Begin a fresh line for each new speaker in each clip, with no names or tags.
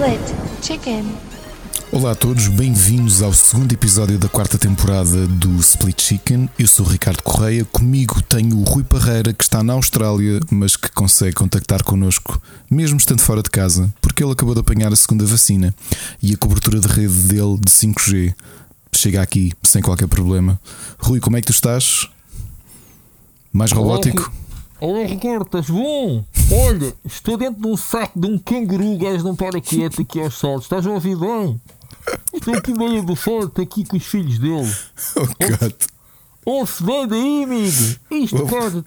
Split Chicken.
Olá a todos, bem-vindos ao segundo episódio da quarta temporada do Split Chicken. Eu sou o Ricardo Correia, comigo tenho o Rui Parreira, que está na Austrália, mas que consegue contactar connosco, mesmo estando fora de casa, porque ele acabou de apanhar a segunda vacina e a cobertura de rede dele de 5G chega aqui sem qualquer problema. Rui, como é que tu estás? Mais robótico?
Olá Ricardo, estás bom? Olha, estou dentro de um saco de um canguru, gajo não para quieto aqui aos saltos. Estás a ouvir bem? Estou aqui meio do forte, aqui com os filhos dele.
Oh, God.
Ouve bem daí, amigo. Isto, cara,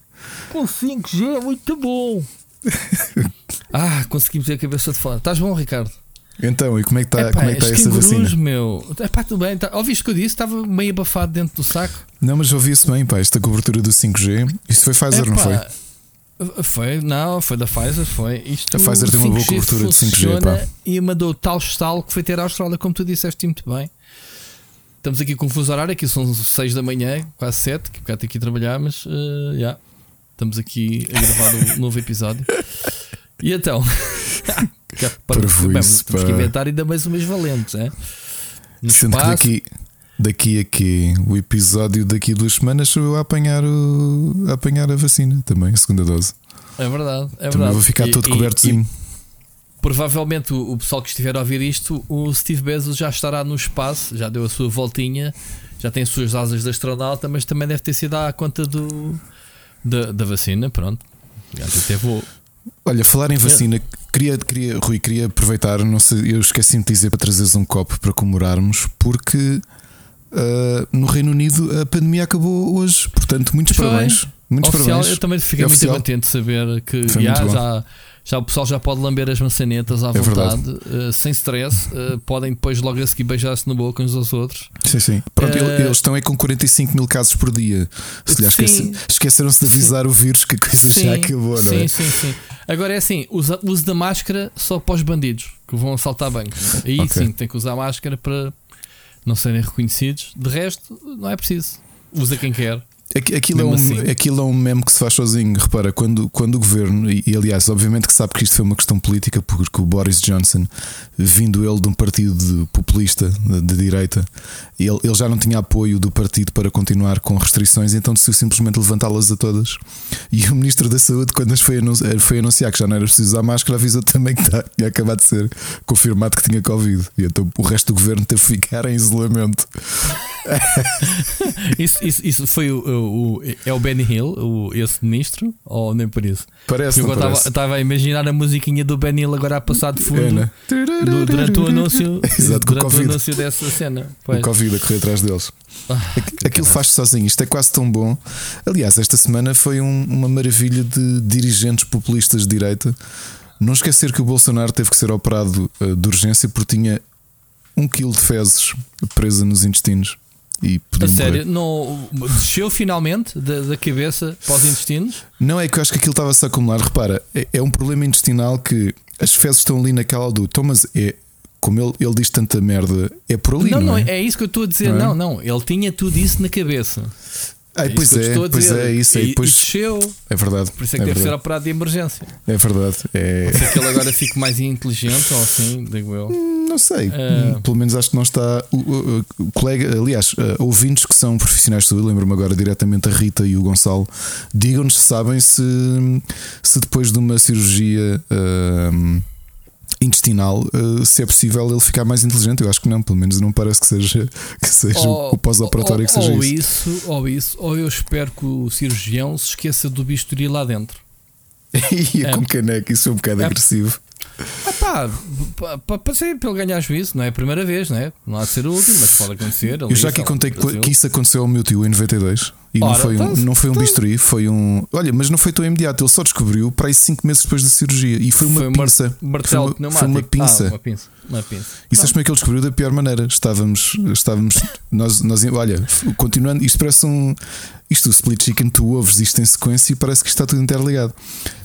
com 5G é muito bom.
Ah, conseguimos ver a cabeça de fora. Estás bom, Ricardo?
Então, e como é que está
Epá,
é que tá
os
essa vacina?
meu. Epá, tudo bem. Tá... Ouviste o que eu disse? Estava meio abafado dentro do saco.
Não, mas ouvi-se bem, pá, esta cobertura do 5G. Isso foi Pfizer, não foi?
Foi, não, foi da Pfizer, foi. Isto,
A Pfizer tem uma boa
5G
cobertura de 5G,
funciona
pá.
E mandou tal estalo que foi ter a Austrália, como tu disseste muito bem. Estamos aqui com confuso horário, aqui são 6 da manhã, quase 7, que bocado tenho que ir trabalhar, mas eh, já. Estamos aqui a gravar um novo episódio. E então? Para,
Parvoíce,
bem, temos que inventar ainda mais umas valentes, é? No
Sendo que
espaço,
daqui, daqui a quê? O episódio daqui a duas semanas sou eu a apanhar, o, a apanhar a vacina também, a segunda dose.
É verdade, é
também
verdade.
vou ficar todo
e-
cobertozinho.
e provavelmente o, o pessoal que estiver a ouvir isto, o Steve Bezos já estará no espaço, já deu a sua voltinha, já tem as suas asas de astronauta, mas também deve ter sido à conta do, da, da vacina. Pronto, já até vou.
Olha, falar em vacina, queria, queria, Rui, queria aproveitar, não sei, eu esqueci-me de dizer para trazeres um copo para comemorarmos, porque ah, no Reino Unido a pandemia acabou hoje, portanto, muitos
Foi.
parabéns. Muitos
oficial,
parabéns.
eu também fiquei
É
muito contente de saber que já, já, já o pessoal já pode lamber as maçanetas à
É
vontade, eh, sem stress. eh, podem depois logo a seguir beijar-se no boca uns aos outros.
Sim, sim. Pronto, ele- eles estão aí com 45 mil casos por dia. Se lhe esquece-
Sim.
esqueceram-se de avisar o vírus que a coisa já acabou, não
sim,
é?
sim, sim. Agora é assim: usa, uso da máscara só para os bandidos que vão assaltar bancos. Aí
Ok.
sim tem que usar máscara para não serem reconhecidos. De resto, não é preciso. Usa quem quer.
Aqui- Aquilo é, um,
assim.
aquilo é um meme que se faz sozinho. Repara, quando, quando o governo, e, e, aliás, obviamente que sabe que isto foi uma questão política, porque o Boris Johnson, vindo ele de um partido populista de, de direita, ele, ele já não tinha apoio do partido para continuar com restrições, então decidiu simplesmente levantá-las a todas. E o Ministro da Saúde, quando as foi, anun- foi anunciar que já não era preciso usar máscara, avisou também que tá- tinha acabado de ser confirmado que tinha Covid. E então o resto do governo teve que ficar em isolamento.
Isso, isso, isso foi o, o- o- É o Benny Hill, o, esse ministro? Ou nem por isso?
Parece,
Eu estava a imaginar a musiquinha do Benny Hill agora a passar de fundo.
É, né?
do- durante o anúncio,
Exato, o
durante o
Covid.
anúncio dessa cena.
O
Pois.
Covid a correr atrás deles.
Ah,
Aqu- Aquilo faz sozinho, isto é quase tão bom. Aliás, esta semana foi um- uma maravilha de dirigentes populistas de direita. Não esquecer que o Bolsonaro teve que ser operado eh, de urgência porque tinha um quilo de fezes presa nos intestinos e
A sério, não, desceu finalmente da, da cabeça para os intestinos?
Não é que eu acho que aquilo estava-se a acumular. Repara, é, é um problema intestinal que as fezes estão ali naquela do Thomas é como ele, ele diz tanta merda, é por ali.
não,
Não,
não,
é?
é isso que eu estou a dizer.
Não é?
Não, não, ele tinha tudo isso na cabeça.
Ai, pois
eu
é,
estou a
pois é, isso aí. Pois,
desceu,
é verdade.
por isso é que
é
deve ser
verdade.
operado de emergência.
É verdade. É...
É que ele agora fique mais inteligente ou assim, digo eu.
Não sei.
É.
Pelo menos acho que não está. O, o- o colega, aliás, eh, ouvintes que são profissionais de saúde, lembro-me agora diretamente a Rita e o Gonçalo, digam-nos se sabem se, se depois de uma cirurgia intestinal eh, se é possível ele ficar mais inteligente. Eu acho que não, pelo menos não parece que seja, que seja o pós-operatório que seja
ou
isso.
isso, ou isso, ou eu espero que o cirurgião se esqueça do bisturi lá dentro.
e
É.
com caneca, isso é um bocado
É.
agressivo.
Ah pá, para ser para ele ganhar juízo, não é a primeira vez, não é? Não há de ser o último, mas pode acontecer.
Eu já aqui contei que, que isso aconteceu ao meu tio em 92 e não
Ora,
foi, um,
então-
não foi um bisturi, foi um. Olha, mas não foi tão imediato, ele só descobriu para aí 5 meses depois da cirurgia e foi uma
Foi
pinça.
martelo
foi, uma,
pneumático.
foi uma pinça.
Ah, uma pinça. Uma pinça.
E sabes como é que ele descobriu da pior maneira? Estávamos, estávamos nós, nós, olha, continuando, isto parece um. Isto, o split chicken, tu ouves isto em sequência e parece que está tudo interligado.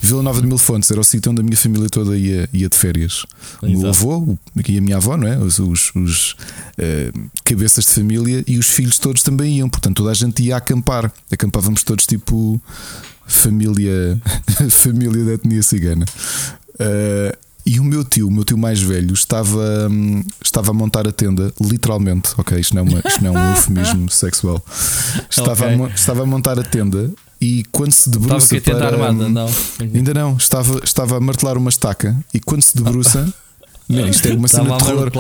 Vila Nova de Mil Fontes era o sítio onde a minha família toda ia, ia de férias. O meu avô e a minha avó, não é? Os, os- os, eh, cabeças de família e os filhos todos também iam. Portanto, toda a gente ia acampar. Acampávamos todos tipo família, família da etnia cigana. Eh, E o meu tio, o meu tio mais velho, estava, hum, estava a montar a tenda, literalmente, ok? Isto não é, uma, isto não é um eufemismo sexual. Estava,
Ok.
a, estava a montar a tenda e quando se
Estava
debruça
com a tenda
para.
armada, não.
Ainda não, estava, estava a martelar uma estaca e quando se debruça. Não, isto é uma cena de terror.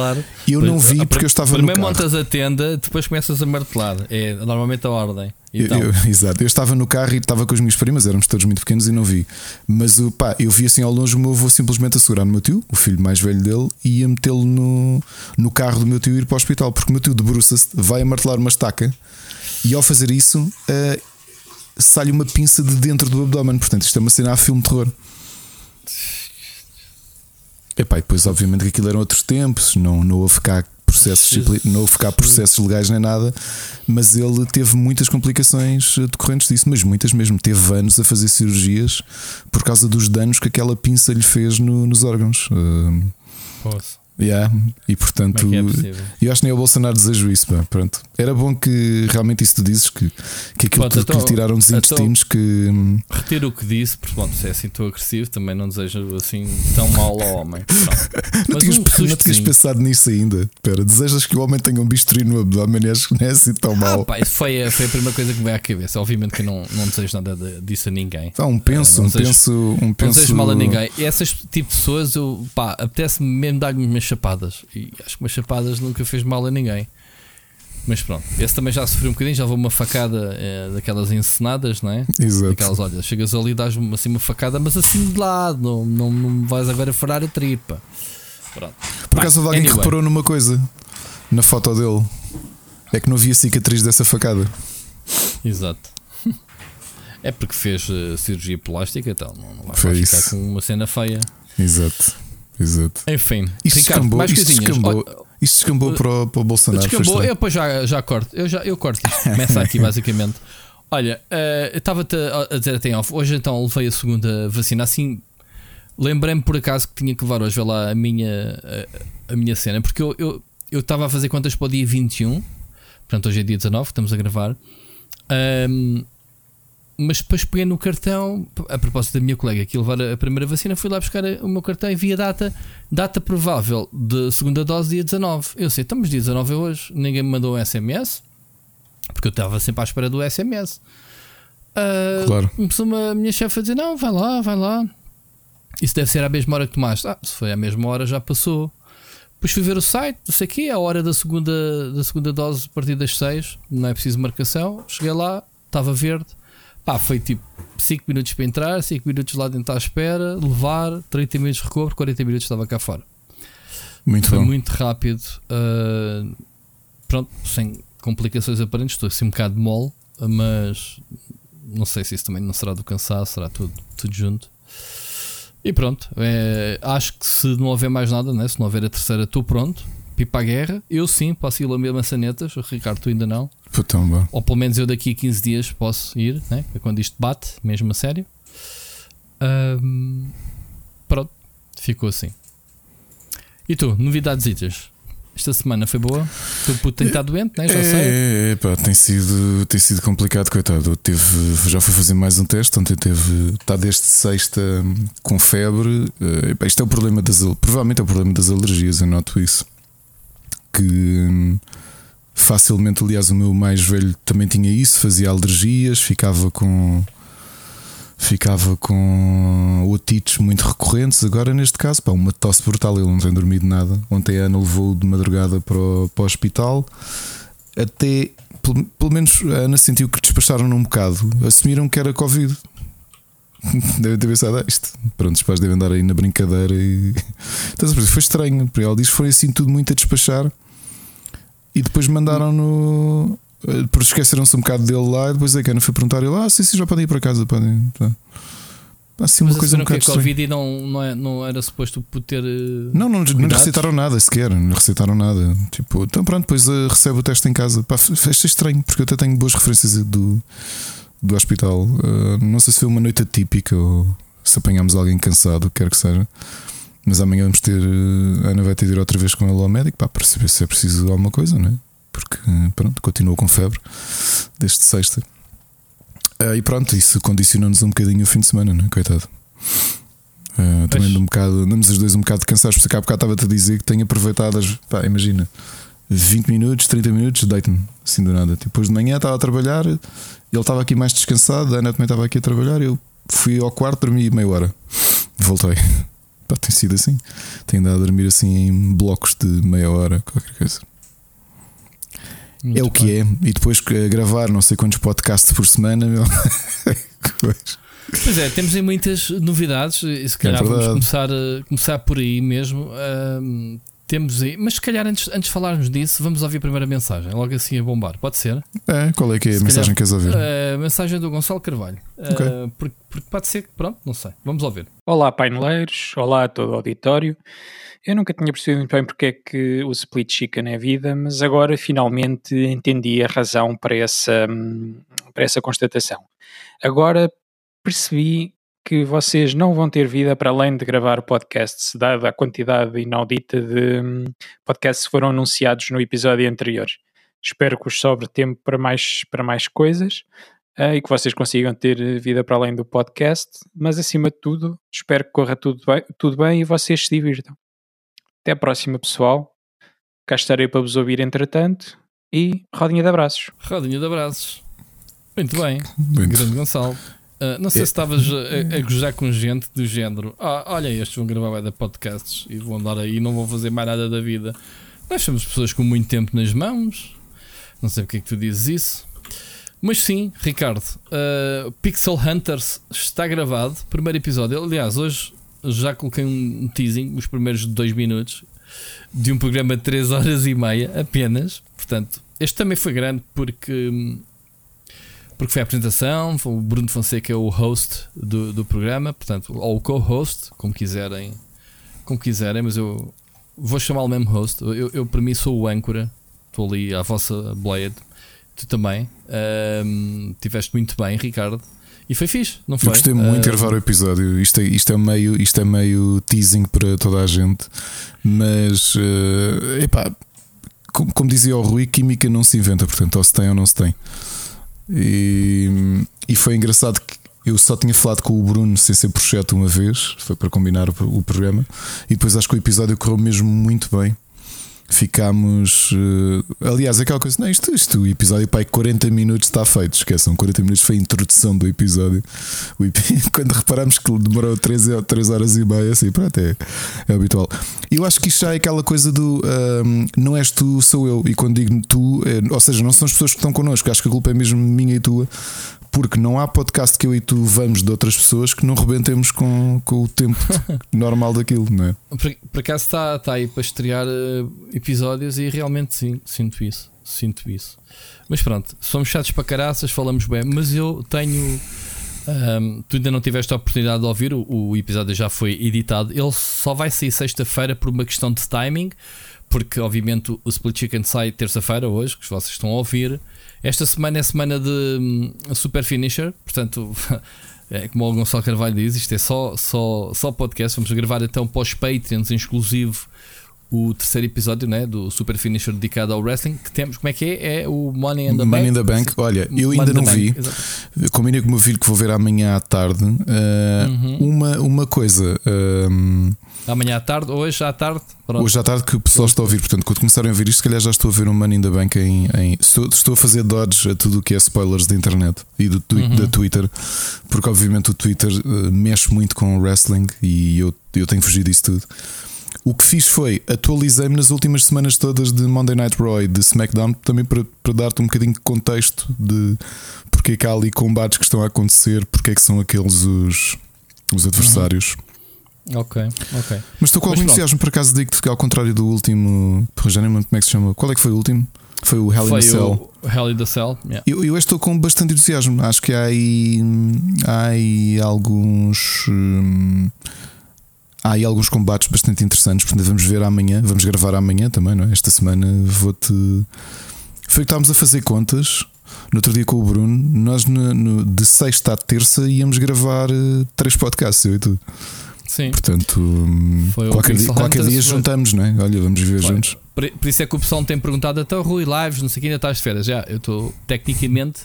E eu não vi porque eu estava no
Primeiro
carro.
montas a tenda, depois começas a martelar. É normalmente a ordem.
Eu-
Então,
eu- exato, eu estava no carro e estava com as minhas primas, éramos todos muito pequenos e não vi. Mas o pá, eu vi assim ao longe o meu avô simplesmente a segurar no meu tio, o filho mais velho dele, e ia metê-lo no, no carro do meu tio e ir para o hospital, porque o meu tio debruça-se, vai a martelar uma estaca e ao fazer isso eh, sai uma pinça de dentro do abdômen. Portanto, isto é uma cena a filme de terror. Epá, e depois, obviamente, que aquilo eram outros tempos, não, não houve cá processos, não houve cá processos legais nem nada, mas ele teve muitas complicações eh, decorrentes disso, mas muitas mesmo. Teve anos a fazer cirurgias por causa dos danos que aquela pinça lhe fez no- nos órgãos. Eh,
posso.
Yeah, e portanto,
é que é
eu acho que nem o Bolsonaro desejo isso. pá, pronto. Era bom que realmente isso tu dizes que, que aquilo
Pronto,
tudo que lhe
então-
tiraram dos
então-
intestinos que. hum,
Retiro o que disse, porque pronto, se é assim tão agressivo, também não desejo assim tão mal ao homem.
Não tinhas,
um
não tinhas pensado nisso ainda. Espera, desejas que o homem tenha um bisturi no abdômen e acho que não é assim tão
Ah,
mau.
pá, isso foi, a- foi a primeira coisa que me veio à cabeça. Obviamente que eu não, não desejo nada de- disso a ninguém.
Ah, um penso,
não
um
desejo-
penso, um
Não
penso.
desejo mal a ninguém. E essas tipo de pessoas, eu, pá, apetece-me mesmo dar-lhe umas chapadas. E acho que umas chapadas nunca fez mal a ninguém. Mas pronto, esse também já sofreu um bocadinho, já levou uma facada eh, daquelas encenadas, não é?
Exato.
Aquelas, olha, chegas ali e dás-me assim uma facada, mas assim de lado, não, não, não vais agora furar a tripa. Pronto.
Por acaso houve alguém que
Anyway.
reparou numa coisa na foto dele. É que não havia cicatriz dessa facada.
Exato. É porque fez eh, cirurgia plástica, então não, não vai
Foi
ficar
isso.
com uma cena feia.
Exato. Exato.
Enfim, Ricardo,
descambou,
mais coisinhas.
descambou, isto descambou para, o, para o Bolsonaro.
eu depois já, já corto. Eu, já, eu corto isto. Começa aqui, basicamente. Olha, eh, eu estava-te a, a dizer até off. Hoje então levei a segunda vacina. Assim, lembrei-me por acaso que tinha que levar hoje lá a minha, a, a minha cena, porque eu eu eu estava a fazer contas para o dia 21. Portanto, hoje é dia 19, estamos a gravar. Ahm, mas depois peguei no cartão, a propósito da minha colega que ia levar a primeira vacina, fui lá buscar o meu cartão e vi a data, data provável de segunda dose, dia 19. Eu sei, estamos dia 19 é hoje, ninguém me mandou um SMS, porque eu estava sempre à espera do SMS. Ah,
Claro.
Começou a minha chefe a dizer: Não, vai lá, vai lá. Isso deve ser à mesma hora que tomaste. Ah, se foi à mesma hora, já passou. Depois fui ver o site, não sei o quê, a hora da segunda, da segunda dose a partir das 6, não é preciso marcação. Cheguei lá, estava verde. Pá, foi tipo 5 minutos para entrar, 5 minutos lá dentro à espera, levar, 30 minutos de recobro, 40 minutos estava cá fora.
Muito
Foi
bom.
muito rápido. uh, pronto, sem complicações aparentes, estou assim um bocado de mole, mas não sei se isso também não será do cansaço, será tudo, tudo junto. E pronto, é, acho que se não houver mais nada, né, se não houver a terceira, estou pronto. Pipa à guerra, eu sim posso ir lamber maçanetas, o Ricardo, tu ainda não.
Bom.
Ou pelo menos eu daqui a 15 dias posso ir, né? é quando isto bate, mesmo a sério. Ahm, pronto, ficou assim. E tu, novidades? Esta semana foi boa? O teu puto tem estado doente, né? já
é,
sei.
é, é, pá, tem sido, tem sido complicado, coitado. Teve, já foi fazer mais um teste. Ontem teve, está desde sexta hum, com febre. Pá, isto é o problema das, provavelmente é o problema das alergias. Eu noto isso. Que hum, facilmente, aliás, o meu mais velho também tinha isso, fazia alergias, ficava com. Ficava com otites muito recorrentes. Agora, neste caso, pá, uma tosse brutal. Ele não tem dormido nada. Ontem a Ana levou de madrugada para o, para o hospital. Até, pelo, pelo menos, a Ana sentiu que despacharam um bocado. Assumiram que era Covid. Devem ter pensado ah, isto. Pronto, os pais devem andar aí na brincadeira. E... Então, foi estranho. Porque ela diz que foi assim tudo muito a despachar. E depois mandaram no. Depois esqueceram-se um bocado dele lá. E depois a Ana foi perguntar. Ele, ah, sim, sim, já podem ir para casa. Podem. Tá. Assim, uma
Mas
coisa um
que é
bocado estranha.
Covid e não, não, é- não era suposto por ter. eh,
Não, não, não lhe receitaram nada sequer, não lhe receitaram nada. Tipo, então pronto, depois eh, recebe o teste em casa. Pá, f- achei estranho, porque eu até tenho boas referências do, do hospital. Eh, não sei se foi uma noite atípica ou se apanhámos alguém cansado, o que quer que seja. Mas amanhã vamos ter. eh, a Ana vai ter de ir outra vez com ele ao médico para saber se é preciso alguma coisa, não é? Porque pronto, continua com febre desde sexta. Eh, e pronto, isso condicionou-nos um bocadinho o fim de semana, não é? Coitado. Uh, também um bocado, andamos os dois um bocado cansados, porque há bocado estava-te a dizer que tenho aproveitado as. Pá, imagina, 20 minutos, 30 minutos, deito-me assim do nada. Depois de manhã estava a trabalhar, ele estava aqui mais descansado, a Ana também estava aqui a trabalhar, eu fui ao quarto, dormi meia hora, voltei. Pá, tem sido assim. Tenho andado a dormir assim em blocos de meia hora, qualquer coisa. Muito é o que bem. é. E depois gravar não sei quantos podcasts por semana, meu.
Pois é, temos aí muitas novidades e se calhar é vamos começar, começar por aí mesmo. Um, temos aí, mas se calhar antes, antes de falarmos disso, vamos ouvir a primeira mensagem, logo assim a bombar, pode ser?
É, qual é que é a se mensagem calhar, que queres ouvir?
A mensagem do Gonçalo Carvalho. Okay. Uh, porque, porque, pode ser que, pronto, não sei, vamos ouvir.
Olá, paineleiros, olá a todo o auditório. Eu nunca tinha percebido muito bem porque é que o split chicken é vida, mas agora finalmente entendi a razão para essa, para essa constatação. Agora percebi que vocês não vão ter vida para além de gravar podcasts, dada a quantidade inaudita de hum, podcasts que foram anunciados no episódio anterior. Espero que vos sobre tempo para mais, para mais coisas uh, e que vocês consigam ter vida para além do podcast, mas acima de tudo, espero que corra tudo bem, tudo bem e vocês se divirtam. Até a próxima, pessoal. Cá estarei para vos ouvir entretanto e rodinha de abraços.
Rodinha de abraços. Muito bem. Muito. Grande Gonçalo. Uh, não sei é. se estavas a, a gozar com gente do género. Ah, olha, estes vão gravar da podcasts e vão andar aí não vão fazer mais nada da vida. Nós somos pessoas com muito tempo nas mãos. Não sei porque é que tu dizes isso. Mas sim, Ricardo, uh, Pixel Hunters está gravado. Primeiro episódio. Aliás, hoje já coloquei um teasing, os primeiros dois minutos, de um programa de 3 horas e meia apenas. Portanto, este também foi grande porque hum, porque foi a apresentação, o Bruno Fonseca é o host do, do programa, portanto, ou o co-host, como quiserem, como quiserem, mas eu vou chamá-lo mesmo host. Eu, eu, para mim sou o âncora, estou ali à vossa blade, tu também. Um, tiveste muito bem, Ricardo. E foi fixe, não foi?
Eu gostei muito de gravar o episódio. Isto é, isto, é meio, isto é meio teasing para toda a gente, mas uh, epá, como, como dizia o Rui, química não se inventa, portanto, ou se tem ou não se tem. E, e foi engraçado que eu só tinha falado com o Bruno sem ser projeto uma vez, foi para combinar o, programa, e depois acho que o episódio correu mesmo muito bem. Ficámos. Uh, aliás, aquela coisa, não, isto, isto, o episódio pai 40 minutos está feito, esqueçam, 40 minutos foi a introdução do episódio. Quando reparamos que demorou 3, 3 horas e meia, assim, pronto, é, é habitual. Eu acho que isto já é aquela coisa do não és tu, sou eu. E quando digo tu, é, ou seja, não são as pessoas que estão connosco, acho que a culpa é mesmo minha e tua porque não há podcast que eu e tu vamos de outras pessoas que não rebentemos com, com o tempo normal daquilo, não é?
Por, por acaso está, está aí para estrear uh, episódios e realmente sim, sinto isso. Sinto isso. Mas pronto, somos chatos para caraças, falamos bem, mas eu tenho. Um, tu ainda não tiveste a oportunidade de ouvir, o, o episódio já foi editado. Ele só vai sair sexta-feira por uma questão de timing, porque obviamente o Split Chicken sai terça-feira hoje, que vocês estão a ouvir. Esta semana é semana de um, Super Finisher, portanto, é como o Gonçalo Carvalho diz, isto é só, só, só podcast. Vamos gravar então para os Patreons em exclusivo o terceiro episódio né, do Super Finisher dedicado ao wrestling. Que temos, como é que é? É o Money in the
Money
Bank.
in the Bank. Olha, eu ainda não vi. Combinei com o meu filho que vou ver amanhã à tarde. Uh, uhum. uma, uma coisa. Uh,
Amanhã à tarde, hoje à tarde.
Pronto. Hoje à tarde que o pessoal está a ouvir. Portanto, quando começarem a ouvir isto, se calhar já estou a ver um Money in the Bank em. em estou, estou, a fazer dodge a tudo o que é spoilers da internet e do, uhum. da Twitter, porque obviamente o Twitter uh, mexe muito com o wrestling e eu, eu tenho fugido disso tudo. O que fiz foi atualizei-me nas últimas semanas todas de Monday Night Raw e de SmackDown também para, para dar-te um bocadinho de contexto de porque é que há ali combates que estão a acontecer, porque é que são aqueles os, os adversários.
Uhum. Ok, ok.
Mas estou com algum entusiasmo, por acaso digo-te que ao contrário do último, já nem como é que se chama. Qual é que foi o último? Foi o Hell in the Cell.
Hell in the Cell, yeah.
eu, eu estou com bastante entusiasmo. Acho que há aí, há aí alguns. Hum, há aí alguns combates bastante interessantes. Portanto, vamos ver amanhã. Vamos gravar amanhã também, não é? Esta semana vou-te. Foi que estávamos a fazer contas. No outro dia com o Bruno, nós no, no, de sexta à terça íamos gravar uh, três podcasts, eu e tu.
Sim.
Portanto, hum, qualquer, dia, qualquer dia juntamos, não é? Olha, vamos viver Olha, juntos.
Por, por, isso é que o pessoal tem perguntado até o Rui Lives, não sei que ainda estás de férias. Já, eu estou tecnicamente,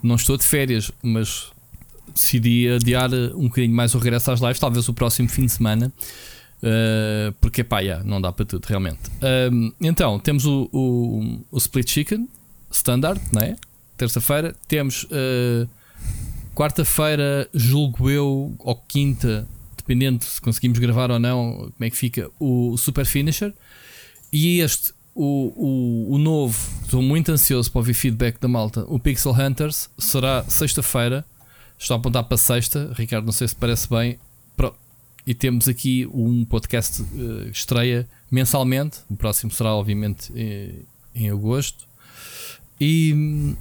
não estou de férias, mas decidi adiar um bocadinho mais o regresso às lives, talvez o próximo fim de semana. Uh, porque pá, yeah, não dá para tudo realmente. Um, então, temos o, o, o, Split Chicken Standard, né? terça-feira. Temos uh, quarta-feira, julgo eu, ou quinta, dependendo se conseguimos gravar ou não, como é que fica, o Super Finisher. E este, o, o, o novo, estou muito ansioso para ouvir feedback da malta. O Pixel Hunters será sexta-feira. Estou a apontar para sexta. Ricardo, não sei se parece bem. E temos aqui um podcast uh, estreia mensalmente. O próximo será, obviamente, em, em agosto. E hum,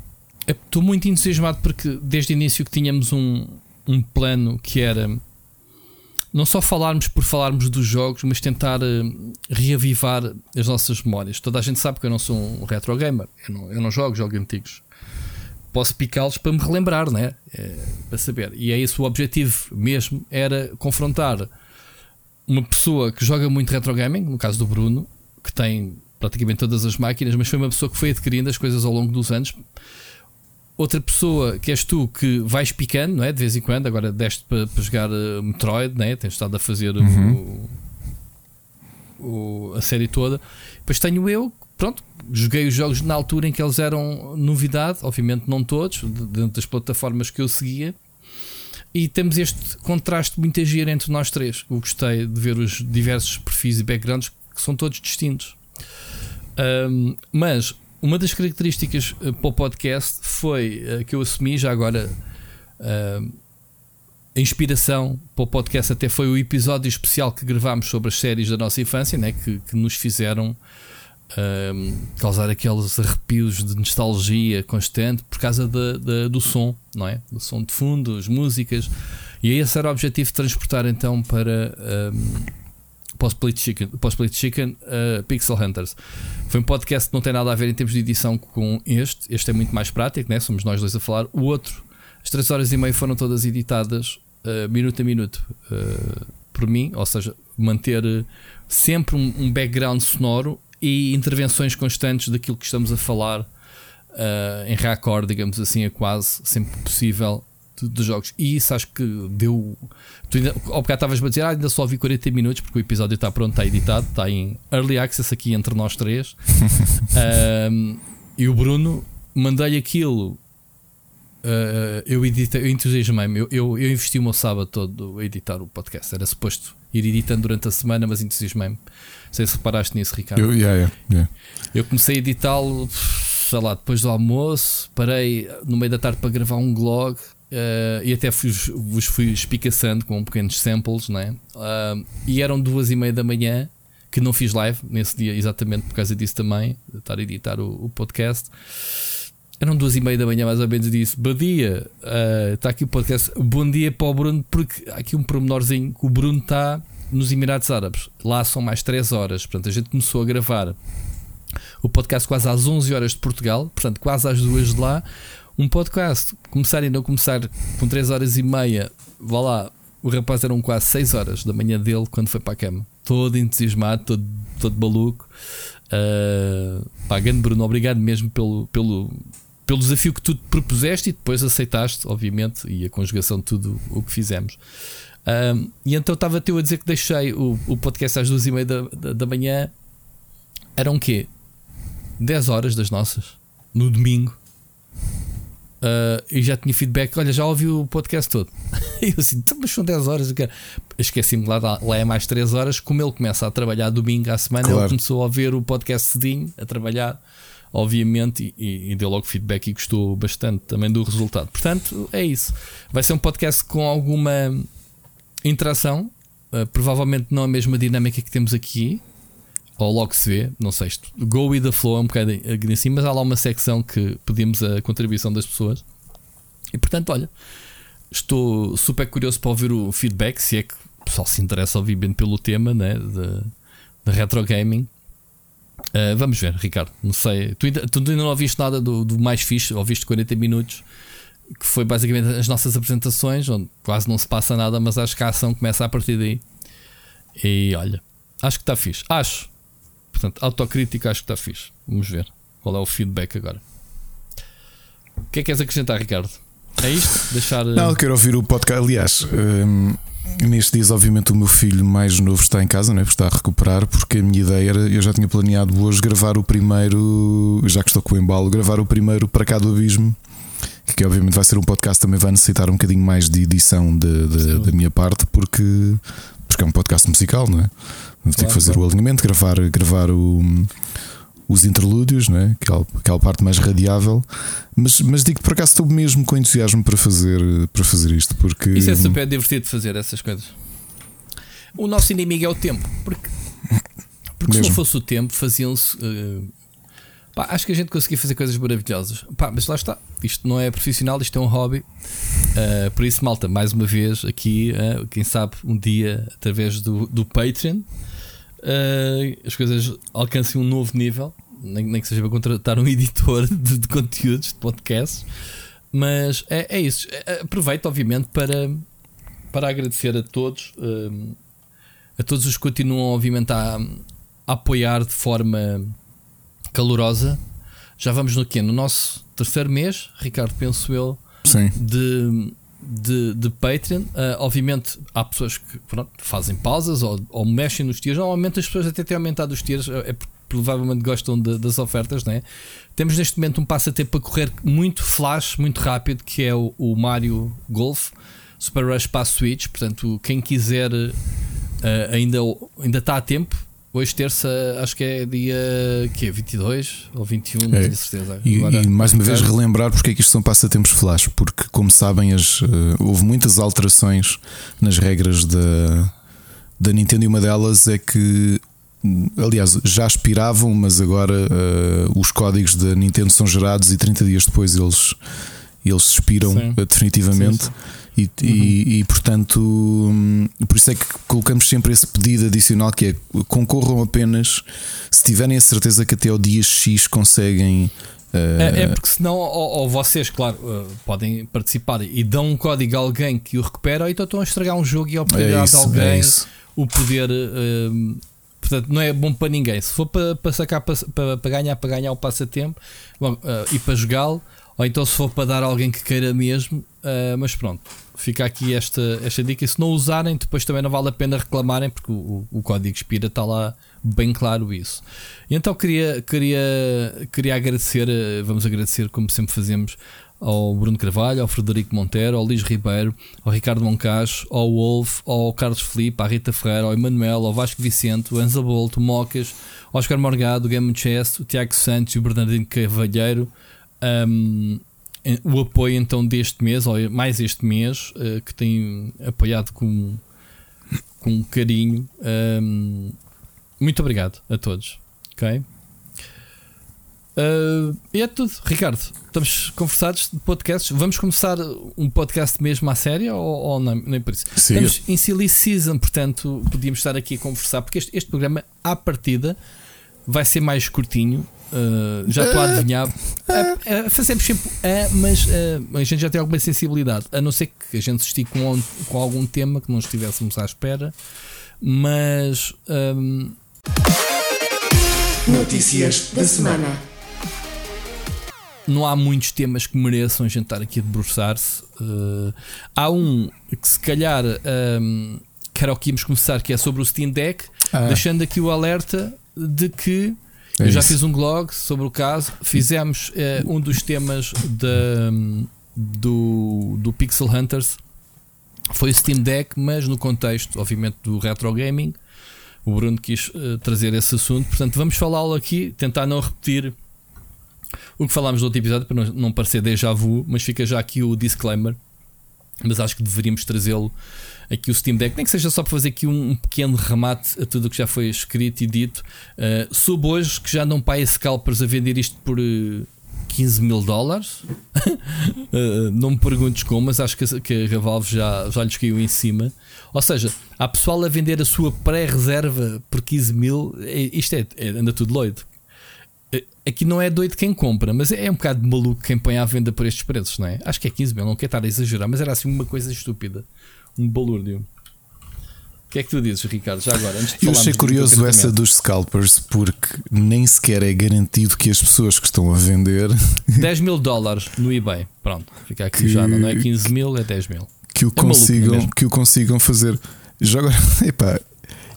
estou muito entusiasmado porque desde o início que tínhamos um, um plano que era não só falarmos por falarmos dos jogos, mas tentar uh, reavivar as nossas memórias. Toda a gente sabe que eu não sou um retro gamer, eu não, eu não jogo jogos antigos. Posso picá-los para me relembrar, né? É, para saber. E é esse o objetivo mesmo: era confrontar uma pessoa que joga muito retro gaming, no caso do Bruno, que tem praticamente todas as máquinas, mas foi uma pessoa que foi adquirindo as coisas ao longo dos anos outra pessoa que és tu que vais picando, não é? De vez em quando, agora deste para, para jogar uh, Metroid, né? tens estado a fazer uhum. o, o, a série toda. Depois tenho eu, pronto, joguei os jogos na altura em que eles eram novidade, obviamente não todos, dentro das plataformas que eu seguia. E temos este contraste muito agir entre nós três. Eu gostei de ver os diversos perfis e backgrounds que são todos distintos. Um, mas uma das características uh, para o podcast foi uh, que eu assumi já agora. A inspiração para o podcast até foi o episódio especial que gravámos sobre as séries da nossa infância, né? que, que nos fizeram causar aqueles arrepios de nostalgia constante por causa de, de, do som, não é? Do som de fundo, as músicas. E esse era o objetivo de transportar então para. Um, para o Split Chicken, Split Chicken uh, Pixel Hunters. Foi um podcast que não tem nada a ver em termos de edição com este. Este é muito mais prático, né? somos nós dois a falar. O outro, as 3 horas e meia foram todas editadas uh, minuto a minuto uh, por mim, ou seja, manter sempre um, um, background sonoro e intervenções constantes daquilo que estamos a falar em raccord, digamos assim, é quase sempre possível dos jogos. E isso acho que deu. Tu ainda, ao bocado estavas a dizer, ah, ainda só vi 40 minutos porque o episódio está pronto, está editado, está em early access aqui entre nós três. um, e o Bruno, mandei aquilo. Uh, eu editei, eu entusiasmei-me. Eu, eu, eu, investi o meu sábado todo a editar o podcast. Era suposto ir editando durante a semana, mas entusiasmei-me. Não sei se reparaste nisso, Ricardo.
Eu, yeah, yeah, yeah.
eu comecei a editá-lo, sei lá, depois do almoço. Parei no meio da tarde para gravar um blog. Uh, e até vos, vos fui espicaçando com pequenos samples, né? Uh, e eram duas e meia da manhã que não fiz live nesse dia, exatamente por causa disso também, de estar a editar o, o podcast. Eram duas e meia da manhã, mais ou menos, e disse: Bom dia, uh, está aqui o podcast. Bom dia para o Bruno, porque há aqui um pormenorzinho que o Bruno está nos Emirados Árabes. Lá são mais 3 horas, portanto, a gente começou a gravar o podcast quase às 11 horas de Portugal, portanto, quase às 2 de lá um podcast, começar e não começar com 3 horas e meia, vá lá, o rapaz eram quase 6 horas da manhã dele quando foi para a cama, todo entusiasmado, todo, todo maluco. Uh, Bruno, obrigado mesmo pelo, pelo, pelo desafio que tu te propuseste e depois aceitaste, obviamente, e a conjugação de tudo o que fizemos. Uh, e então estava eu a dizer que deixei o, o podcast às duas e meia da, da, da manhã. Eram o quê? 10 horas das nossas, no domingo. Uh, e já tinha feedback, olha, já ouvi o podcast todo. e eu assim, então, mas são 10 horas. Esqueci-me lá, lá é mais 3 horas. Como ele começa a trabalhar domingo à semana, claro. ele começou a ouvir o podcast cedinho, a trabalhar, obviamente, e, e, deu logo feedback e gostou bastante também do resultado. Portanto, é isso. Vai ser um podcast com alguma interação, uh, provavelmente não a mesma dinâmica que temos aqui, ou logo se vê, não sei, go with the flow é um bocado assim, mas há lá uma secção que pedimos a contribuição das pessoas. E portanto, olha, estou super curioso para ouvir o feedback, se é que o pessoal se interessa, obviamente, pelo tema né, de, de retro gaming. Uh, vamos ver, Ricardo. Não sei, tu ainda, tu ainda não ouviste nada do, do mais fixe, ouviste 40 minutos, que foi basicamente as nossas apresentações, onde quase não se passa nada, mas acho que a ação começa a partir daí. E olha, acho que está fixe. Acho, Portanto, autocrítica acho que está fixe. Vamos ver qual é o feedback agora. O que é que queres acrescentar, Ricardo? É isto? Deixar.
Não, eu quero ouvir o podcast. Aliás, hum, nestes dias, obviamente, o meu filho mais novo está em casa, né, está a recuperar. Porque a minha ideia era, eu já tinha planeado hoje gravar o primeiro, já que estou com o embalo, gravar o primeiro para cá do abismo. Que obviamente vai ser um podcast, também vai necessitar um bocadinho mais de edição de, de, da minha parte, porque, porque é um podcast musical, não é? Vou ter que fazer o alinhamento, gravar, gravar o, os interlúdios, né? aquela, aquela parte mais radiável. Mas, mas digo que por acaso estou mesmo com entusiasmo para fazer, para fazer isto. Porque...
Isso é super divertido de fazer essas coisas. O nosso inimigo é o tempo, porque, porque se
Mesmo.
não fosse o tempo, faziam-se. eh, pá, acho que a gente conseguia fazer coisas maravilhosas. Pá, mas lá está. Isto não é profissional, isto é um hobby. Eh, por isso, malta, mais uma vez aqui, eh, quem sabe um dia através do, do Patreon, eh, as coisas alcancem um novo nível. Nem, nem que seja para contratar um editor de, de conteúdos, de podcasts. Mas é, é isso. Aproveito, obviamente, para, para agradecer a todos, a todos os que continuam, obviamente, a, a apoiar de forma calorosa. Já vamos no quê? No nosso terceiro mês, Ricardo, penso eu,
Sim.
de, de, de Patreon. Ah, obviamente, há pessoas que pronto, fazem pausas ou, ou mexem nos tiers. Normalmente, as pessoas até têm aumentado os tiers, é porque provavelmente gostam de- das ofertas, né? Temos neste momento um passatempo para correr muito flash, muito rápido, que é o, o Mario Golf Super Rush para a Switch. Portanto, quem quiser ah, ainda, ainda está a tempo. Hoje, terça, acho que é dia quê? 22 ou 21, não
É.
tenho certeza.
E,
Agora,
e mais uma vez relembrar porque é que isto são passatempos flash, porque como sabem as, eh, houve muitas alterações nas regras da, da Nintendo e uma delas é que aliás já expiravam, mas agora eh, os códigos da Nintendo são gerados e 30 dias depois eles, eles expiram
Sim.
definitivamente.
Sim, sim.
E, e- e, portanto, hum, por isso é que colocamos sempre esse pedido adicional que é concorram apenas se tiverem a certeza que até ao dia X conseguem eh,
É, é porque senão, ou, ou vocês, claro, uh, podem participar e dão um código a alguém que o recupera, ou então estão a estragar um jogo e a
é
oportunidade de
isso,
alguém
é
o poder. uh, portanto, não é bom para ninguém. Se for para, para sacar, para, para, ganhar, para ganhar o passatempo bom, uh, e para jogá-lo, ou então se for para dar a alguém que queira mesmo, uh, mas pronto. Fica aqui esta, esta dica. E se não usarem, depois também não vale a pena reclamarem, porque o, o, código expira, está lá bem claro isso. E então queria, queria, queria agradecer, eh, vamos agradecer como sempre fazemos, ao Bruno Carvalho, ao Frederico Monteiro, ao Luís Ribeiro, ao Ricardo Moncacho, ao Wolf, ao Carlos Felipe, à Rita Ferreira, ao Emanuel, ao Vasco Vicente, o Anza Bolt, o Mocas, ao Oscar Morgado, o Game Chess, o Tiago Santos e o Bernardino Cavalheiro. Um, o apoio então deste mês, ou mais este mês, eh, que tem apoiado com, com carinho. Um, muito obrigado a todos. Ok? Uh, e é tudo, Ricardo. Estamos conversados de podcasts. Vamos começar um podcast mesmo à séria ou, ou não, nem por isso?
Sim.
Estamos em silly season, portanto, podíamos estar aqui a conversar, porque este, este programa, à partida, vai ser mais curtinho. Uh, já estou a adivinhar. Uh, uh, fazemos sempre a, mas uh, a gente já tem alguma sensibilidade, a não ser que a gente se estique com, com algum tema que não estivéssemos à espera. Mas um,
Notícias da semana.
não há muitos temas que mereçam a gente estar aqui a debruçar-se. Uh, há um que se calhar um, que era o que íamos começar, que é sobre o Steam Deck,
Ah.
deixando aqui o alerta de que
É
eu já
isso.
fiz um blog sobre o caso. Fizemos eh, um dos temas da- do, do Pixel Hunters. Foi o Steam Deck, mas no contexto, obviamente, do retro gaming. O Bruno quis eh, trazer esse assunto, portanto, vamos falá-lo aqui, tentar não repetir o que falámos no outro episódio para não, não parecer déjà vu, mas fica já aqui o disclaimer. Mas acho que deveríamos trazê-lo aqui o Steam Deck, nem que seja só para fazer aqui um, pequeno remate a tudo o que já foi escrito e dito. Uh, soube hoje que já não pai scalpers a vender isto por uh, 15 mil dólares. Uh, não me perguntes como, mas acho que, que a Valve já, já lhes caiu em cima. Ou seja, há pessoal a vender a sua pré-reserva por 15 mil. É- Isto é, é- anda tudo doido. Eh, Aqui não é doido quem compra, mas é um bocado maluco quem põe à venda por estes preços, não é? Acho que é 15 mil, não quero estar a exagerar, mas era assim uma coisa estúpida. Um balúrdio. que é que tu dizes, Ricardo? Já agora,
Eu achei curioso essa dos scalpers porque nem sequer é garantido que as pessoas que estão a vender
10 mil dólares no eBay. Pronto, fica aqui
Que-
já. Não é 15 mil, é 10 mil.
que o
É maluco
consigam, que o consigam fazer. Já agora, epá,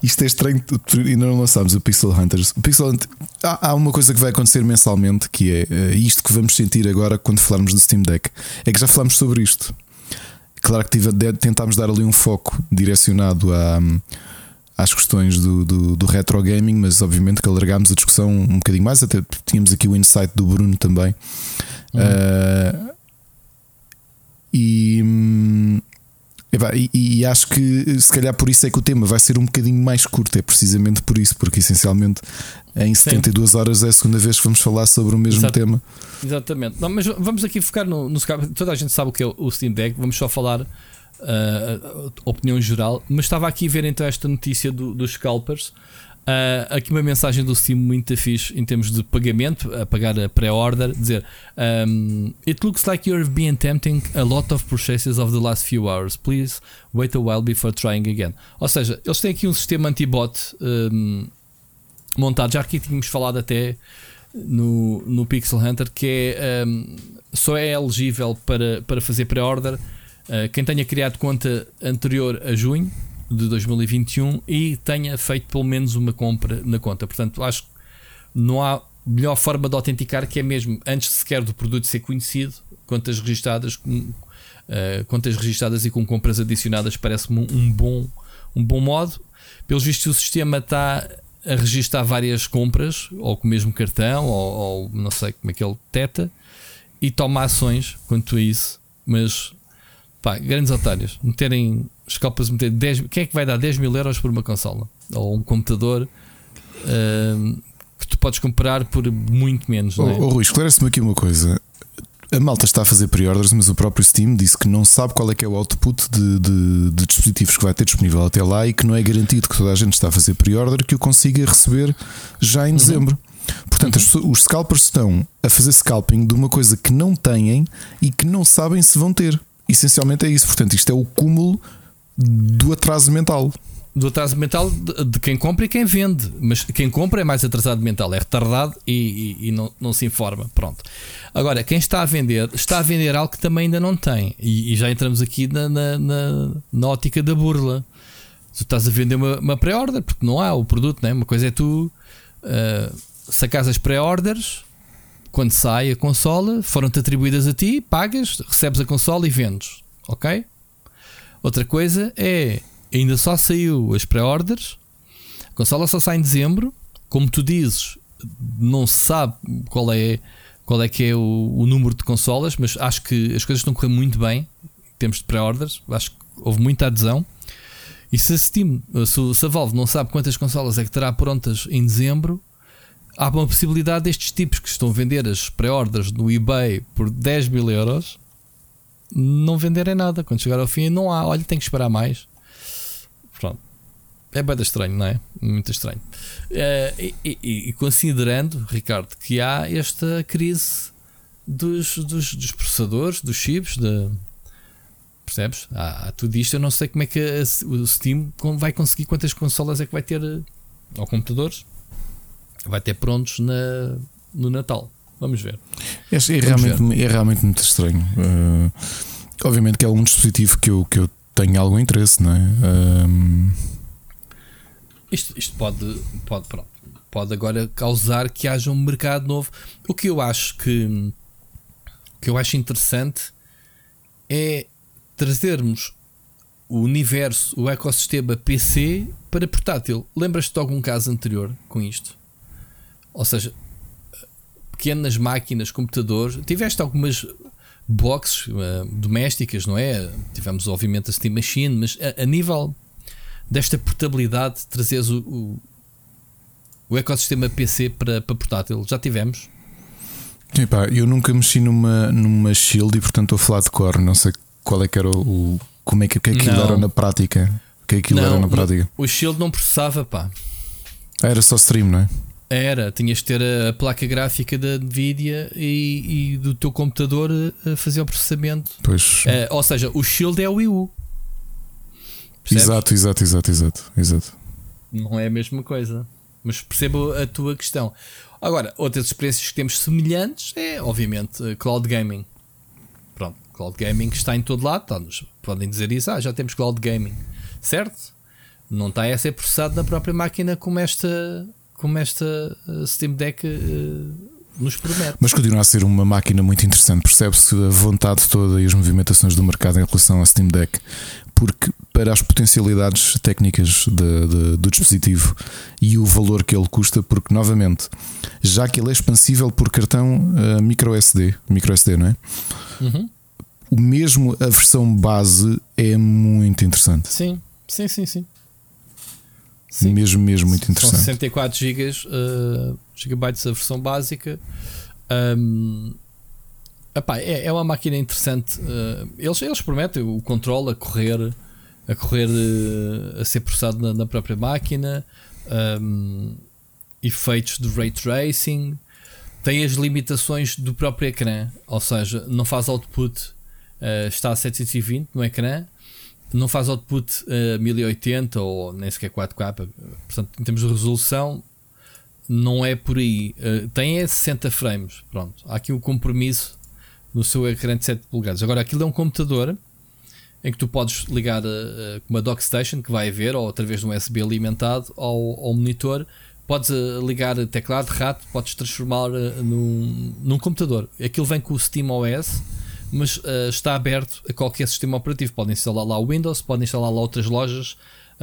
isto é estranho, ainda não lançámos o Pixel Hunters. O Pixel Hunt- há, há uma coisa que vai acontecer mensalmente que é eh, isto que vamos sentir agora quando falarmos do Steam Deck. É que já falámos sobre isto. Claro que tive, tentámos dar ali um foco direcionado à- às questões do, do, do retro gaming, mas obviamente que alargámos a discussão um bocadinho mais. Até tínhamos aqui o insight do Bruno também. Ah, e, hum, e, e acho que se calhar por isso é que o tema vai ser um bocadinho mais curto. É precisamente por isso, porque essencialmente em 72 horas é a segunda vez que vamos falar sobre o mesmo
Exato.
tema.
Exatamente. Não, mas vamos aqui focar no, no. Toda a gente sabe o que é o Steam Deck. Vamos só falar ah, opinião geral. Mas estava aqui a ver então esta notícia do- dos scalpers. Ah, aqui uma mensagem do Steam muito fixe em termos de pagamento, a pagar a pré-order, dizer um, It looks like you've been attempting a lot of purchases of the last few hours. Please wait a while before trying again. Ou seja, eles têm aqui um sistema anti-bot um, montado, já aqui tínhamos falado até no, no Pixel Hunter, que é um, só é elegível para, para fazer pré-order uh, quem tenha criado conta anterior a junho de 2021 e tenha feito pelo menos uma compra na conta. Portanto, acho que não há melhor forma de autenticar que é mesmo antes sequer do produto ser conhecido, contas registadas com, uh, contas registadas e com compras adicionadas parece-me um, bom um bom modo. Pelos vistos o sistema está a registrar várias compras, ou com o mesmo cartão, ou, ou não sei como é que ele teta, e toma ações quanto a isso. Mas pá, grandes otários, meterem escopas, meter 10, quem é que vai dar 10 mil euros por uma consola? Ou um computador ahm, que tu podes comprar por muito menos, não é?
Oh, oh, Rui, esclarece-me aqui uma coisa. A malta está a fazer pre-orders, mas o próprio Steam disse que não sabe qual é que é o output de, de- de dispositivos que vai ter disponível até lá e que não é garantido que toda a gente está a fazer pre-order que o consiga receber já em dezembro. Portanto, pessoas- os scalpers estão a fazer scalping de uma coisa que não têm e que não sabem se vão ter. Essencialmente é isso. Portanto, isto é o cúmulo do atraso mental.
do atraso mental de, quem compra e quem vende. Mas quem compra é mais atrasado mental, é retardado e, e- e não, não se informa. Pronto. Agora, quem está a vender, está a vender algo que também ainda não tem. E, e já entramos aqui na, na, na- na ótica da burla. Tu estás a vender uma, uma pré-order, porque não há o produto, né? uma coisa é tu uh, sacares as pré-orders. Quando sai a consola, foram-te atribuídas a ti, pagas, recebes a consola e vendes. Ok? Outra coisa é ainda só saiu as pré-orders, a consola só sai em dezembro, como tu dizes, não se sabe qual é qual é que é o, o número de consolas, mas acho que as coisas estão a correr muito bem em termos de pré-orders, acho que houve muita adesão. E se a Steam, se, a Valve não sabe quantas consolas é que terá prontas em dezembro, há uma possibilidade destes tipos que estão a vender as pré-orders no eBay por 10 mil euros não venderem nada. Quando chegar ao fim, não há. Olha, tem que esperar mais. Pronto. É bem estranho, não é? Muito estranho. Eh, e, e- e considerando, Ricardo, que há esta crise dos, dos, dos processadores, dos chips, de, percebes? Há, tudo isto. Eu não sei como é que a- o Steam vai conseguir quantas consolas é que vai ter, eh, ou computadores, vai ter prontos na, no Natal. Vamos ver.
É, é realmente, é realmente muito estranho. Uh, obviamente que é um dispositivo que eu, que eu tenho algum interesse, não é? Um,
Isto, isto pode, pode, pronto, pode agora causar que haja um mercado novo. O que eu acho que, o que eu acho interessante é trazermos o universo, o ecossistema PC para portátil. Lembras-te de algum caso anterior com isto? Ou seja, pequenas máquinas, computadores. Tiveste algumas boxes eh, domésticas, não é? Tivemos, obviamente, a Steam Machine, mas a, a nível desta portabilidade, de trazeres o, o, o ecossistema PC para, para portátil. Já tivemos.
epá, eu nunca mexi numa, numa Shield e portanto estou a falar de cor. Não sei qual é que era o. o- como é que, o que é que aquilo
Não.
era na prática? O que é que aquilo era na prática?
o Shield não processava, pá.
Ah, era só stream, não é?
Era, tinhas de ter a, placa gráfica da Nvidia e, e do teu computador a, a fazer o processamento.
Pois.
Eh, ou seja, o Shield é o Wii U. Percebes?
Exato, exato, exato, exato, exato.
Não é a mesma coisa. Mas percebo a tua questão. Agora, outras experiências que temos semelhantes é, obviamente, eh, cloud gaming. Pronto, cloud gaming está em todo lado. Tá, nos- podem dizer isso, ah, já temos cloud gaming. Certo? Não está a ser processado na própria máquina como esta, como esta eh, Steam Deck eh, nos promete.
Mas continua a ser uma máquina muito interessante. Percebe-se a vontade toda e as movimentações do mercado em relação ao Steam Deck. Porque, para as potencialidades técnicas de- de- do dispositivo e o valor que ele custa, porque, novamente, já que ele é expansível por cartão uh, micro SD, micro SD, não é?
Uhum.
O mesmo, a versão base é muito interessante.
Sim, sim, sim, sim.
Mesmo, mesmo muito
São
interessante.
64 gigas, uh, gigabytes a versão básica. Um, epá, é, é uma máquina interessante. uh, eles, eles prometem o controle a correr, a correr, uh, a ser processado na, na própria máquina. um, efeitos de ray tracing. Tem as limitações do próprio ecrã, ou seja, não faz output, uh, está a 720 no ecrã, não faz output uh, 1080 ou nem sequer 4K. Portanto, em termos de resolução, não é por aí. Uh, tem é 60 frames. Pronto, há aqui um compromisso no seu ecrã de 7 polegadas. Agora, aquilo é um computador em que tu podes ligar uh, uma dockstation que vai haver, ou através de um USB alimentado ao, ao monitor. Podes ligar teclado, rato, podes transformar num, num computador. Aquilo vem com o Steam OS mas uh, está aberto a qualquer sistema operativo. Podem instalar lá o Windows, podem instalar lá outras lojas.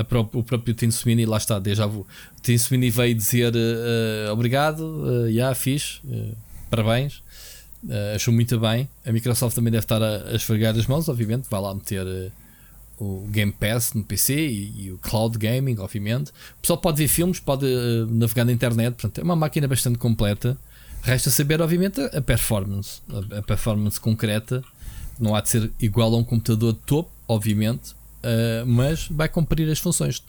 Pró o próprio Tim Sweeney, lá está, déjà vu. O Tim Sweeney veio dizer uh, obrigado, uh, yeah, uh, parabéns, uh, achou muito bem. A Microsoft também deve estar a, a esfregar as mãos, obviamente, vai lá meter o Game Pass no PC e, e, o Cloud Gaming, obviamente. O pessoal pode ver filmes, pode navegar na internet, portanto, é uma máquina bastante completa. Resta saber, obviamente, a performance. A performance concreta não há de ser igual a um computador de topo, obviamente, uh, mas vai cumprir as funções.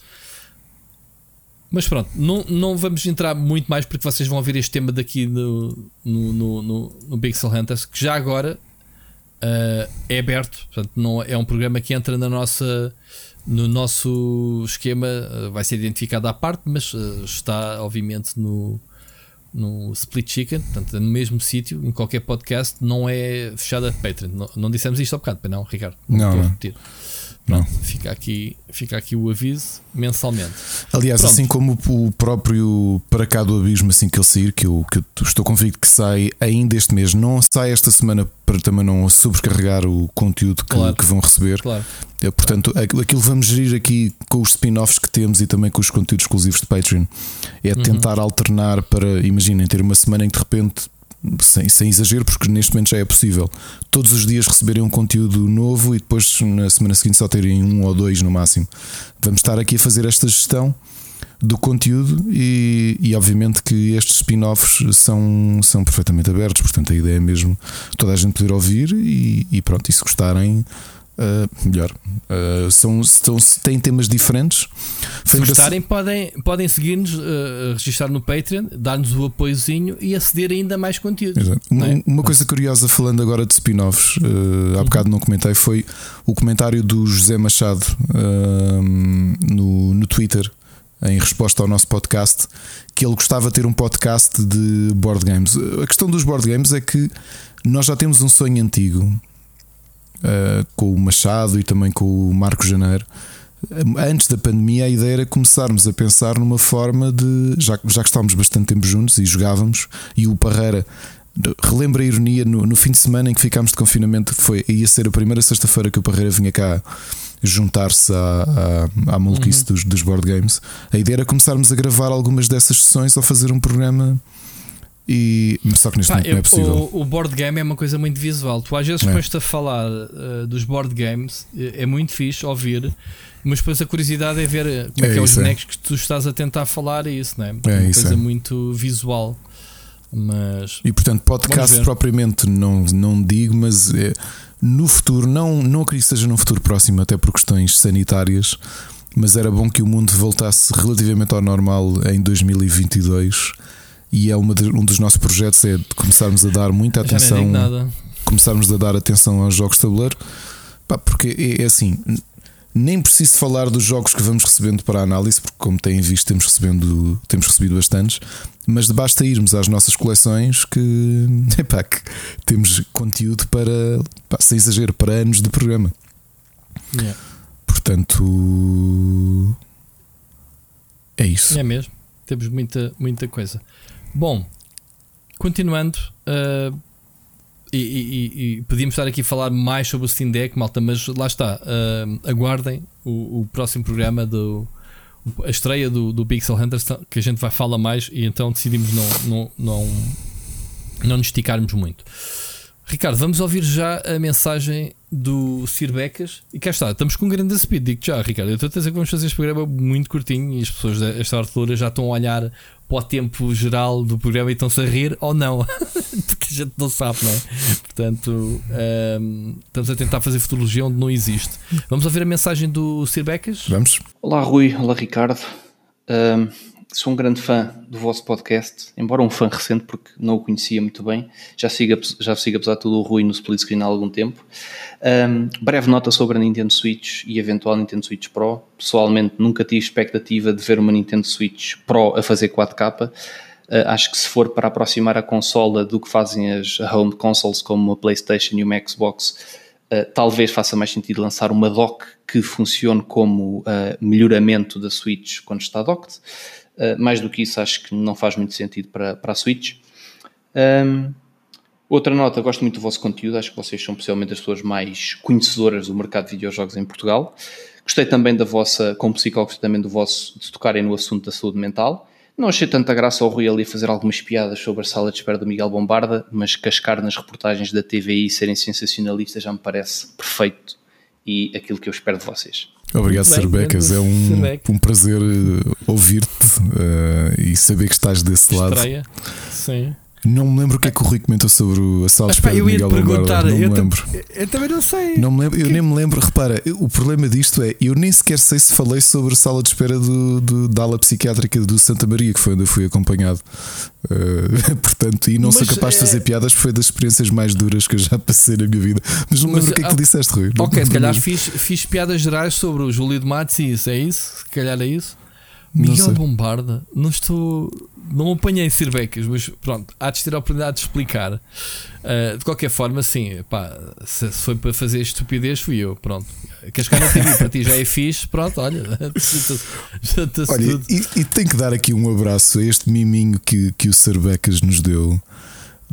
Mas pronto, não, não vamos entrar muito mais porque vocês vão ouvir este tema daqui no, no, no, no, no Pixel Hunters, que já agora uh, é aberto. Portanto, não, é um programa que entra na nossa, no nosso esquema, uh, vai ser identificado à parte, mas está, obviamente, no no Split Chicken, portanto, no mesmo sítio, em qualquer podcast, não é fechada a Patreon. Não, não dissemos isto há bocado, não, Ricardo?
Não, não.
Pronto. Fica, aqui, fica aqui o aviso mensalmente.
Aliás,
Pronto.
assim como o próprio Para Cá do Abismo, assim que ele sair, que eu, que eu estou convicto que sai ainda este mês, não sai esta semana para também não sobrecarregar o conteúdo que,
Claro.
que vão receber.
Claro.
É, portanto, aquilo vamos gerir aqui com os spin-offs que temos e também com os conteúdos exclusivos de Patreon é
Uhum.
tentar alternar para, imaginem, ter uma semana em que de repente, sem, sem exagero, porque neste momento já é possível, todos os dias receberem um conteúdo novo e depois na semana seguinte só terem um ou dois no máximo. Vamos estar aqui a fazer esta gestão do conteúdo e, e obviamente que estes spin-offs são, são perfeitamente abertos, portanto a ideia é mesmo toda a gente poder ouvir e, e pronto, e se gostarem. Uh, melhor. Uh, são, são, têm temas diferentes.
Se gostarem, podem, podem seguir-nos, uh, registrar no Patreon, dar-nos o apoiozinho e aceder a ainda mais conteúdo.
Exato. Uma, é? uma, coisa curiosa, falando agora de spin-offs, uh, há bocado não comentei, foi o comentário do José Machado no, no Twitter. Em resposta ao nosso podcast, que ele gostava de ter um podcast de board games. A questão dos board games é que nós já temos um sonho antigo uh, com o Machado e também com o Marco Janeiro. Antes da pandemia, a ideia era começarmos a pensar numa forma de. Já, já que estávamos bastante tempo juntos e jogávamos, e o Parreira relembra a ironia no, no, fim de semana em que ficámos de confinamento, foi, ia ser a primeira sexta-feira que o Parreira vinha cá juntar-se à, à, à maluquice uhum. dos, dos board games. A ideia era começarmos a gravar algumas dessas sessões ou fazer um programa. E, só que neste
Pá,
momento não é possível.
O, o, board game é uma coisa muito visual. Tu às vezes, depois de a falar uh, dos board games, é muito fixe ouvir, mas depois a curiosidade é ver como é, é que é os bonecos é. que tu estás a tentar falar. Isso, não é?
é
uma
isso,
coisa muito visual. Mas
e portanto, podcast propriamente não, não digo, mas é, no futuro, não, não acredito que seja num futuro próximo, até por questões sanitárias, mas era bom que o mundo voltasse relativamente ao normal em 2022. E é de, um dos nossos projetos é de começarmos a dar muita atenção.
nada.
Começarmos a dar atenção aos jogos de tabuleiro, pá, porque é, é assim. Nem preciso falar dos jogos que vamos recebendo para a análise, porque, como têm visto, temos, recebendo, temos recebido bastantes. Mas basta irmos às nossas coleções que, epá, que temos conteúdo para, pá, sem exagero, para anos de programa.
Yeah.
Portanto, é isso.
É mesmo. Temos muita, muita coisa. Bom, continuando. Uh, e, e, e, podíamos estar aqui a falar mais sobre o Steam Deck, malta, mas lá está. Uh, aguardem o, o, próximo programa do. A estreia do, do Pixel Hunters, que a gente vai falar mais e então decidimos não, não, não, não nos esticarmos muito. Ricardo, vamos ouvir já a mensagem do Sir Becas. E cá está, estamos com um grande speed, digo já, Ricardo. Eu estou a dizer que vamos fazer este programa muito curtinho e as pessoas desta altura já estão a olhar para o tempo geral do programa e estão-se a rir ou não, porque a gente não sabe, não é? Portanto, um, estamos a tentar fazer futurologia onde não existe. Vamos ouvir a mensagem do Sir Becas?
Vamos.
Olá, Rui. Olá, Ricardo. Um, sou um grande fã do vosso podcast, embora um fã recente, porque não o conhecia muito bem. Já sigo, já sigo apesar de tudo, o Rui no split screen há algum tempo. Um, breve nota sobre a Nintendo Switch e eventual Nintendo Switch Pro. Pessoalmente, nunca tive expectativa de ver uma Nintendo Switch Pro a fazer 4K. Uh, acho que se for para aproximar a consola do que fazem as home consoles como a PlayStation e uma Xbox, uh, talvez faça mais sentido lançar uma dock que funcione como uh, melhoramento da Switch quando está docked. Uh, mais do que isso, acho que não faz muito sentido para, para a Switch. Um, outra nota, gosto muito do vosso conteúdo, acho que vocês são possivelmente as pessoas mais conhecedoras do mercado de videojogos em Portugal. Gostei também da vossa, como psicólogo, gostei também do vosso, de tocarem no assunto da saúde mental. Não achei tanta graça ao Rui ali fazer algumas piadas sobre a sala de espera do Miguel Bombarda, mas cascar nas reportagens da TVI e serem sensacionalistas já me parece perfeito e aquilo que eu espero de vocês.
Obrigado, Sr. Becas. É um, um prazer eh, ouvir-te uh, e saber que estás desse
Estreia.
lado.
Sim.
Não me lembro o que é que o Rui comentou sobre a sala de espera
eu
ia Miguel
perguntar,
Não
eu
me lembro.
Eu também não sei.
Não me lembro, eu nem me lembro. Repara, o problema disto é eu nem sequer sei se falei sobre a sala de espera do, do, da ala psiquiátrica do Santa Maria, que foi onde eu fui acompanhado. Uh, portanto, e não Mas sou capaz é... de fazer piadas, foi das experiências mais duras que eu já passei na minha vida. Mas não me lembro o que é que tu disseste, Rui.
Ok, se calhar fiz, fiz piadas gerais sobre o Júlio de Matos e isso, é isso? Se calhar é isso? Miguel Bombarda, não estou. Não apanhei Sirbecas, mas pronto, há de ter a oportunidade de explicar. Uh, de qualquer forma, sim, pá, se, foi para fazer estupidez, fui eu. Pronto, queres que eu não TV para ti já é fixe, pronto, olha,
olha e, e tem que dar aqui um abraço a este miminho que, que o Sirbecas nos deu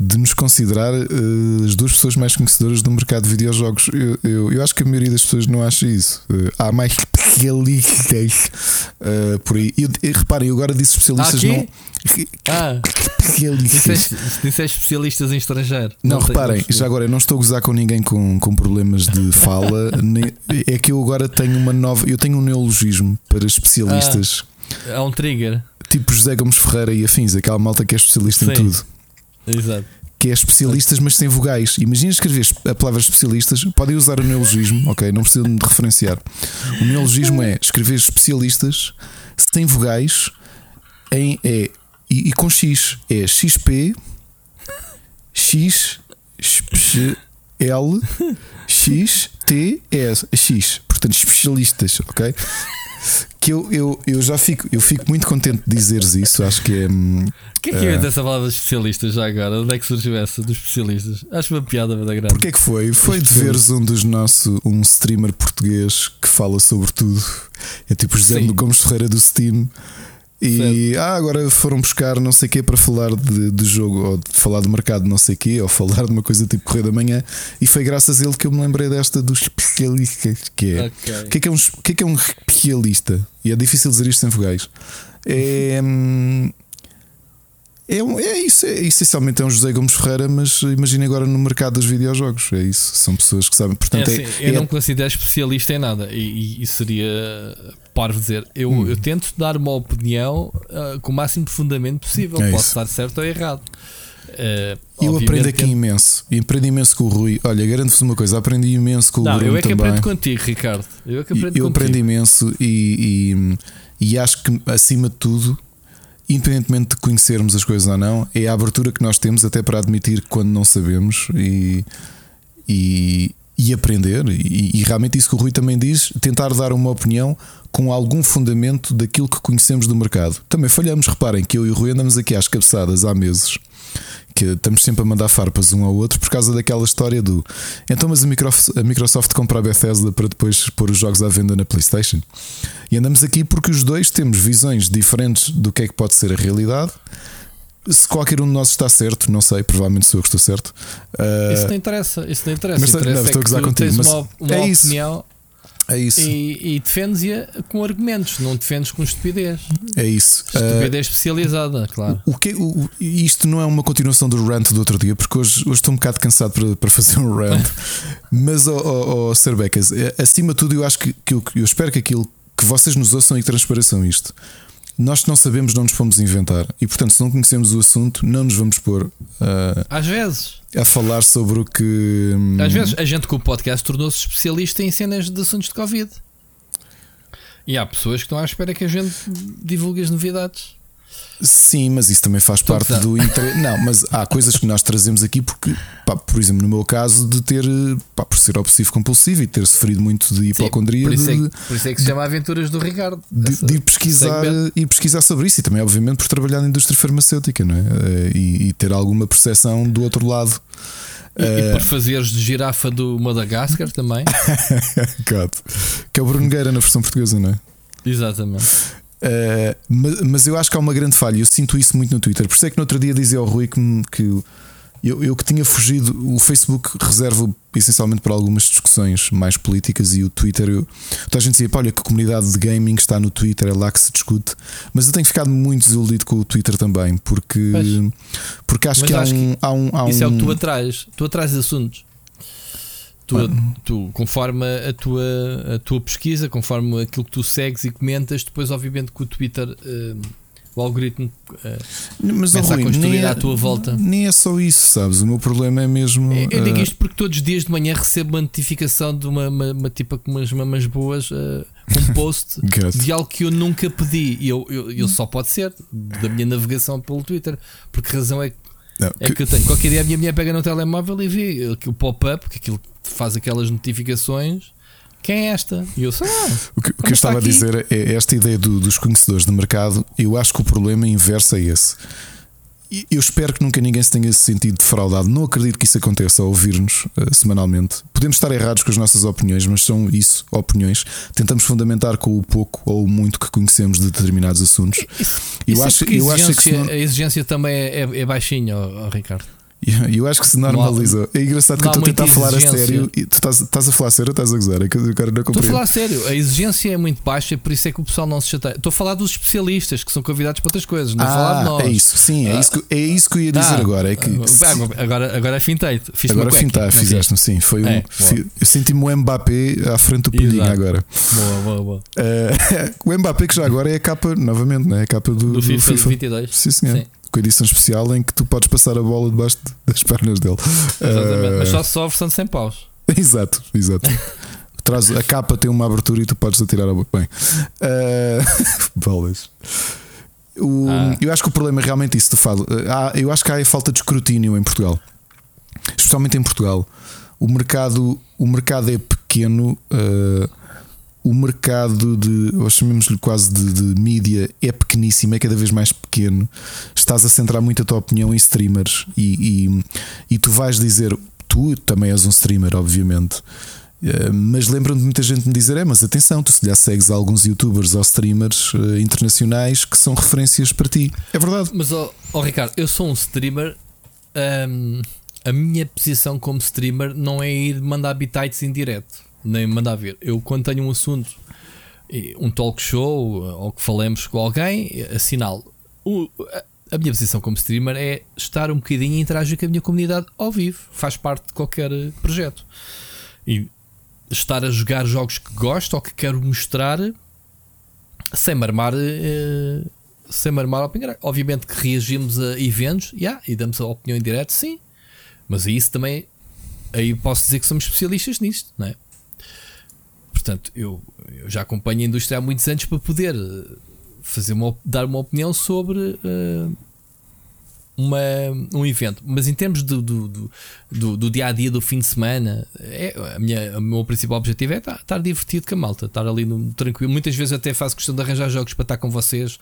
de nos considerar uh, as duas pessoas mais conhecedoras do mercado de videojogos. Eu, eu, eu acho que a maioria das pessoas não acha isso. Uh, há mais especialistas uh, por aí. E, reparem, eu agora disse especialistas não.
Ah, especialistas. Disse especialistas em estrangeiro.
Não, não reparem, já agora eu não estou a gozar com ninguém com, com problemas de fala. nem, é que eu agora tenho uma nova. Eu tenho um neologismo para especialistas.
Ah, é um trigger.
Tipo José Gomes Ferreira e afins, aquela malta que é especialista Sim. em tudo.
Exato.
Que é especialistas, mas sem vogais. Imagina escrever a palavra especialistas, podem usar o neologismo, ok? Não precisam de referenciar. O neologismo é escrever especialistas sem vogais em é e, e com X. É XP, X, L, X, T, S, X. Portanto, especialistas, ok? Que eu, eu, eu já fico, eu fico muito contente de dizeres isso. Acho que é.
Hum, o que é que é uh, essa palavra especialistas já agora? Onde é que surgiu essa dos especialistas? Acho uma piada da grande.
Porquê é que foi? Foi de veres um dos nossos, um streamer português que fala sobre tudo. É tipo José. Gomes Ferreira do Steam. E ah, agora foram buscar não sei o quê para falar de, de jogo, ou de falar de mercado não sei o quê, ou falar de uma coisa tipo Correio da Manhã. E foi graças a ele que eu me lembrei desta dos especialistas. Que é. Okay. O, que é que é um, que é que é um especialista? E é difícil dizer isto sem vogais. É. Hum, é, um, é isso, é, essencialmente é um José Gomes Ferreira, mas imagine agora no mercado dos videojogos. É isso, são pessoas que sabem. Portanto,
é assim,
é,
eu não me considero especialista em nada e, e seria parvo dizer. Eu, hum. eu tento dar uma opinião uh, com o máximo de fundamento possível. É Posso isso. estar certo ou errado. Uh,
eu aprendo aqui que... imenso. E aprendi imenso com o Rui. Olha, garanto-vos uma coisa: aprendi imenso com o Bruno.
Eu é que
também.
aprendo contigo, Ricardo. Eu é que aprendo
Eu
contigo.
aprendo imenso e, e, e acho que, acima de tudo, independentemente de conhecermos as coisas ou não, é a abertura que nós temos até para admitir quando não sabemos e, e, e aprender, e, e, realmente isso que o Rui também diz, tentar dar uma opinião com algum fundamento daquilo que conhecemos do mercado. Também falhamos, reparem que eu e o Rui andamos aqui às cabeçadas há meses que estamos sempre a mandar farpas um ao outro por causa daquela história do então, mas a Microsoft, a Microsoft compra a Bethesda para depois pôr os jogos à venda na PlayStation. E andamos aqui porque os dois temos visões diferentes do que é que pode ser a realidade. Se qualquer um de nós está certo, não sei, provavelmente sou eu que estou certo.
Uh, isso não interessa, isso não interessa. Mas,
interessa
não,
estou
é
a gozar contigo, mas
uma, uma
é
opinião.
Isso. É isso.
E, e defendes-a com argumentos, não defendes com estupidez.
É isso.
Estupidez uh, especializada, claro.
O, que, o, isto não é uma continuação do rant do outro dia, porque hoje, hoje estou um bocado cansado para, para fazer um rant. Mas, oh, oh, oh Sir Becas, eh, acima de tudo, eu acho que, que eu, eu espero que aquilo que vocês nos ouçam e transpareçam isto. Nós que não sabemos, não nos fomos inventar. E portanto, se não conhecemos o assunto, não nos vamos pôr uh,
às vezes
a falar sobre o que.
Hum, às vezes a gente com o podcast tornou-se especialista em cenas de assuntos de Covid. E há pessoas que estão à espera que a gente divulgue as novidades.
Sim, mas isso também faz parte do interesse. Não, mas há coisas que nós trazemos aqui porque, pá, por exemplo, no meu caso, de ter, pá, por ser obsessivo compulsivo e ter sofrido muito de hipocondria.
Sim, por, isso
de,
é, por, isso é, que se chama Aventuras do Ricardo.
De, de ir pesquisar, e pesquisar sobre isso e também, obviamente, por trabalhar na indústria farmacêutica não é? Eh, e, e ter alguma percepção do outro lado.
E, e por fazeres de girafa do Madagascar também.
God. Que é o Bruno Gueira na versão portuguesa, não é?
Exatamente.
Uh, mas, mas, eu acho que há uma grande falha. Eu sinto isso muito no Twitter. Por isso é que no outro dia dizia ao Rui que, que eu, eu, que tinha fugido. O Facebook reserva essencialmente para algumas discussões mais políticas e o Twitter. Eu, toda a gente dizia: olha, que a comunidade de gaming está no Twitter, é lá que se discute. Mas eu tenho ficado muito desiludido com o Twitter também, porque, porque acho que, há, um, que há, um, há
Isso
um...
é o que tu atrás. Tu atrás assuntos. Tu, tu, conforme a tua, a tua pesquisa, conforme aquilo que tu segues e comentas, depois, obviamente, que o Twitter, uh, o algoritmo uh,
Mas,
começa
Rui,
a construir
é,
à tua volta.
Nem é só isso, sabes? O meu problema é mesmo.
Eu, eu digo isto porque todos os dias de manhã recebo uma notificação de uma, uma, uma tipo com umas mamas boas. Uh, um post de algo que eu nunca pedi e eu, eu, eu, só pode ser da minha navegação pelo Twitter, porque a razão é que não, é que... que eu tenho. Qualquer dia a minha mulher pega no telemóvel e vê o pop-up, que aquilo faz aquelas notificações. Quem é esta? E eu sei.
O que, o que eu estava aqui? a dizer é esta ideia do, dos conhecedores de mercado. Eu acho que o problema inverso é esse. Eu espero que nunca ninguém se tenha sentido defraudado. Não acredito que isso aconteça a ouvir-nos uh, semanalmente. Podemos estar errados com as nossas opiniões, mas são isso, opiniões. Tentamos fundamentar com o pouco ou o muito que conhecemos de determinados assuntos.
Isso, eu isso acho, é eu acho que não... a exigência também é, é, é baixinha, oh, oh, Ricardo.
Eu acho que se normaliza. É engraçado que eu estou a tentar falar a sério e tu estás, estás a falar a sério ou estás a gozar? É que eu quero não
Estou a falar a sério. A exigência é muito baixa, por isso é que o pessoal não se chateia. Estou a falar dos especialistas que são convidados para outras coisas, não ah, a falar de nós.
É isso, sim, é, ah, isso, que, é isso que eu ia dizer ah, agora. É que,
ah, agora, agora fintei.
Fiz agora fintei, fizeste-me, sim. Foi é, um, eu senti-me o Mbappé à frente do Pedrinho agora.
Boa, boa, boa.
Uh, o Mbappé que já agora é a capa, novamente, não é? A capa do,
do,
do
FIFA,
FIFA.
22.
Sim, senhor. Sim com a edição especial em que tu podes passar a bola debaixo das pernas dele.
Exatamente, uh... mas só só a versão de 100 paus.
Exato, exato. Traz, a capa tem uma abertura e tu podes atirar a boca. Bem, uh... bolas. O, ah. Eu acho que o problema é realmente isso. Tu fala. Há, eu acho que há a falta de escrutínio em Portugal, especialmente em Portugal. O mercado, o mercado é pequeno. Uh, o mercado de, ou chamemos-lhe quase de, de mídia, é pequeníssimo, é cada vez mais pequeno. Estás a centrar muito a tua opinião em streamers e, e, e tu vais dizer, tu também és um streamer, obviamente. Eh, mas lembram-me de muita gente me dizer: é, mas atenção, tu se já segues alguns youtubers ou streamers uh, internacionais que são referências para ti. É verdade.
Mas, oh, oh Ricardo, eu sou um streamer. Um, a minha posição como streamer não é ir mandar bitites em direto nem mandar ver. Eu, quando tenho um assunto, um talk show ou que falemos com alguém, assinalo. O, a minha posição como streamer é estar um bocadinho e interagir com a minha comunidade ao vivo, faz parte de qualquer projeto. E estar a jogar jogos que gosto ou que quero mostrar sem marmar. Eh, sem marmar a opinião. Obviamente que reagimos a eventos yeah, e damos a opinião em direto, sim. Mas isso também. Aí posso dizer que somos especialistas nisto, não é? Portanto, eu, eu, já acompanho a indústria há muitos anos para poder eh, fazer uma, dar uma opinião sobre uh, uma, um evento. Mas em termos do, do, do, do, do dia a dia, do fim de semana, é, a minha, o meu principal objetivo é estar, estar divertido com a malta, estar ali no, tranquilo. Muitas vezes até faço questão de arranjar jogos para estar com vocês,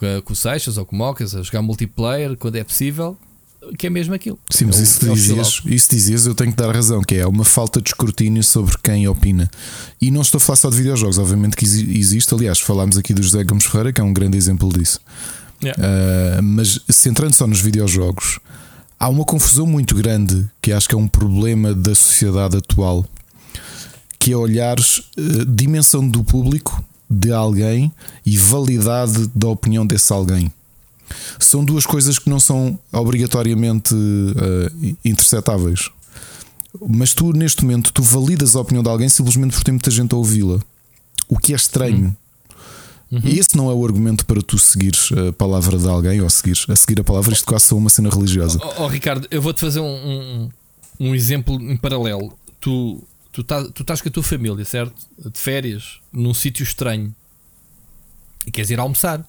com, com o Seixas ou com o Mocas, a jogar multiplayer quando é possível. Que é mesmo aquilo.
Sim, mas
É o-
isso
é o
dizias, isso dizias, eu tenho que dar razão, que é uma falta de escrutínio sobre quem opina. E não estou a falar só de videojogos, obviamente que exi- existe. Aliás, falámos aqui do José Gomes Ferreira, que é um grande exemplo disso.
Yeah.
Uh, mas centrando só nos videojogos, há uma confusão muito grande que acho que é um problema da sociedade atual, que é olhares uh, dimensão do público de alguém e validade da opinião desse alguém. São duas coisas que não são obrigatoriamente uh, interceptáveis. Mas tu, neste momento, tu validas a opinião de alguém simplesmente por ter muita gente a ouvi-la. O que é estranho. E esse não é o argumento para tu seguires a palavra de alguém ou seguires, a seguir a palavra, isto quase são uma cena religiosa.
Oh, oh, Ricardo, eu vou-te fazer um, um, um exemplo em paralelo. Tu, tu, tá, tu estás com a tua família, certo? De férias, num sítio estranho e queres ir almoçar.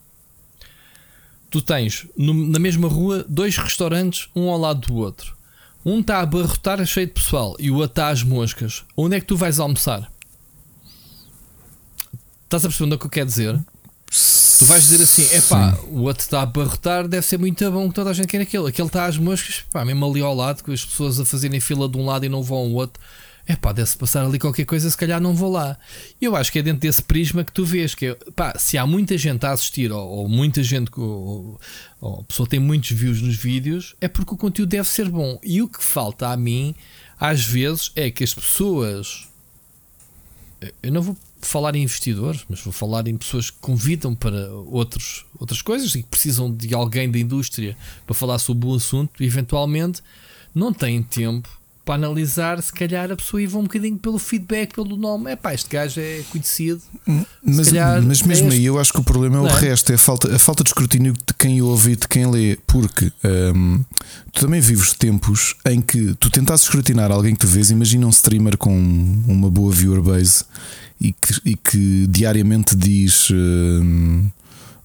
Tu tens no- na mesma rua dois restaurantes, um ao lado do outro. Um está a abarrotar a cheio de pessoal e o outro está às moscas. Onde é que tu vais almoçar? Estás a perceber o que eu quero dizer? Tu vais dizer assim: é pá, o outro está a abarrotar, deve ser muito bom que toda a gente quer aquele. Aquele está às moscas, pá, mesmo ali ao lado, com as pessoas a fazerem fila de um lado e não vão ao outro. É pá, deve-se passar ali qualquer coisa, se calhar não vou lá. Eu acho que é dentro desse prisma que tu vês que é, pá, se há muita gente a assistir, ou, ou muita gente, ou, ou a pessoa tem muitos views nos vídeos, é porque o conteúdo deve ser bom. E o que falta a mim, às vezes, é que as pessoas eu não vou falar em investidores, mas vou falar em pessoas que convidam para outros, outras coisas e que precisam de alguém da indústria para falar sobre o assunto, e eventualmente não têm tempo para analisar se calhar a pessoa e vão um bocadinho pelo feedback, pelo nome. É pá, este gajo é conhecido.
Mas,
calhar
mas mesmo
é este-
aí eu acho que o problema é o
é?
resto, é a falta, a falta de escrutínio de quem ouve e de quem lê, porque hum, tu também vives tempos em que tu tentas escrutinar alguém que tu vês, imagina um streamer com uma boa viewer base e que, e que diariamente diz hum,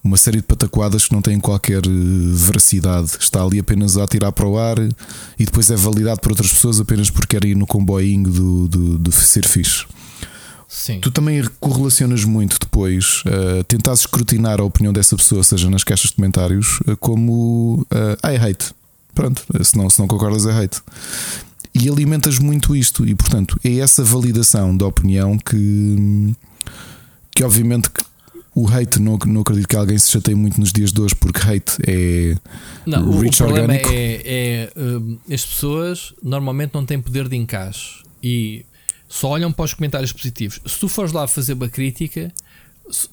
uma série de pataquadas que não têm qualquer eh, veracidade, está ali apenas a atirar para o ar e depois é validado por outras pessoas apenas porque quer ir no comboinho do, do, do ser fixe.
Sim.
Tu também correlacionas muito depois, uh, tentas escrutinar a opinião dessa pessoa, seja nas caixas de comentários, uh, como uh, I hate. Pronto, se não, se não concordas, é hate. E alimentas muito isto, e portanto é essa validação da opinião que, que obviamente que o hate, não, não acredito que alguém se chateie muito nos dias de hoje, porque hate é
Não, o, o
rich
problema
orgânico.
é, é hum, as pessoas normalmente não têm poder de encaixe e só olham para os comentários positivos. Se tu fores lá fazer uma crítica,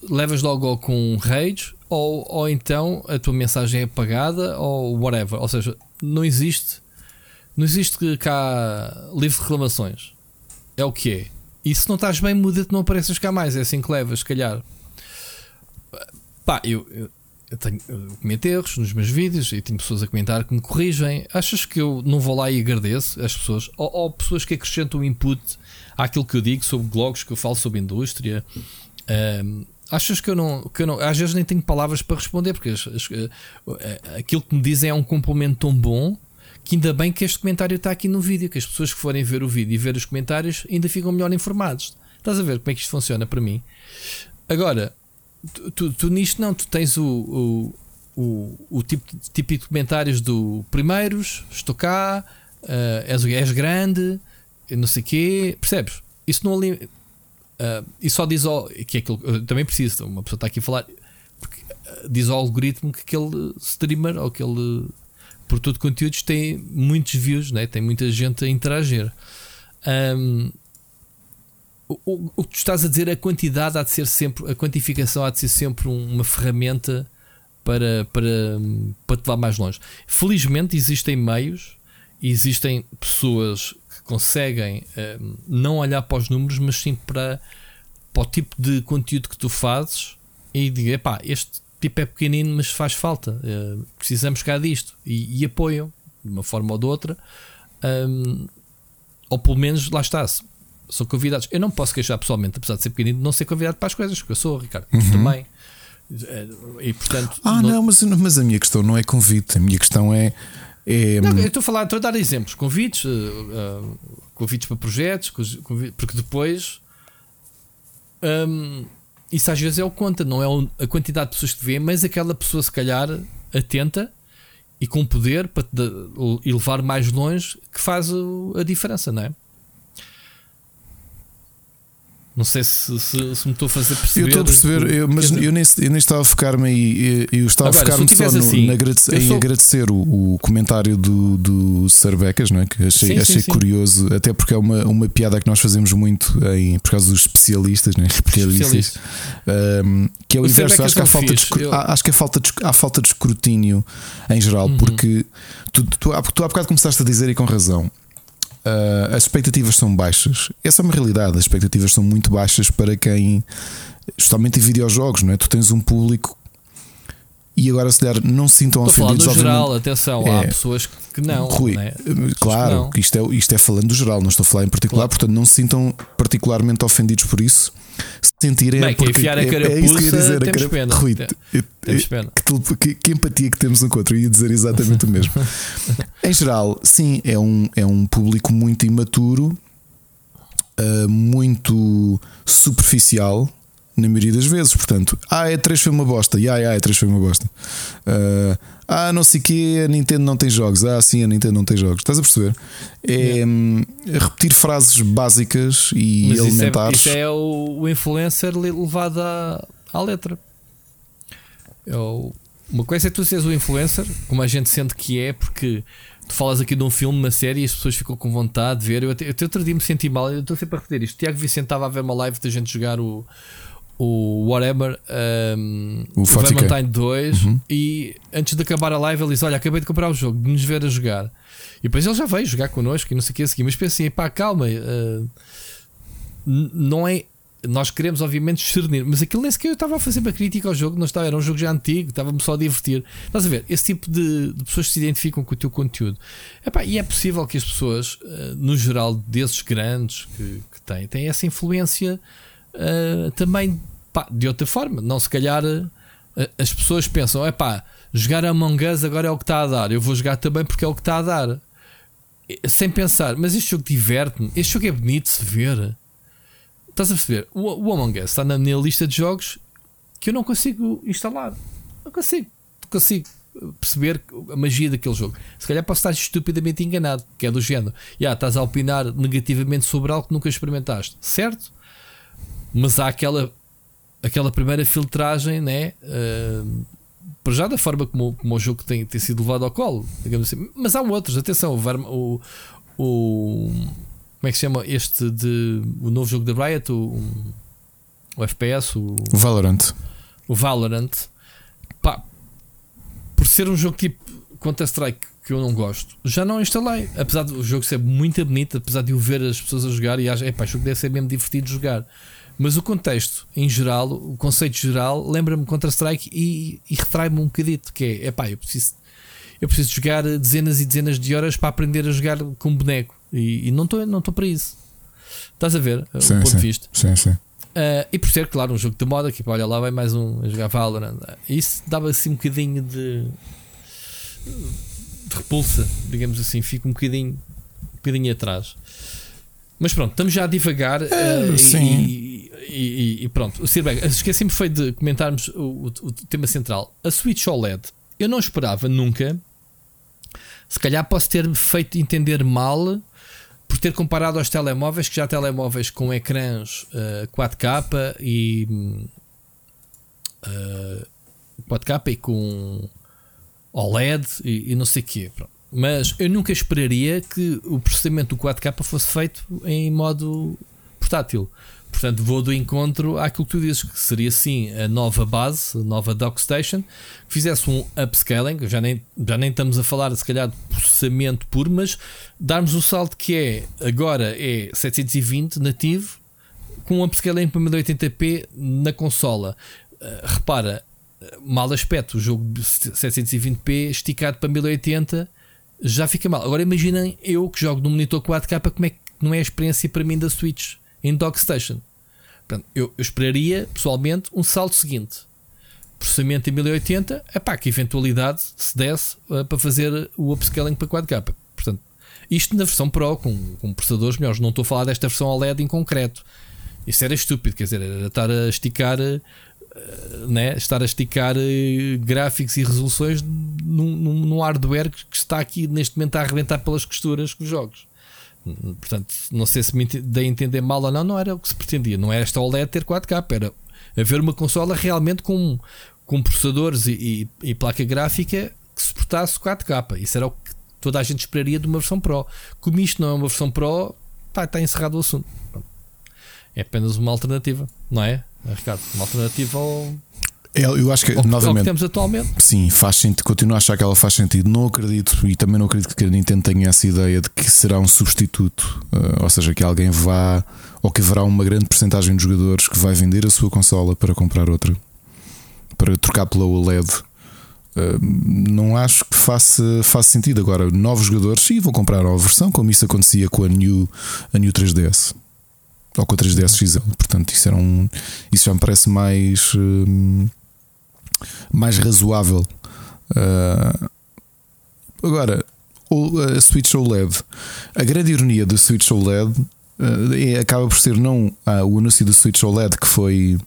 levas logo com um rage ou, ou então a tua mensagem é apagada ou whatever. Ou seja, não existe, não existe cá livre reclamações. É o que é. E se não estás bem, muda-te, não apareças cá mais. É assim que levas, se calhar. Pá, eu, eu, eu tenho eu erros nos meus vídeos e tenho pessoas a comentar que me corrigem. Achas que eu não vou lá e agradeço as pessoas? Ou, ou pessoas que acrescentam input àquilo que eu digo sobre blogs que eu falo sobre indústria? Ahm, achas que eu, não, que eu não. Às vezes nem tenho palavras para responder porque as- as- eh, eh, aquilo que me dizem é um complemento tão bom que ainda bem que este comentário está aqui no vídeo. Que as pessoas que forem ver o vídeo e ver os comentários ainda ficam melhor informados. Estás a ver como é que isto funciona para mim? Agora, tu, tu, tu nisto não, tu tens o, o, o, o tipo, típico de comentários do primeiros, estou cá, eh, és, és grande, não sei quê, percebes? Isso não ali. eh, e só diz ao. Que é aquilo, eu também preciso, uma pessoa está aqui a falar, porque, eh, diz ao algoritmo que aquele streamer ou aquele produto de conteúdos tem muitos views, né? tem muita gente a interagir. Ahm, o, o- que tu estás a dizer, a quantidade há de ser sempre, a quantificação há de ser sempre um- uma ferramenta para, para, para te levar mais longe. Felizmente existem meios, existem pessoas que conseguem eh, não olhar para os números, mas sim para, para o tipo de conteúdo que tu fazes e dizer, epá, este tipo é pequenino, mas faz falta, eh, precisamos cá disto e, e apoiam de uma forma ou de outra. Ahm, ou pelo menos lá está. São convidados. Eu não posso queixar pessoalmente, apesar de ser pequenino, de não ser convidado para as coisas, porque eu sou, Ricardo. Tu também. E portanto.
Ah, não, mas, mas a minha questão não é convite, a minha questão é. é
Não, eu estou a falar, estou a dar exemplos, convites, uh, uh, convites para projetos, convites, porque depois um, isso às vezes é o que conta, não é a quantidade de pessoas que vê, mas aquela pessoa se calhar atenta e com poder para te levar mais longe que faz a diferença, não é? Não sei se, se, se, me estou a fazer perceber.
Eu estou a perceber, eu, mas eu nem, eu nem estava a focar-me aí. Eu estava Agora, a focar-me só no, assim, agradecer, em sou... agradecer o, o, comentário do, do Sarbecas, não é? que achei, sim, achei sim, curioso, sim. até porque é uma, uma piada que nós fazemos muito em, por causa dos especialistas, não é? Especialistas. Um, que é o, o inverso. Acho que, há falta de, eu... acho que há falta de, há falta de escrutínio em geral, uhum. porque tu, tu, tu, tu há bocado começaste a dizer e com razão uh, as expectativas são baixas. Essa é uma realidade. As expectativas são muito baixas para quem, justamente em videojogos, não é? Tu tens um público e agora se der não se sintam Estou ofendidos.
no geral, atenção, é, há pessoas que não.
Rui,
né?
claro, que não. Isto, é, isto é falando do geral, não estou a falar em particular, claro. portanto não se sintam particularmente ofendidos por isso sentirem
Bem, porque enfiar a carapuça, é, é isso que eu ia dizer, temos cara... pena.
Rui, temos pena. Que, que, que, empatia que temos um com o outro, eu ia dizer exatamente o mesmo. em geral, sim, é um, é um público muito imaturo, uh, muito superficial, na maioria das vezes. Portanto, ah, E3 foi uma bosta, e ah, a E3 foi uma bosta. Uh, ah, não sei o que, a Nintendo não tem jogos. Ah, sim, a Nintendo não tem jogos. Estás a perceber? É hum, repetir frases básicas e Mas elementares.
Isso é, isso é o, o, influencer levado à, à letra. É o, uma coisa é tu seres o influencer, como a gente sente que é, porque tu falas aqui de um filme, uma série e as pessoas ficam com vontade de ver. Eu até, eu até outro dia me senti mal, eu estou sempre a repetir isto. Tiago Vicente estava a ver uma live da gente jogar o, o Whatever, um, o, Valentine 2, uhum. e antes de acabar a live ele disse: Olha, acabei de comprar o jogo, de nos ver a jogar. E depois ele já veio jogar connosco e não sei o que a seguir, mas pensei: pá, calma, uh, não é. Nós queremos, obviamente, discernir, mas aquilo nem sequer eu estava a fazer uma crítica ao jogo, não estava, era um jogo já antigo, estava-me só a divertir. Estás a ver? Esse tipo de, de pessoas que se identificam com o teu conteúdo. Epá, e é possível que as pessoas, uh, no geral, desses grandes que, que têm, têm essa influência uh, também pá, de outra forma. Não se calhar uh, as pessoas pensam: é pá, jogar Among Us agora é o que está a dar, eu vou jogar também porque é o que está a dar. Sem pensar, mas este jogo diverte-me, este jogo é bonito de se ver. Estás a perceber? O, o Among Us está na minha lista de jogos que eu não consigo instalar. Não consigo. Não consigo perceber a magia daquele jogo. Se calhar posso estar estupidamente enganado, que é do género. Já estás a opinar negativamente sobre algo que nunca experimentaste, certo? Mas há aquela, aquela primeira filtragem, né? Uh, por já da forma como, como o jogo tem, tem sido levado ao colo, digamos assim. Mas há outros, atenção, o, o, como é que se chama este de o novo jogo da Riot, o, o FPS, o,
Valorant.
O Valorant, pá, por ser um jogo tipo Counter-Strike que eu não gosto, já não instalei. Apesar do jogo ser muito bonito, apesar de eu ver as pessoas a jogar e acho, é pá, jogo deve ser mesmo divertido de jogar. Mas o contexto, em geral, o conceito geral, lembra-me Counter-Strike e, e retrai-me um bocadito, que é, epá, eu preciso, eu preciso jogar dezenas e dezenas de horas para aprender a jogar com boneco. E, e não estou não para isso. Estás a ver
sim,
o ponto
sim,
de vista?
Sim, sim.
Uh, e por ser, claro, um jogo de moda, que olha lá vai mais um a jogar Valorant. Isso dava assim um bocadinho de, de repulsa, digamos assim, fica um bocadinho, um bocadinho atrás. Mas pronto, estamos já a divagar. Uh,
sim.
E, e, e pronto, esqueci-me foi de comentarmos o, o, o, tema central. A Switch OLED, eu não esperava nunca. Se calhar posso ter feito entender mal por ter comparado aos telemóveis, que já telemóveis com ecrãs uh, 4K e uh, 4K e com OLED e, e não sei o quê. Pronto. Mas eu nunca esperaria que o processamento do 4K fosse feito em modo portátil. Portanto, vou do encontro àquilo que tu dizes, que seria sim a nova base, a nova dockstation, que fizesse um upscaling, já nem, já nem estamos a falar se calhar de processamento puro, mas darmos o salto que é agora é 720 nativo, com um upscaling para 1080p na consola. Uh, repara, mal aspecto, o jogo 720p esticado para 1080 já fica mal. Agora imaginem eu que jogo no monitor 4K, como é que não é a experiência para mim da Switch em Dockstation. Portanto, eu, eu, esperaria, pessoalmente, um salto seguinte. processamento em 1080, epá, que eventualidade se desse uh, para fazer o upscaling para 4K. Portanto, isto na versão Pro, com, com processadores melhores. Não estou a falar desta versão OLED em concreto. Isso era estúpido, quer dizer, era estar a esticar, uh, né? estar a esticar uh, gráficos e resoluções num hardware que está aqui neste momento a arrebentar pelas costuras com os jogos. Portanto, não sei se me dei a entender mal ou não, não era o que se pretendia. Não era esta OLED ter 4K, era haver uma consola realmente com, com processadores e, e, e placa gráfica que suportasse 4K. Isso era o que toda a gente esperaria de uma versão Pro. Como isto não é uma versão Pro, pá, está encerrado o assunto. É apenas uma alternativa, não é, Ricardo? Uma alternativa ao,
eu acho que, ao, novamente, ao que
temos atualmente.
Sim, faz sentido, continuo a achar que ela faz sentido. Não acredito, e também não acredito que a Nintendo tenha essa ideia de que será um substituto, uh, ou seja, que alguém vá, ou que haverá uma grande porcentagem de jogadores que vai vender a sua consola para comprar outra, para trocar pela OLED. Uh, não acho que faça, faça sentido. Agora, novos jogadores, sim, vão comprar a nova versão, como isso acontecia com a New, a New 3DS ou com a 3DS XL. Portanto, isso, era um, isso já me parece mais. Uh, mais razoável. Uh, agora, a Switch OLED, a grande ironia do Switch OLED uh, é, acaba por ser não ah, o anúncio do Switch OLED que foi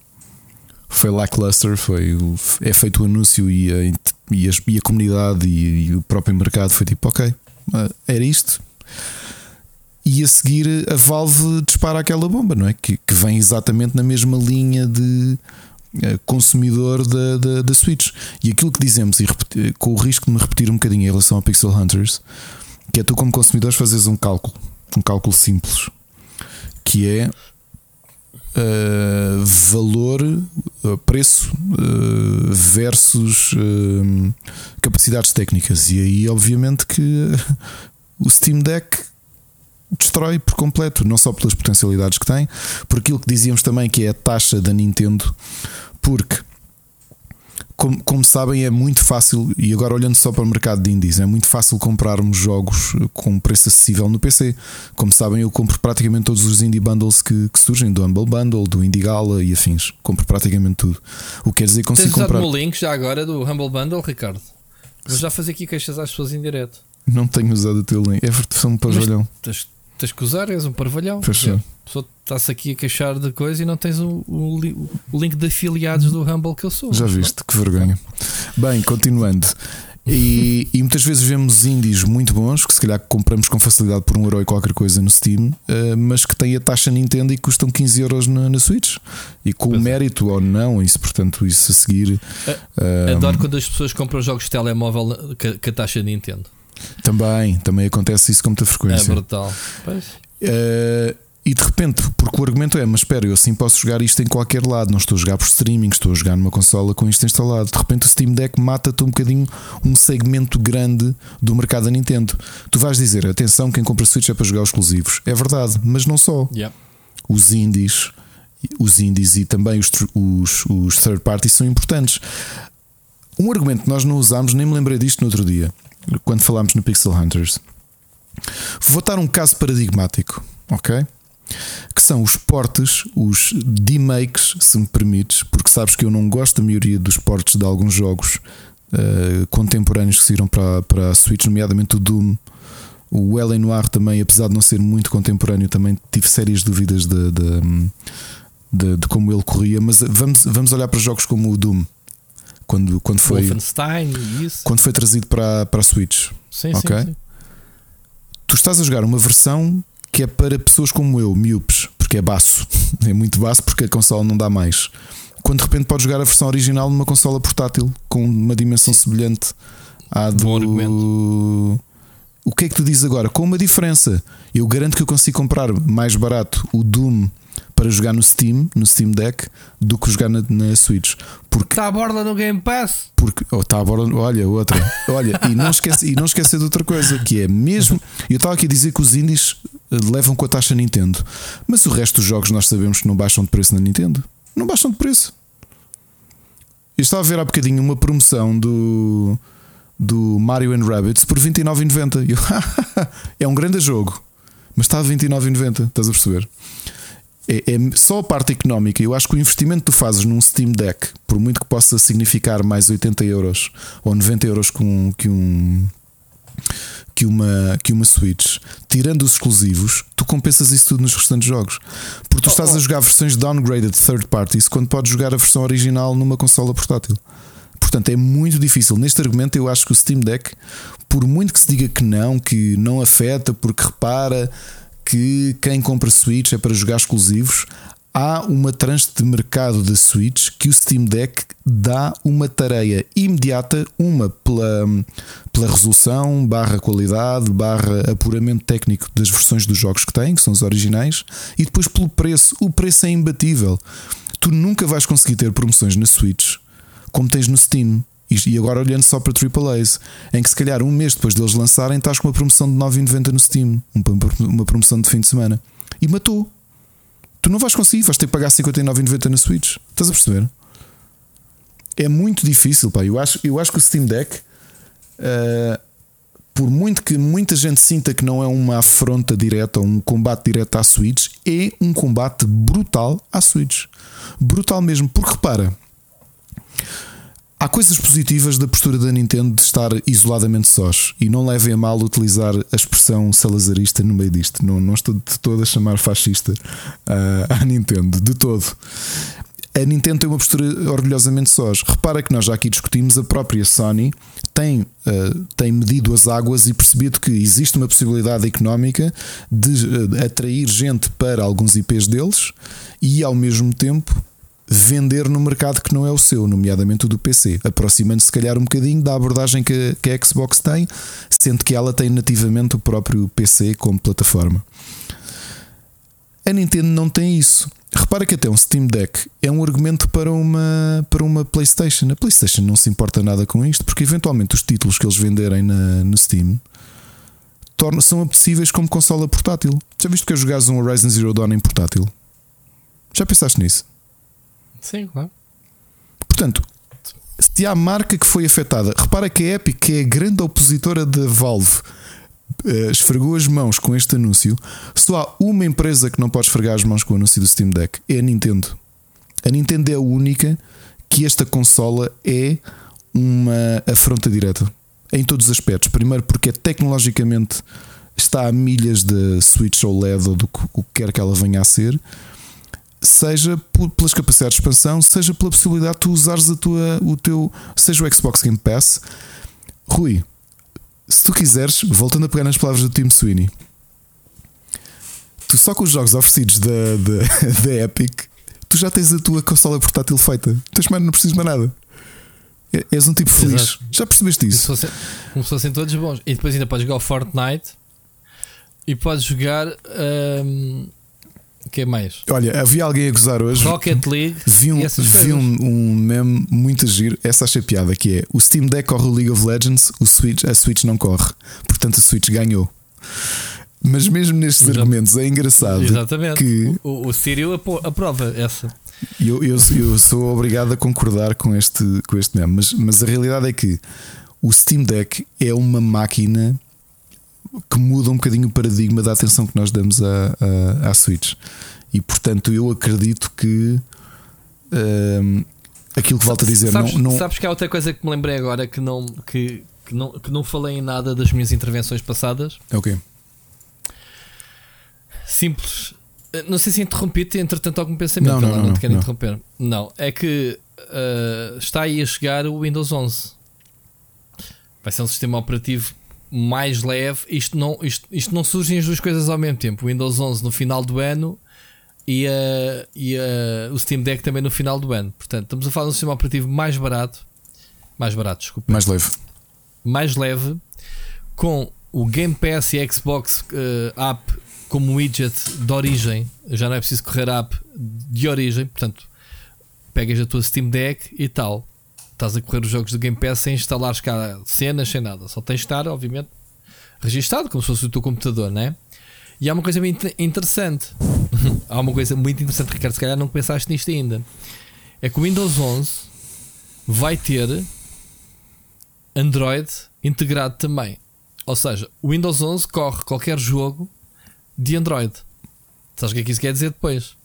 foi lackluster, foi é feito o anúncio e a, e a, e a comunidade e, e, o próprio mercado foi tipo, ok, uh, era isto. E a seguir a Valve dispara aquela bomba, não é? Que, que vem exatamente na mesma linha de consumidor da, da, da, Switch. E aquilo que dizemos, e repetir, com o risco de me repetir um bocadinho em relação ao Pixel Hunters, que é tu, como consumidor, fazes um cálculo, um cálculo simples, que é uh, valor, uh, preço uh, versus capacidades técnicas. E aí, obviamente, que o Steam Deck destrói por completo, não só pelas potencialidades que tem, por aquilo que dizíamos também que é a taxa da Nintendo, porque como, como, sabem, é muito fácil, e agora olhando só para o mercado de indies, é muito fácil comprarmos jogos com preço acessível no PC. Como sabem, eu compro praticamente todos os indie bundles que, que surgem, do Humble Bundle, do Indie Gala e afins. Compro praticamente tudo. O que quer dizer que consigo
Tens
comprar.
o link já agora do Humble Bundle, Ricardo? Vou já fazer aqui queixas às pessoas em direto.
Não tenho usado o teu link. É versão para jalhão
tens que usar, és um parvalhão. Só está-se aqui a queixar de coisa e não tens o, o, o, link de afiliados do Humble que eu sou.
Já viste, não? que vergonha. Bem, continuando. E, e, muitas vezes vemos indies muito bons que se calhar compramos com facilidade por um euro e qualquer coisa no Steam, uh, mas que têm a taxa Nintendo e custam 15 euros na, na Switch. E com o é. mérito ou não, isso portanto, isso a seguir.
Uh, Adoro quando as pessoas compram jogos de telemóvel com a taxa Nintendo.
Também, também acontece isso com muita frequência.
É brutal.
Uh, e de repente, porque o argumento é, mas espera, eu assim posso jogar isto em qualquer lado, não estou a jogar por streaming, estou a jogar numa consola com isto instalado. De repente o Steam Deck mata-te um bocadinho um segmento grande do mercado da Nintendo. Tu vais dizer, atenção, quem compra Switch é para jogar os exclusivos. É verdade, mas não só.
Yeah.
Os indies, os indies e também os, os, os third parties são importantes. Um argumento que nós não usámos, nem me lembrei disto no outro dia quando falámos no Pixel Hunters. Vou dar um caso paradigmático, ok? Que são os portes, os demakes, se me permites, porque sabes que eu não gosto da maioria dos portes de alguns jogos uh, contemporâneos que saíram para, para a Switch, nomeadamente o Doom. O L.A. Noir também, apesar de não ser muito contemporâneo, também tive sérias dúvidas de, de, de, de como ele corria. Mas vamos, vamos olhar para jogos como o Doom, quando, quando foi
Wolfenstein isso.
quando foi trazido para, para a Switch.
Sim, okay? sim, sim.
Tu estás a jogar uma versão que é para pessoas como eu, miúpes, porque é baço, é muito baço porque a consola não dá mais. Quando de repente podes jogar a versão original numa consola portátil com uma dimensão semelhante à do. Bom argumento. O que é que tu dizes agora? Com uma diferença. Eu garanto que eu consigo comprar mais barato o Doom para jogar no Steam, no Steam Deck, do que jogar na, na Switch.
Porque está a borda no Game Pass.
Porque oh, está a borda, olha, outra. Olha, e não esquece, e não esquece de outra coisa, que é mesmo. Eu estava aqui a dizer que os indies eh, levam com a taxa Nintendo, mas o resto dos jogos nós sabemos que não baixam de preço na Nintendo. Não baixam de preço. Eu estava a ver há bocadinho uma promoção do do Mario and Rabbits por 29,90. é um grande jogo, mas está a 29,90. Estás a perceber? É, é só a parte económica. Eu acho que o investimento que tu fazes num Steam Deck, por muito que possa significar mais 80 euros ou 90 euros com, que um que uma, que uma Switch, tirando os exclusivos, tu compensas isso tudo nos restantes jogos. Porque tu
Oh,
estás
oh.
a jogar versões downgraded third parties quando podes jogar a versão original numa consola portátil. Portanto, é muito difícil. Neste argumento, eu acho que o Steam Deck, por muito que se diga que não, que não afeta, porque repara que quem compra Switch é para jogar exclusivos, há uma tranche de mercado da Switch que o Steam Deck dá uma tarefa imediata, uma pela, pela resolução, barra qualidade, barra apuramento técnico das versões dos jogos que tem, que são os originais, e depois pelo preço. O preço é imbatível. Tu nunca vais conseguir ter promoções na Switch como tens no Steam. E agora olhando só para AAAs, em que se calhar um mês depois deles lançarem, estás com uma promoção de 9,90 no Steam, uma promoção de fim de semana, e matou. Tu não vais conseguir, vais ter que pagar 59,90 na Switch. Estás a perceber? É muito difícil, pá. Eu acho, eu acho que o Steam Deck, uh, por muito que muita gente sinta que não é uma afronta direta ou um combate direto à Switch, é um combate brutal à Switch. Brutal mesmo, porque repara. Há coisas positivas da postura da Nintendo de estar isoladamente sós e não levem a mal utilizar a expressão salazarista no meio disto. Não, não estou de todo a chamar fascista uh, à Nintendo, de todo. A Nintendo tem uma postura orgulhosamente sós. Repara que nós já aqui discutimos, a própria Sony tem, uh, tem medido as águas e percebido que existe uma possibilidade económica de uh, atrair gente para alguns IPs deles e ao mesmo tempo vender no mercado que não é o seu, nomeadamente o do PC, aproximando-se se calhar um bocadinho da abordagem que, que a Xbox tem, sendo que ela tem nativamente o próprio PC como plataforma. A Nintendo não tem isso. Repara que até um Steam Deck é um argumento para uma, para uma PlayStation. A PlayStation não se importa nada com isto, porque eventualmente os títulos que eles venderem na, no Steam tornam, são apetecíveis como consola portátil. Já viste que eu jogares um Horizon Zero Dawn em portátil? Já pensaste nisso?
Sim, claro.
Portanto, se há marca que foi afetada, repara que a Epic, que é a grande opositora da Valve, uh, esfregou as mãos com este anúncio. Só há uma empresa que não pode esfregar as mãos com o anúncio do Steam Deck: é a Nintendo. A Nintendo é a única que esta consola é uma afronta direta em todos os aspectos. Primeiro, porque é tecnologicamente está a milhas da Switch OLED ou do que quer que ela venha a ser seja pelas capacidades de expansão, seja pela possibilidade de tu usares a tua, o teu, seja o Xbox Game Pass. Rui, se tu quiseres, voltando a pegar nas palavras do Tim Sweeney, tu só com os jogos oferecidos da, da, da Epic, tu já tens a tua consola portátil feita. Tens mais, não precisas mais nada. És um tipo feliz.
Exato.
Já percebeste isso?
Como se, fossem, como se fossem todos bons. E depois ainda podes jogar o Fortnite e podes jogar. Um, o que é mais?
Olha, havia alguém a gozar hoje.
Rocket League.
Vi um, vi um, um meme muito giro. Essa achei piada que é o Steam Deck corre o League of Legends, o Switch, a Switch não corre. Portanto, a Switch ganhou. Mas mesmo nestes
Exato.
argumentos é engraçado
Exatamente.
que
O, o Sírio aprova essa.
eu, eu, eu sou obrigado a concordar com este, com este meme. Mas, mas a realidade é que o Steam Deck é uma máquina que muda um bocadinho o paradigma da atenção que nós damos à, à, à Switch. E portanto, eu acredito que hum, aquilo que volto a dizer
sabes,
não, não
sabes que há outra coisa que me lembrei agora que não, que, que não, que não falei em nada das minhas intervenções passadas.
é?
Simples. Eh, Não sei se interrompi-te, entretanto, algum pensamento.
Não, não,
Ela
não,
te quero
não.
interromper. Não, é que eh, está aí a chegar o Windows 11. Vai ser um sistema operativo mais leve. Isto não, isto, isto não surgem as duas coisas ao mesmo tempo. O Windows 11 no final do ano e, a- e a- o Steam Deck também no final do ano. Portanto, estamos a falar de um sistema operativo mais barato. Mais barato, desculpa
Mais leve.
mais leve com o Game Pass e Xbox eh, App como widget de origem. Já não é preciso correr a app de origem, portanto, pegas a tua Steam Deck e tal. Estás a correr os jogos do Game Pass sem instalar cenas, sem nada. Só tens de estar, obviamente, registado, como se fosse o teu computador, né? E há uma coisa muito interessante. há uma coisa muito interessante, Ricardo. Se calhar não pensaste nisto ainda. É que o Windows 11 vai ter Android integrado também. Ou seja, o Windows 11 corre qualquer jogo de Android. Sabes o que é que isso quer dizer depois?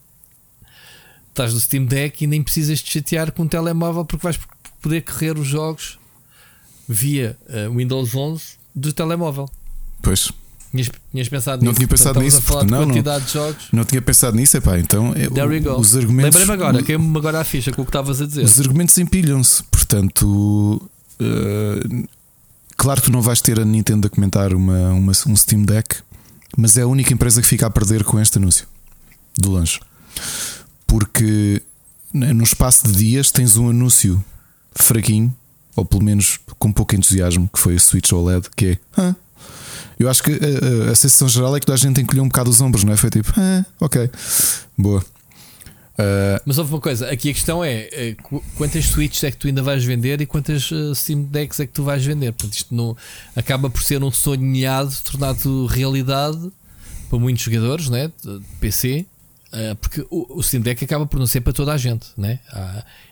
estás no Steam Deck e nem precisas te chatear com um telemóvel porque vais poder correr os jogos via uh, Windows 11 do telemóvel.
Pois.
Tinhas, tinhas pensado
não
nisso?
tinha pensado nisso. porque não,
quantidade
não,
de jogos.
não tinha pensado nisso. Epá, então é,
go.
os argumentos.
Lembrei-me agora, caiu-me agora a ficha com o que estavas a dizer.
Os argumentos empilham-se. Portanto, uh, claro que não vais ter a Nintendo a comentar uma, uma, um Steam Deck, mas é a única empresa que fica a perder com este anúncio do lanche. Porque no espaço de dias tens um anúncio fraquinho, ou pelo menos com pouco entusiasmo, que foi a Switch OLED, que é. Ah, eu acho que a, a, a sensação geral é que toda a gente encolheu um bocado os ombros, não é? Foi tipo, ah, ok, boa. Uh,
Mas houve uma coisa, aqui a questão é, quantas Switches é que tu ainda vais vender e quantas Steam Decks é que tu vais vender. Portanto, isto não, acaba por ser um sonhado tornado realidade para muitos jogadores né, de PC, porque o, o, Steam Deck acaba por não ser para toda a gente. Né?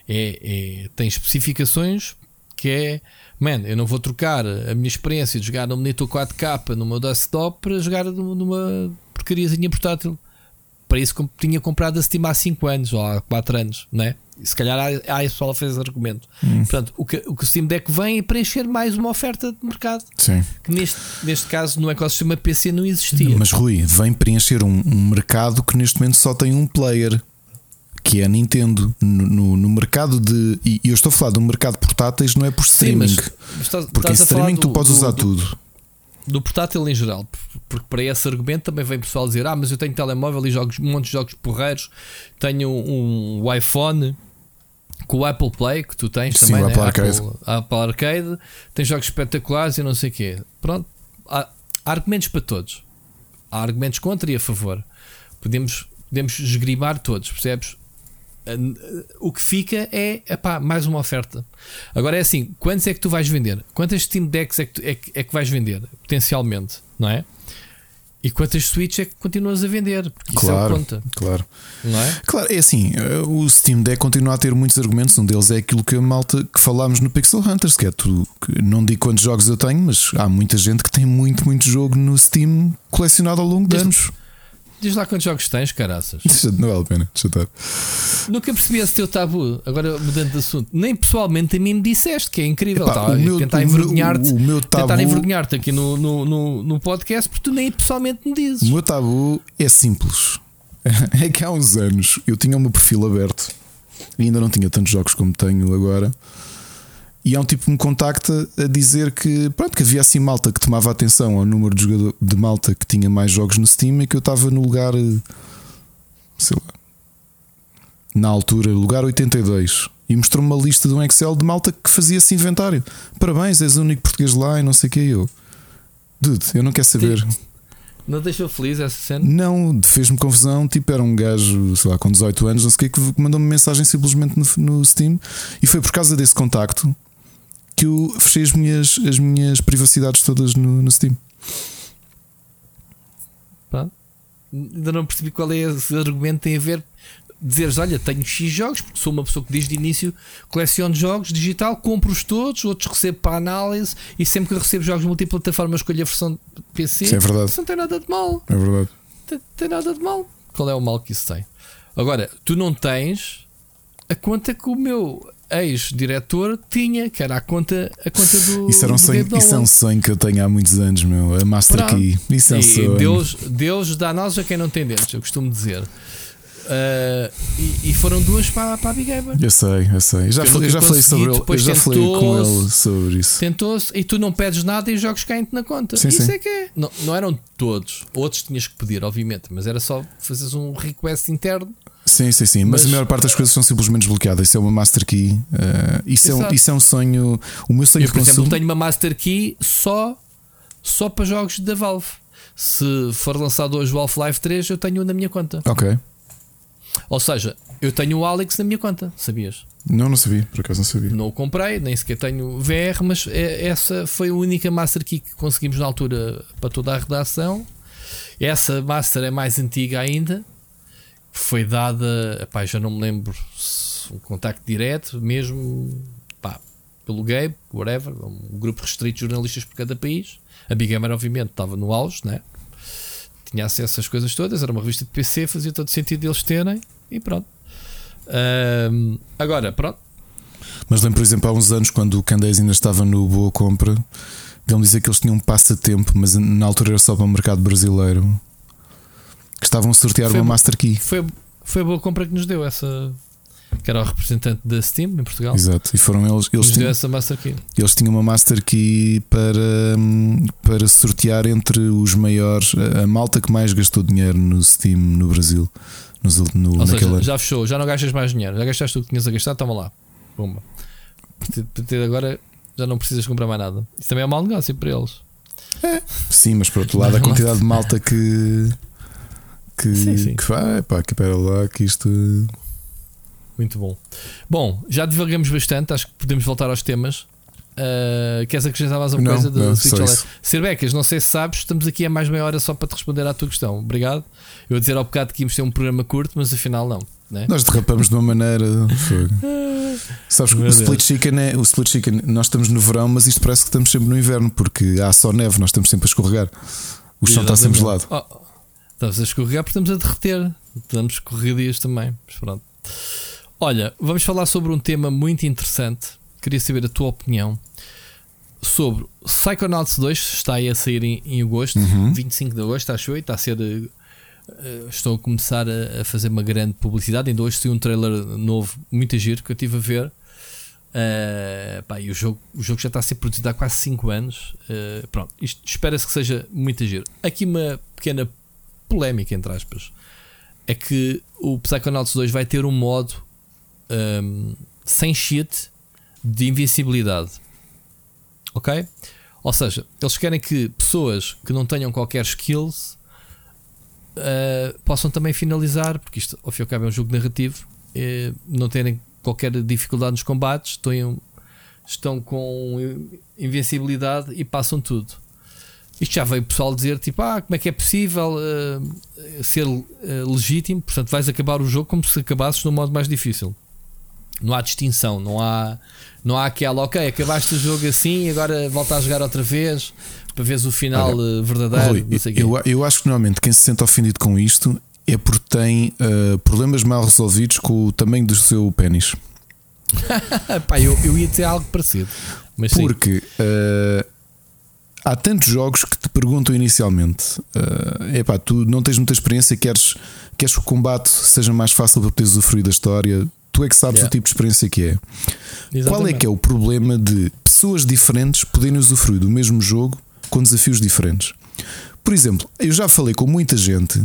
é, é, tem especificações que é, man, eu não vou trocar a minha experiência de jogar no monitor 4K no meu desktop para jogar numa porcariazinha portátil para isso tinha comprado a Steam há 5 anos ou há 4 anos, né? E se calhar há, há pessoal fez argumento. Hum. Portanto, o que, o que o Steam Deck vem é preencher mais uma oferta de mercado.
Sim.
Que neste, neste caso no ecossistema PC não existia.
Mas Rui, vem preencher um, um mercado que neste momento só tem um player que é a Nintendo. No, no, no, mercado de. E eu estou a falar do mercado portáteis, não é por streaming. Sim, mas estás, porque estás em streaming do, tu podes do, usar do, tudo
do portátil em geral, porque para esse argumento também vem pessoal dizer: Ah, mas eu tenho telemóvel e jogos, um monte de jogos porreiros, tenho um iPhone com o Apple Play que tu tens
Sim,
também,
o
né?
Apple, Arcade.
Apple, Apple Arcade, tem jogos espetaculares e não sei o quê. Pronto, há, há, argumentos para todos, há argumentos contra e a favor. Podemos, podemos esgrimar todos, percebes? o que fica é epá, mais uma oferta. Agora é assim: quantos é que tu vais vender? Quantas Steam Decks é que, tu, é, é que vais vender potencialmente? Não é? E quantas Switch é que continuas a vender? Porque
claro,
isso é conta.
Claro.
Não é?
Claro, é assim: eh, o Steam Deck continua a ter muitos argumentos. Um deles é aquilo que a malta que falámos no Pixel Hunters, que é tu. Que não digo quantos jogos eu tenho, mas há muita gente que tem muito, muito jogo no Steam colecionado ao longo de anos.
Diz lá quantos jogos tens, caraças.
Não vale a pena, deixa estar.
Nunca percebi esse teu tabu. Agora mudando de assunto, nem pessoalmente a mim me disseste que é incrível.
Epá,
tá,
o meu-
tentar envergonhar-te
tabu-
tentar envergonhar-te aqui no, no, no, no podcast porque tu nem pessoalmente me dizes.
O meu tabu é simples. É que há uns anos eu tinha o meu perfil aberto e ainda não tinha tantos jogos como tenho agora. E há um tipo que me contacta a dizer que, pronto, que havia assim malta que tomava atenção ao número de, jogador, de malta que tinha mais jogos no Steam e que eu estava no lugar, eh, sei lá, na altura, lugar 82. E mostrou-me uma lista de um Excel de malta que fazia esse inventário. Parabéns, és o único português lá e não sei o que eu. Dude, eu não quero saber.
Não deixou feliz essa cena?
Não, fez-me confusão. Tipo, era um gajo, sei lá, com 18 anos, não sei o que, que mandou-me mensagem simplesmente no, no Steam. E foi por causa desse contacto que eu fechei as minhas, as minhas privacidades todas no, no Steam.
Pronto. Ainda não percebi qual é esse argumento tem a ver. Dizeres, olha, tenho X jogos, porque sou uma pessoa que desde o início coleciono jogos digital, compro-os todos, outros recebo para análise e sempre que recebo jogos multiplataforma escolho a versão PC.
Isso é verdade.
Isso não tem nada de mal.
É verdade.
Tem, tem nada de mal. Qual é o mal que isso tem? Agora, tu não tens a conta que o meu ex-diretor tinha, que era a conta, a conta do.
Isso, era um
do
sonho, isso é um sonho que eu tenho há muitos anos, meu. A Master
Pronto.
Key. Isso é um
E
sonho.
Deus, Deus dá nós a quem não tem dentes, eu costumo dizer. Ah, e, e foram duas para, para a Big Gamer.
Eu sei, eu sei. Já, falei, já falei sobre ele. Eu
depois
já falei com ele sobre isso.
Tentou-se e tu não pedes nada e os jogos caem-te na conta.
Sim,
Isso
sim.
é que é. Não, não eram todos. Outros tinhas que pedir, obviamente, mas era só fazeres um request interno.
Sim, sim, sim. Mas,
Mas-
a maior parte das coisas são simplesmente desbloqueadas. Isso é uma Master Key. eh, isso, é um, isso é um sonho. O meu sonho
Eu, por
de
exemplo,
consumo.
tenho uma Master Key só, só para jogos da Valve. Se for lançado hoje o Half-Life 3, eu tenho na minha conta.
Ok.
Ou seja, eu tenho o Alex na minha conta, sabias?
Não, não sabia. Por acaso não sabia.
Não o comprei, nem sequer tenho VR, mas é- essa foi a única Master Key que conseguimos na altura para toda a redação. Essa Master é mais antiga ainda. Foi dada, epá, já não me lembro se um contacto direto, mesmo pá, pelo Gabe, whatever, um grupo restrito de jornalistas por cada país. A Big Gamer, obviamente, estava no auge, né? tinha acesso às coisas todas, era uma revista de PC, fazia todo sentido eles terem e pronto. Ahm, agora, pronto.
Mas lembro, por exemplo, há uns anos, quando o Candeias ainda estava no Boa Compra, ele dizer que eles tinham um passatempo, mas na altura era só para o mercado brasileiro, que estavam a sortear
Foi
uma Master Key.
Foi, foi a boa compra que nos deu essa. Que era o representante da Steam em Portugal.
Exato. E foram eles. Eles tinham,
essa Master Key.
eles tinham uma Master Key para, hum, para sortear entre os maiores, a- malta que mais gastou dinheiro no Steam no Brasil. Nos, no,
Ou seja, já fechou, já não gastas mais dinheiro, já gastaste o que tinhas a gastar, toma lá. Pumba. A partir- a partir de agora já não precisas comprar mais nada. Isso também é um mau negócio para eles.
Sim, mas por outro lado, a quantidade de malta que. Que,
Sim, sim.
que vai, pá, que espera lá, que isto.
Muito bom. Bom, já divagamos bastante, acho que podemos voltar aos temas. Uh, queres acrescentar mais alguma coisa do
não,
Switch OLED? Serbecas, não sei se sabes, estamos aqui a mais meia hora só para te responder à tua questão. Obrigado. Eu ia dizer ao bocado que íamos ter um programa curto, mas afinal não. Né?
Nós derrapamos de uma maneira. Sabes que o split, chicken é, o split chicken, nós estamos no verão, mas isto parece que estamos sempre no inverno, porque há só neve, nós estamos sempre a escorregar. O chão está sempre gelado.
Oh, estamos a escorregar porque estamos a derreter. Estamos escorregadias também. Mas pronto. Olha, vamos falar sobre um tema muito interessante. Queria saber a tua opinião sobre Psychonauts 2. Está aí a sair em, em agosto,
Uhum.
25 de agosto, acho eu. Está a ser. eh, estou a começar a, a fazer uma grande publicidade. Ainda hoje saiu um trailer novo, muito giro, que eu estive a ver. Eh, pá, e o jogo, o jogo já está a ser produzido há quase 5 anos. Eh, pronto, isto espera-se que seja muito giro. Aqui uma pequena polémica, entre aspas, é que o Psychonauts 2 vai ter um modo ahm, sem cheat de invencibilidade. Ok? Ou seja, eles querem que pessoas que não tenham qualquer skills ah, possam também finalizar, porque isto ao fim e ao cabo é um jogo narrativo, eh, não terem qualquer dificuldade nos combates, estão, estão com invencibilidade e passam tudo. Isto já veio o pessoal dizer tipo, ah, como é que é possível ah, ser ah, legítimo? Portanto, vais acabar o jogo como se acabasses no modo mais difícil. Não há distinção, não há, não há aquela, ok, acabaste o jogo assim, agora volta a jogar outra vez para veres o final eh, verdadeiro.
Rui, eu, eu acho que normalmente quem se sente ofendido com isto é porque tem ah, problemas mal resolvidos com o tamanho do seu pênis.
Pá, eu, eu ia dizer algo parecido.
Porque ah, há tantos jogos que te perguntam inicialmente: é epá, tu não tens muita experiência, queres, queres que o combate seja mais fácil para poderes usufruir da história. Tu é que sabes
Yeah.
o tipo de experiência que é. Qual é
Exatamente.
que é o problema de pessoas diferentes poderem usufruir do mesmo jogo com desafios diferentes? Por exemplo, eu já falei com muita gente,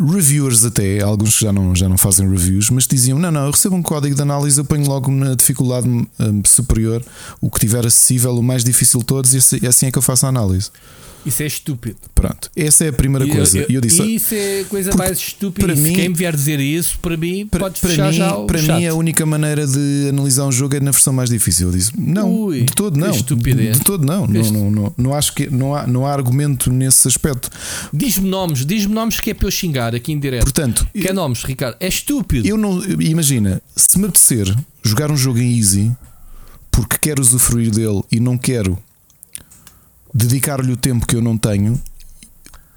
reviewers até, alguns que já não, já não fazem reviews, mas diziam: não, não, eu recebo um código de análise, eu ponho logo na dificuldade hum, superior, o que tiver acessível, o mais difícil de todos, e assim, e assim é que eu faço a análise.
Isso é estúpido.
Pronto, essa é a primeira coisa.
eu-
E eu disse:
isso é a coisa mais estúpida.
para mim-
quem me vier dizer isso, para mim,
para,
pode
para mim,
já
para
chat.
mim a única maneira de analisar um jogo é na versão mais difícil. Eu disse: não,
Ui,
de todo não.
estupidez.
De todo não. Não, não, não, não acho que não há, não há argumento nesse aspecto.
Diz-me nomes, diz-me nomes que é para eu xingar aqui em direto.
Portanto,
Que é nomes, Ricardo? É estúpido.
eu não. Imagina, se me apetecer jogar um jogo em easy porque quero usufruir dele e não quero dedicar-lhe o tempo que eu não tenho,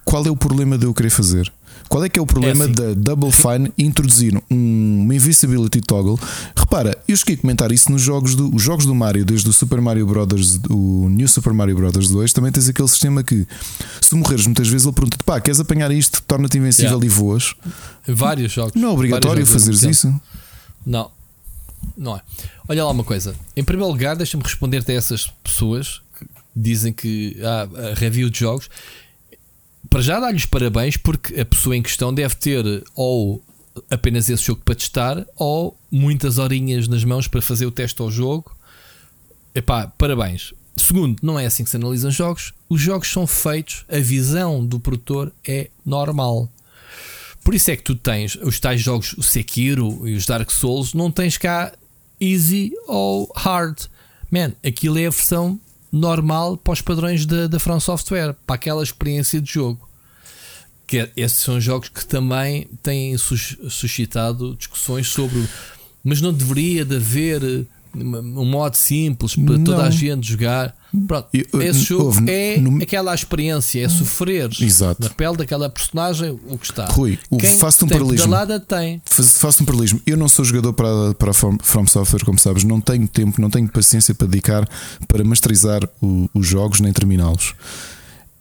qual é o problema de eu querer fazer? Qual é que é o problema
É assim.
da Double Fine introduzir um, uma Invisibility Toggle? Repara, eu cheguei a comentar isso nos jogos do, os jogos do Mario, desde o Super Mario Brothers, o New Super Mario Brothers 2, também tens aquele sistema que, se morreres muitas vezes, ele pergunta-te: pá, queres apanhar isto, torna-te invencível
Yeah.
e voas?
Vários jogos.
Não é obrigatório fazeres isso?
Não. Não é. Olha lá uma coisa. Em primeiro lugar, deixa-me responder-te a essas pessoas dizem que há ah, review de jogos. Para já dar-lhes parabéns porque a pessoa em questão deve ter ou apenas esse jogo para testar ou muitas horinhas nas mãos para fazer o teste ao jogo. Epá, parabéns. Segundo, não é assim que se analisam jogos. Os jogos são feitos, a visão do produtor é normal. Por isso é que tu tens os tais jogos, o Sekiro e os Dark Souls, não tens cá easy ou hard. Man, aquilo é a versão normal para os padrões da, da From Software, para aquela experiência de jogo. Que é- esses são jogos que também têm sus- suscitado discussões sobre. Mas não deveria de haver um modo simples para toda
Não.
a gente jogar. Pronto,
Eu-
esse jogo
houve-
é
no-
aquela experiência, é sofrer
Exato.
na pele daquela personagem o que está.
Rui, faço-te um paralelismo.
pedalada tem.
Faço um paralelismo. Eu não sou jogador para, para a From, From Software, como sabes. Não tenho tempo, não tenho paciência para dedicar para masterizar o- os jogos nem terminá-los.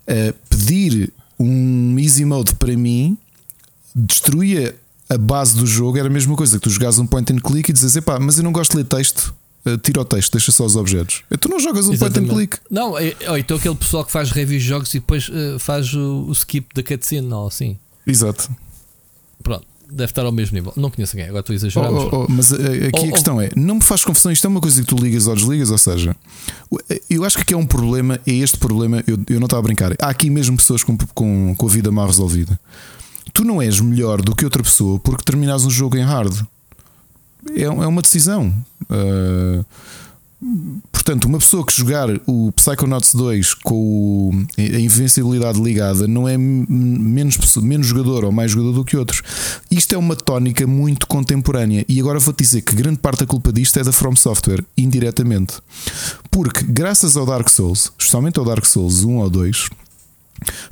Uh, pedir um easy mode para mim destruía a base do jogo. Era a mesma coisa que tu jogares um point and click e dizes: Epá, mas eu não gosto de ler texto. Uh, tira o texto, deixa só os objetos. Tu não jogas um point and click.
Não, é, então aquele pessoal que faz reviews de jogos e depois eh, faz o, o skip da cutscene, ou assim.
Exato.
Pronto, deve estar ao mesmo nível. Não conheço ninguém, agora estou a
Oh,
exagerar. mas
oh, oh, mas uh, aqui
Oh,
a
oh.
questão é: não me faz confusão. Isto é uma coisa que tu ligas ou desligas. Ou seja, eu acho que aqui é um problema. É este problema. Eu, eu não estava a brincar. Há aqui mesmo pessoas com, com, com a vida mal resolvida. Tu não és melhor do que outra pessoa porque terminares um jogo em hard. É, é uma decisão. Uh, Portanto, uma pessoa que jogar o Psychonauts 2 com a invencibilidade ligada não é menos, menos jogador ou mais jogador do que outros. Isto é uma tónica muito contemporânea. E agora vou-te dizer que grande parte da culpa disto é da From Software, indiretamente. Porque, graças ao Dark Souls, especialmente ao Dark Souls 1 ou 2,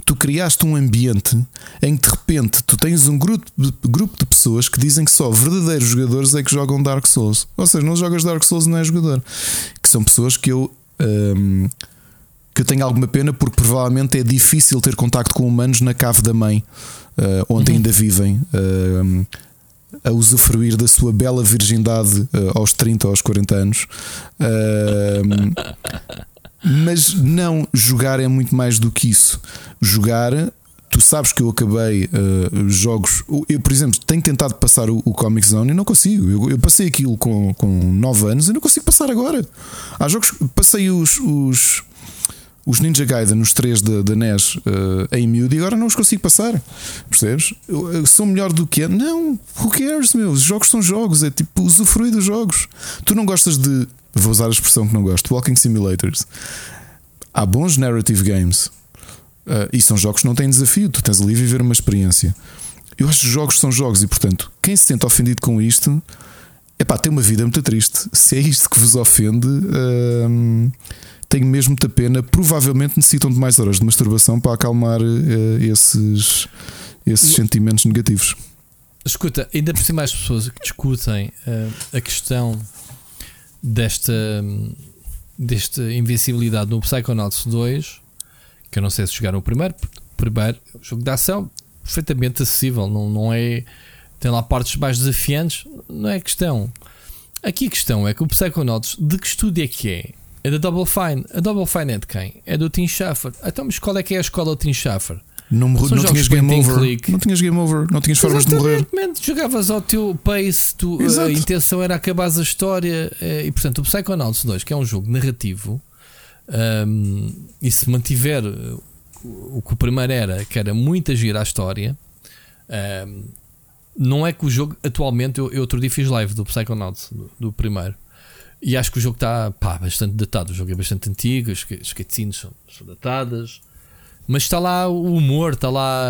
tu criaste um ambiente em que de repente tu tens um grupo de, grupo de pessoas que dizem que só verdadeiros jogadores é que jogam Dark Souls. Ou seja, não jogas Dark Souls, não é jogador. Que são pessoas que eu. hum, que eu tenho alguma pena porque provavelmente é difícil ter contacto com humanos na cave da mãe, uh, onde ainda vivem. hum, a usufruir da sua bela virgindade uh, aos 30 ou aos 40 anos. Mas não, jogar é muito mais do que isso. Jogar, tu sabes que eu acabei uh, jogos. Eu, por exemplo, tenho tentado passar o, o Comic Zone e não consigo. Eu, eu passei aquilo com, com 9 anos e não consigo passar agora. Há jogos. Passei os. os os Ninja Gaiden, os três da, da NES uh, em miúdo, e agora não os consigo passar. Percebes? Eu, eu sou melhor do que. Não, who cares, meu? Os jogos são jogos, é tipo usufruir dos jogos. Tu não gostas de. Vou usar a expressão que não gosto: Walking Simulators. Há bons narrative games uh, e são jogos que não têm desafio. Tu tens ali a viver uma experiência. Eu acho que os jogos são jogos e, portanto, quem se sente ofendido com isto. Epá, tem uma vida muito triste. Se é isto que vos ofende, hum, tenho mesmo muita pena. Provavelmente necessitam de mais horas de masturbação para acalmar eh, esses, esses sentimentos negativos.
Escuta, ainda por cima as pessoas que discutem eh, a questão desta, desta invencibilidade no Psychonauts 2, que eu não sei se jogaram o primeiro, o primeiro é jogo de ação perfeitamente acessível, não, não é. Tem lá partes mais desafiantes, não é questão. Aqui a questão é que o Psychonauts, de que estúdio é que é? É da Double Fine. A Double Fine é de quem? É do Tim Schafer. Então, mas qual é que é a escola do Tim Schafer?
Não, não tinhas game over.
click.
Não tinhas game over. Não tinhas formas de morrer.
Jogavas ao teu pace, tu,
Exato.
a intenção era acabar a história eh, e portanto o Psychonauts 2, que é um jogo narrativo, ahm, e se mantiver eh, o que o primeiro era, que era muito agir à história, ahm, não é que o jogo atualmente, eu, eu outro dia fiz live do Psychonauts, do, do primeiro, e acho que o jogo está bastante datado. O jogo é bastante antigo, as, as cutscenes são, são datadas. Mas está lá o humor, está lá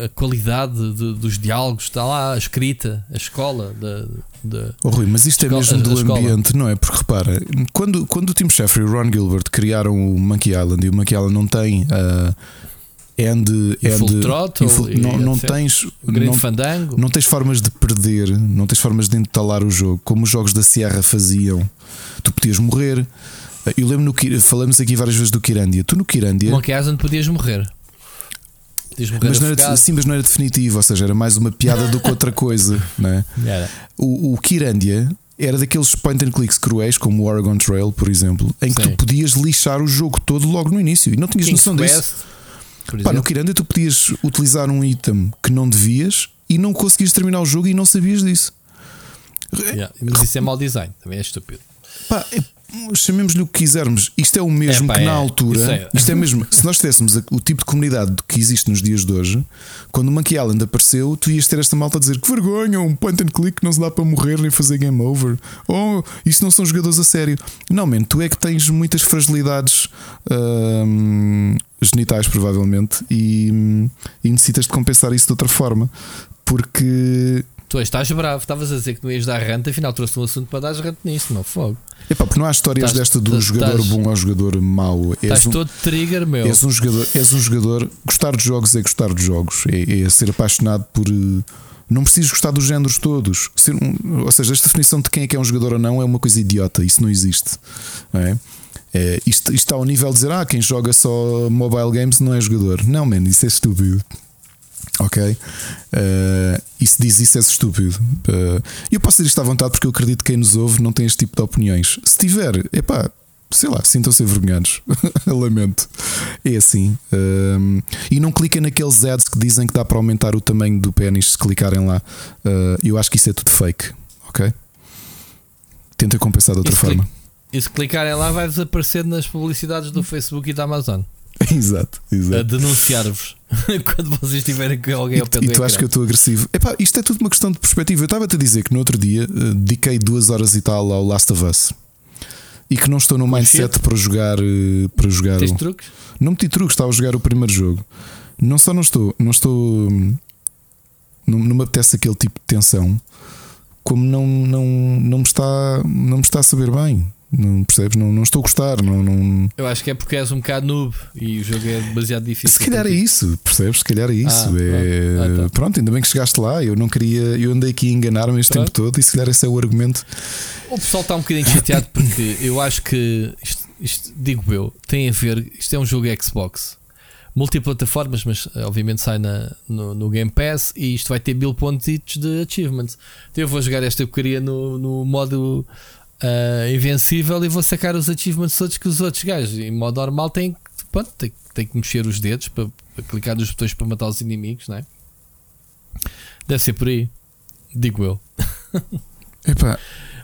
a, a qualidade de- dos diálogos, está lá a escrita, a escola da. da-
Oh, Rui, mas isto é mesmo
a- a
do ambiente, não é? Porque repara, quando, quando o Tim Schafer e o Ron Gilbert criaram o Monkey Island e o Monkey Island não tem uh, end,
Full
end
e
não, não tens não,
Fandango.
não tens formas de perder, não tens formas de entalar o jogo, como os jogos da Sierra faziam. Tu podias morrer. Eu lembro no falamos aqui várias vezes do Kirandia. Tu no Kirandia,
Monkey Island podias morrer. Podias morrer
mas não, era, sim, mas não era definitivo, ou seja, era mais uma piada do que outra coisa, é?
Era.
O, o Kirandia era daqueles point and clicks cruéis, como o Oregon Trail, por exemplo, em que
Sim.
tu podias lixar o jogo todo logo no início e não tinhas
King's
noção disso.
Quest, por
Pá, no. Kirandia tu podias utilizar um item que não devias e não conseguias terminar o jogo e não sabias disso.
Yeah, Mas isso é mau design, também é estúpido.
Pá, é- chamemos-lhe o que quisermos. Isto é o mesmo
Epá,
que na
é.
altura.
Isso é.
Isto é mesmo. Se nós tivéssemos o tipo de comunidade que existe nos dias de hoje, quando o Monkey Island apareceu, tu ias ter esta malta a dizer que vergonha, um point and click não se dá para morrer nem fazer game over. Oh, isto não são jogadores a sério. Não, man, tu é que tens muitas fragilidades hum, genitais, provavelmente, e, e necessitas de compensar isso de outra forma. Porque
Tu estás bravo, estavas a dizer que não ias dar rante, afinal trouxe um assunto para dar rante nisso, não fogo.
Epá, porque não há histórias
Tás-
desta do
tás-
jogador
tás-
bom ao jogador mau.
Estás
um,
todo trigger, meu.
és um jogador, és um jogador. Gostar de jogos é gostar de jogos. É, é ser apaixonado por. eh, Não precisas gostar dos géneros todos. Ser um- ou seja, esta definição de quem é que é um jogador ou não é uma coisa idiota. Isso não existe. não é? É, isto, isto está ao nível de dizer: ah, quem joga só mobile games não é jogador. Não, man, isso é estúpido. Ok? Eh, e se diz isso é estúpido. Eh, eu posso dizer isto à vontade porque eu acredito que quem nos ouve não tem este tipo de opiniões. Se tiver, epá, sei lá, sintam-se envergonhados. Lamento. É assim. Ehm, e não cliquem naqueles ads que dizem que dá para aumentar o tamanho do pênis se clicarem lá. Eh, eu acho que isso é tudo fake. Ok? Tentem compensar de outra
E
forma.
E se clicarem lá, vai desaparecer nas publicidades do Facebook e da Amazon
exato,
a
exato.
denunciar-vos quando vocês estiverem com alguém ao pé
E,
do
e tu achas que eu
ecrã.
estou agressivo? Epá, isto é tudo uma questão de perspectiva. Eu estava-te a dizer que no outro dia eh, dediquei duas horas e tal ao Last of Us e que não estou no mindset para jogar. eh, Para jogar
Tens
o-
truques?
Não meti truques, estava a jogar o primeiro jogo. Não só não estou, não estou. hum, Não, não me apetece aquele tipo de tensão, como não, não, não, me, está, não me está a saber bem. Não percebes? Não, não estou a gostar. Não, não...
Eu acho que é porque és um bocado noob e o jogo é demasiado difícil.
Se calhar é isso, percebes? Se calhar é isso.
Ah,
é...
pronto. Ah, tá.
Pronto, ainda bem que chegaste lá. Eu não queria, eu andei aqui a enganar-me este
Pronto.
tempo todo e se calhar esse é o argumento.
O pessoal está um bocadinho chateado porque eu acho que isto, isto, digo eu, tem a ver. Isto é um jogo Xbox multiplataformas, mas eh, obviamente sai na, no, no Game Pass e isto vai ter mil pontos de achievements. Então eu vou jogar esta porcaria no, no modo ah, invencível e vou sacar os achievements todos que os outros gajos. Em modo normal tem, que- pronto, tem, tem que mexer os dedos para, para clicar nos botões para matar os inimigos, não é? Deve ser por aí, digo eu.
Epá,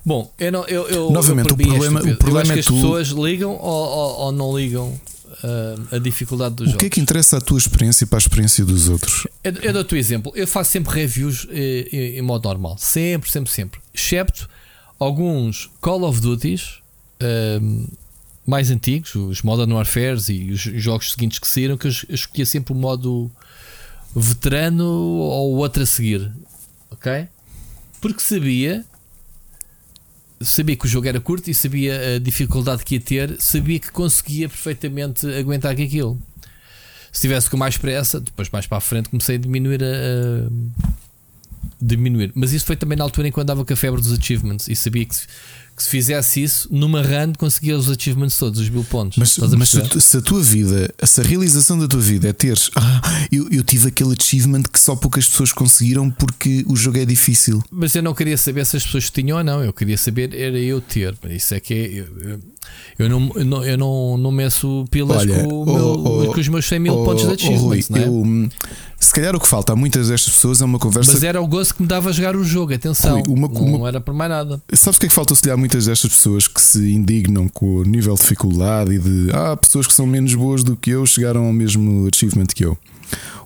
Bom, eu não, eu, eu,
Novamente,
eu,
o problema- o problema é
que as
tu-
pessoas ligam ou, ou, ou não ligam ah, a dificuldade dos
o
jogos.
que é que interessa a tua experiência para a experiência dos outros?
Eu, eu dou-te o exemplo. Eu faço sempre reviews eh, em, em modo normal. Sempre, sempre, sempre. Excepto alguns Call of Duties ahm, mais antigos, os Modern Warfare e os jogos seguintes que saíram, que eu, es- eu escolhia sempre o modo veterano ou outro a seguir. Ok? Porque sabia. Sabia que o jogo era curto e sabia a dificuldade que ia ter, sabia que conseguia perfeitamente aguentar aquilo se tivesse com mais pressa, depois mais para a frente comecei a diminuir a, a- diminuir. Mas isso foi também na altura em que eu andava com a febre dos achievements e sabia que se, que se fizesse isso, numa run conseguia os achievements todos, os mil pontos.
Mas,
a
mas se, tu- se a tua vida, se a realização da tua vida é teres, ah, eu, eu tive aquele achievement que só poucas pessoas conseguiram porque o jogo é difícil.
Mas eu não queria saber se as pessoas tinham ou não, eu queria saber era eu ter. Isso é que é. Eu, eu- eu não, eu não, eu não, não meço pilas
Olha,
com, o
oh,
meu-
oh,
com os meus 100 mil
Oh,
pontos de
oh, Rui,
não é?
eu, hum, se calhar o que falta a muitas destas pessoas é uma conversa.
Mas era o gozo que me dava a jogar o jogo, atenção.
Rui, uma-
não
uma-
era por mais nada.
Sabes o que é que falta auxiliar muitas destas pessoas que se indignam com o nível de dificuldade e de ah, pessoas que são menos boas do que eu chegaram ao mesmo achievement que eu.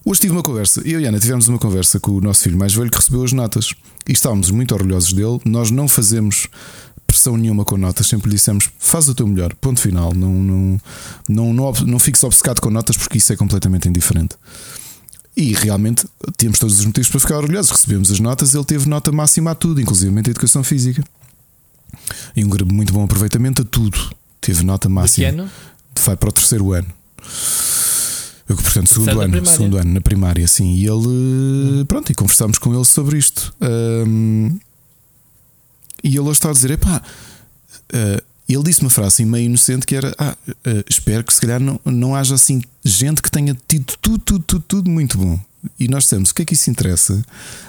Hoje tive uma conversa, eu e Ana tivemos uma conversa com o nosso filho mais velho que recebeu as notas e estávamos muito orgulhosos dele. Nós não fazemos pressão nenhuma com notas, sempre lhe dissemos faz o teu melhor, ponto final. Não, não, não, não, não fiques obcecado com notas porque isso é completamente indiferente. E realmente tínhamos todos os motivos para ficar orgulhosos. Recebemos as notas, ele teve nota máxima a tudo, inclusive a educação física. E um muito bom aproveitamento a tudo. Teve nota
De que
máxima.
ano?
Vai para o terceiro ano. Eu, portanto, segundo ano, segundo ano, na primária, sim. E ele, pronto, e conversámos com ele sobre isto. E ele hoje está a dizer: epá, ah, ele disse uma frase assim meio inocente que era: ah, ah, espero que se calhar não, não haja assim gente que tenha tido tudo, tudo, tudo, tudo muito bom. E nós dissemos: o que é que isso interessa?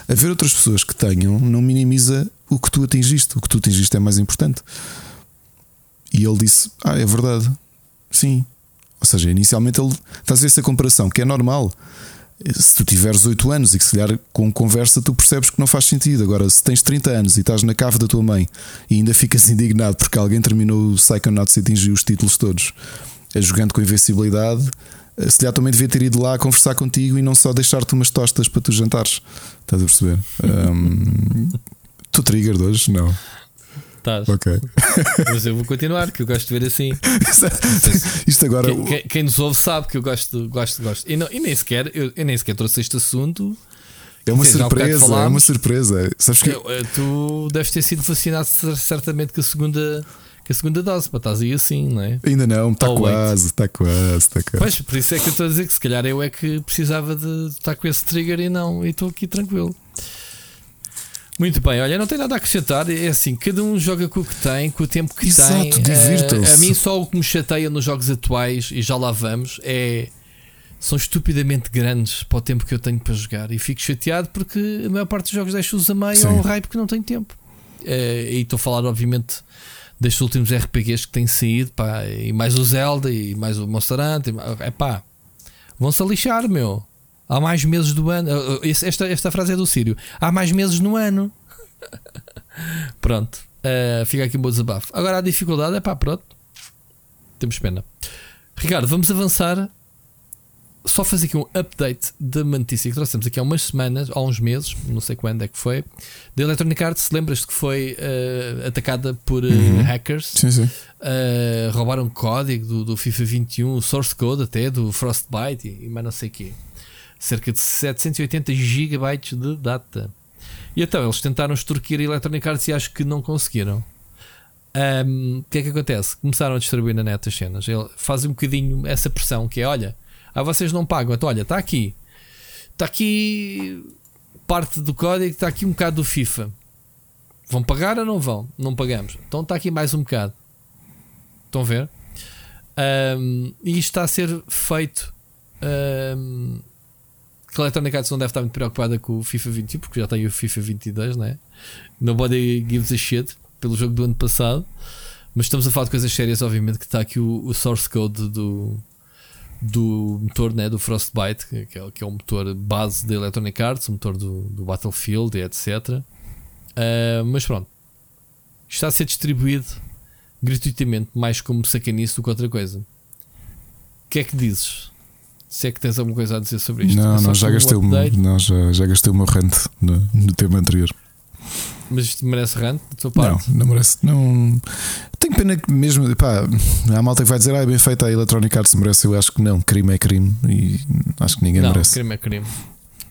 Haver outras pessoas que tenham não minimiza o que tu atingiste. O que tu atingiste é mais importante. E ele disse: Ah, é verdade. Sim. Ou seja, inicialmente ele estás a ver essa comparação, que é normal. Se tu tiveres 8 anos e que se calhar com conversa tu percebes que não faz sentido. Agora, se tens 30 anos e estás na cave da tua mãe e ainda ficas indignado porque alguém terminou o Psychonauts e atingiu os títulos todos eh, jogando com invencibilidade, eh, se calhar também devia ter ido lá conversar contigo e não só deixar-te umas tostas para tu jantares. Estás a perceber? Ahm, tu trigger hoje? Não.
Estás.
Ok.
Mas eu vou continuar, que eu gosto de ver assim.
Isto agora.
Quem, quem- quem nos ouve sabe que eu gosto, gosto, gosto. E, não- e nem sequer, eu, eu nem sequer trouxe este assunto
É uma
dizer,
surpresa, é uma surpresa. Sabes que
Eu, eh, tu deves ter sido vacinado cer- certamente com a segunda, com a segunda dose, para estás aí assim, não é?
ainda não, está
Oh,
quase, está quase, está quase.
Pois, por isso é que eu estou a dizer que se calhar eu é que precisava de estar com esse trigger e não, e estou aqui tranquilo. Muito bem, olha, não tem nada a acrescentar. É assim, cada um joga com o que tem, com o tempo que
Exato,
tem.
divirtam-se.
Eh, a mim só o que me chateia nos jogos atuais, e já lá vamos, é. São estupidamente grandes para o tempo que eu tenho para jogar. E fico chateado porque a maior parte dos jogos deixo-os a meio ao raio porque não tenho tempo. Eh, e estou a falar, obviamente, destes últimos RPGs que têm saído, pá, e mais o Zelda, e mais o Monster Hunter. É pá, vão-se a lixar, meu. Há mais meses do ano. Uh, esse- Esta, esta frase é do Sírio. Há mais meses no ano. pronto. Uh, fica aqui um bom desabafo. Agora a dificuldade é pá, pronto. Temos pena. Ricardo, vamos avançar. Só fazer aqui um update da notícia que trouxemos aqui há umas semanas, há uns meses, não sei quando é que foi, da Electronic Arts. Lembras-te que foi uh, atacada por uh,
Uhum.
hackers?
Sim, sim.
Roubaram código do, do FIFA 21, source code até do Frostbite e, e mais não sei o quê. Cerca de 780 gigabytes de data. E então eles tentaram extorquir a Electronic Arts e acho que não conseguiram. Um, O que é que acontece? Começaram a distribuir na net as cenas. Ele faz um bocadinho essa pressão que é: olha, ah, vocês não pagam, então olha, está aqui, está aqui parte do código, está aqui um bocado do FIFA. Vão pagar ou não vão? Não pagamos. Então está aqui mais um bocado. Estão a ver? Um, e isto está a ser feito. Um, que a Electronic Arts não deve estar muito preocupada com o FIFA 21, porque já tem o FIFA 22, né? Nobody gives a shit pelo jogo do ano passado. Mas estamos a falar de coisas sérias, obviamente, que está aqui o, o source code do, do motor né, do Frostbite, que é, que é o motor base da Electronic Arts, o motor do, do Battlefield etc. Ah, mas pronto, está a ser distribuído gratuitamente, mais como sacanice do que outra coisa. O que é que dizes? Se é que tens alguma coisa a dizer sobre isto?
Não,
É
não, já
um
gastei, o,
update,
não já, já gastei o meu rant no, no tema anterior.
Mas isto merece rant da tua parte?
Não, não merece. Não. Tenho pena que mesmo. Pá, há malta que vai dizer, ah, é bem feita a Electronic Arts merece. Eu acho que não. Crime é crime e acho que ninguém
não,
merece.
crime é crime.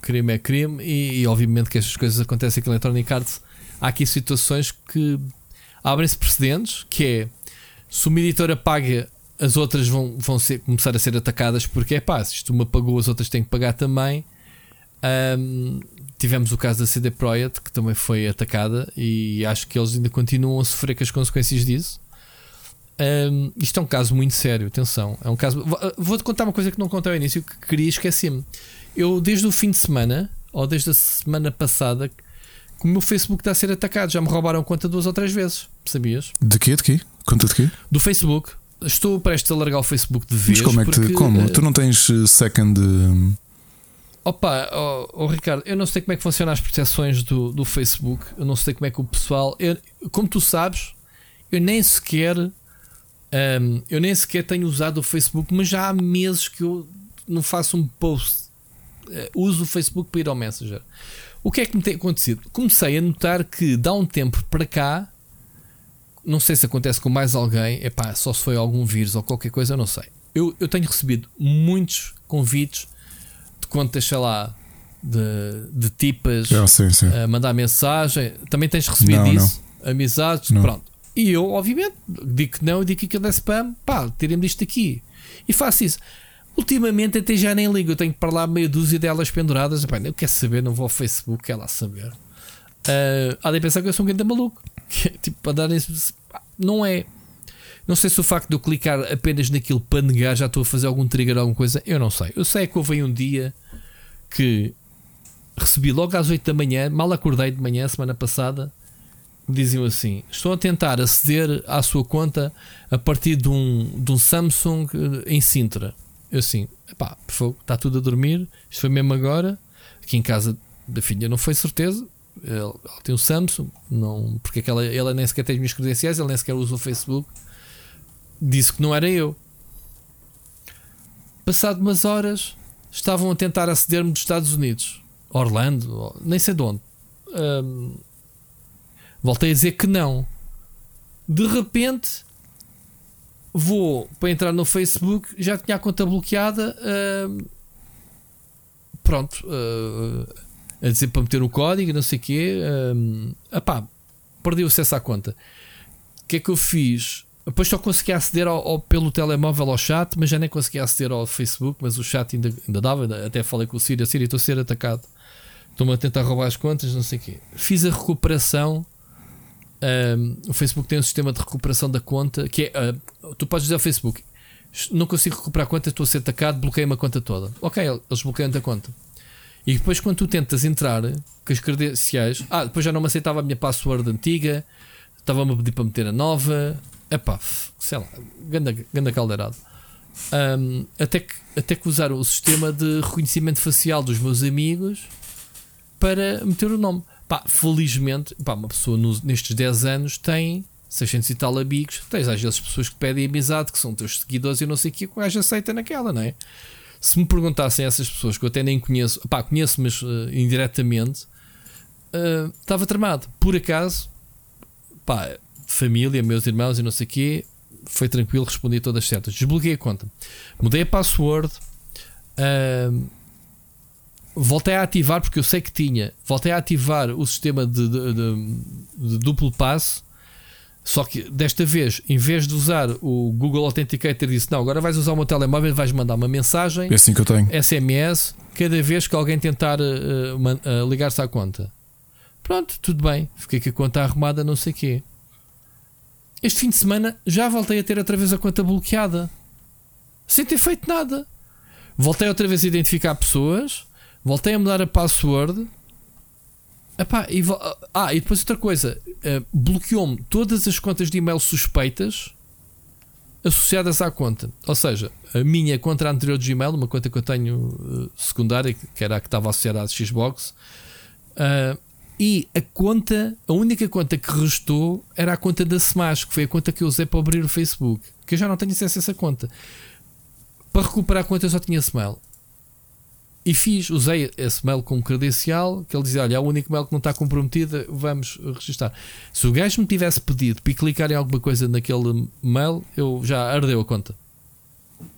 Crime é crime e, e obviamente que estas coisas acontecem com a Electronic Arts. Há aqui situações que abrem-se precedentes, que é se uma editora paga, as outras vão, vão ser, começar a ser atacadas porque é pá, se isto uma pagou, as outras têm que pagar também. Ahm, tivemos o caso da CD Projekt que também foi atacada e acho que eles ainda continuam a sofrer com as consequências disso. Ahm, isto é um caso muito sério, atenção. É um caso. Vou- Vou-te contar uma coisa que não contei ao início que queria esquecer-me. Eu, desde o fim de semana, ou desde a semana passada, que o meu Facebook está a ser atacado. Já me roubaram conta duas ou três vezes, sabias?
De quê? De quê? Conta de quê?
Do Facebook. Estou prestes a largar o Facebook de vez.
Mas como é que
porque,
Como?
eh,
Tu não tens eh, second. eh,
Opa, oh, oh, Ricardo, eu não sei como é que funcionam as proteções do, do Facebook. Eu não sei como é que o pessoal. eu- como tu sabes, eu nem sequer. ahm, eu nem sequer tenho usado o Facebook, mas já há meses que eu não faço um post. Eh, uso o Facebook para ir ao Messenger. O que é que me tem acontecido? Comecei a notar que dá um tempo para cá. Não sei se acontece com mais alguém. Epá, só se foi algum vírus ou qualquer coisa, eu não sei. Eu, eu tenho recebido muitos convites de contas, sei lá, de, de tipas
Ah, sim, sim.
a mandar mensagem. Também tens recebido
Não,
isso? Amizades?
Não.
Pronto. E eu, obviamente, digo que não, digo que aquilo é spam, pá, tirem-me disto daqui. E faço isso. Ultimamente até já nem ligo, eu tenho para lá meia dúzia delas penduradas. Pá, eu quero saber, não vou ao Facebook, quer lá saber. Ah, há de pensar que eu sou um grande maluco. Tipo, para dar Não é. Não sei se o facto de eu clicar apenas naquilo para negar já estou a fazer algum trigger ou alguma coisa. Eu não sei. Eu sei que houve um dia que recebi logo às 8 da manhã, mal acordei de manhã, semana passada. me Diziam assim: Estou a tentar aceder à sua conta a partir de um, de um Samsung eh, em Sintra. Eu assim, pá, está tudo a dormir. Isto foi mesmo agora. Aqui em casa da filha não foi certeza. Ele, tem um Samsung, não, porque aquela, ela nem sequer tem as minhas credenciais, ele nem sequer usa o Facebook. Disse que não era eu. Passado umas horas, estavam a tentar aceder-me dos Estados Unidos, Orlando, nem sei de onde. Ahm, voltei a dizer que não. De repente, vou para entrar no Facebook, já tinha a conta bloqueada. ahm, pronto, ah, a dizer para meter o código, não sei o quê. Um, epá, perdi o acesso à conta. O que é que eu fiz? Depois só conseguia aceder ao, ao, pelo telemóvel ao chat, mas já nem conseguia aceder ao Facebook. Mas o chat ainda, ainda dava. Até falei com o Siri: Siri, estou a ser atacado. Estou-me a tentar roubar as contas, não sei o quê. Fiz a recuperação. Um, o Facebook tem um sistema de recuperação da conta que é. Uh, tu podes dizer ao Facebook: Não consigo recuperar a conta, estou a ser atacado, bloqueei-me a conta toda. Ok, eles bloqueiam-te a conta. E depois, quando tu tentas entrar com as credenciais, ah, depois já não me aceitava a minha password antiga, estava-me a pedir para meter a nova. Epá, sei lá, ganda, ganda caldeirado. Um, até, que, até que usaram o sistema de reconhecimento facial dos meus amigos para meter o nome. Pá, felizmente, pá, uma pessoa nos, nestes 10 anos tem 600 e tal amigos. Tens às vezes pessoas que pedem amizade, que são teus seguidores e não sei o que, o gajo aceita naquela, não é? Se me perguntassem essas pessoas que eu até nem conheço, pá, conheço, mas uh, indiretamente, uh, estava tramado. Por acaso, pá, família, meus irmãos e não sei o quê, foi tranquilo, respondi todas certas. Desbloqueei a conta, mudei a password, uh, voltei a ativar, porque eu sei que tinha, voltei a ativar o sistema de, de, de, de duplo passo só que desta vez, em vez de usar o Google Authenticator, disse: Não, agora vais usar o meu telemóvel, vais mandar uma mensagem
é assim que eu tenho.
SMS cada vez que alguém tentar uh, uh, ligar-se à conta. Pronto, tudo bem. Fiquei com a conta arrumada, não sei o quê. Este fim de semana já voltei a ter outra vez a conta bloqueada, sem ter feito nada. Voltei outra vez a identificar pessoas, voltei a mudar a password Epá, e, ah, e depois outra coisa, uh, bloqueou-me todas as contas de e-mail suspeitas associadas à conta. Ou seja, a minha conta anterior de Gmail, uma conta que eu tenho uh, secundária, que era a que estava associada à Xbox, uh, e a conta, a única conta que restou era a conta da Smash, que foi a conta que eu usei para abrir o Facebook, que eu já não tenho acesso a essa conta. Para recuperar a conta eu só tinha esse mail. E fiz, usei esse mail como credencial, que ele dizia: Olha, é o único mail que não está comprometido, vamos registrar. Se o gajo me tivesse pedido para clicar em alguma coisa naquele mail, eu já ardeu a conta.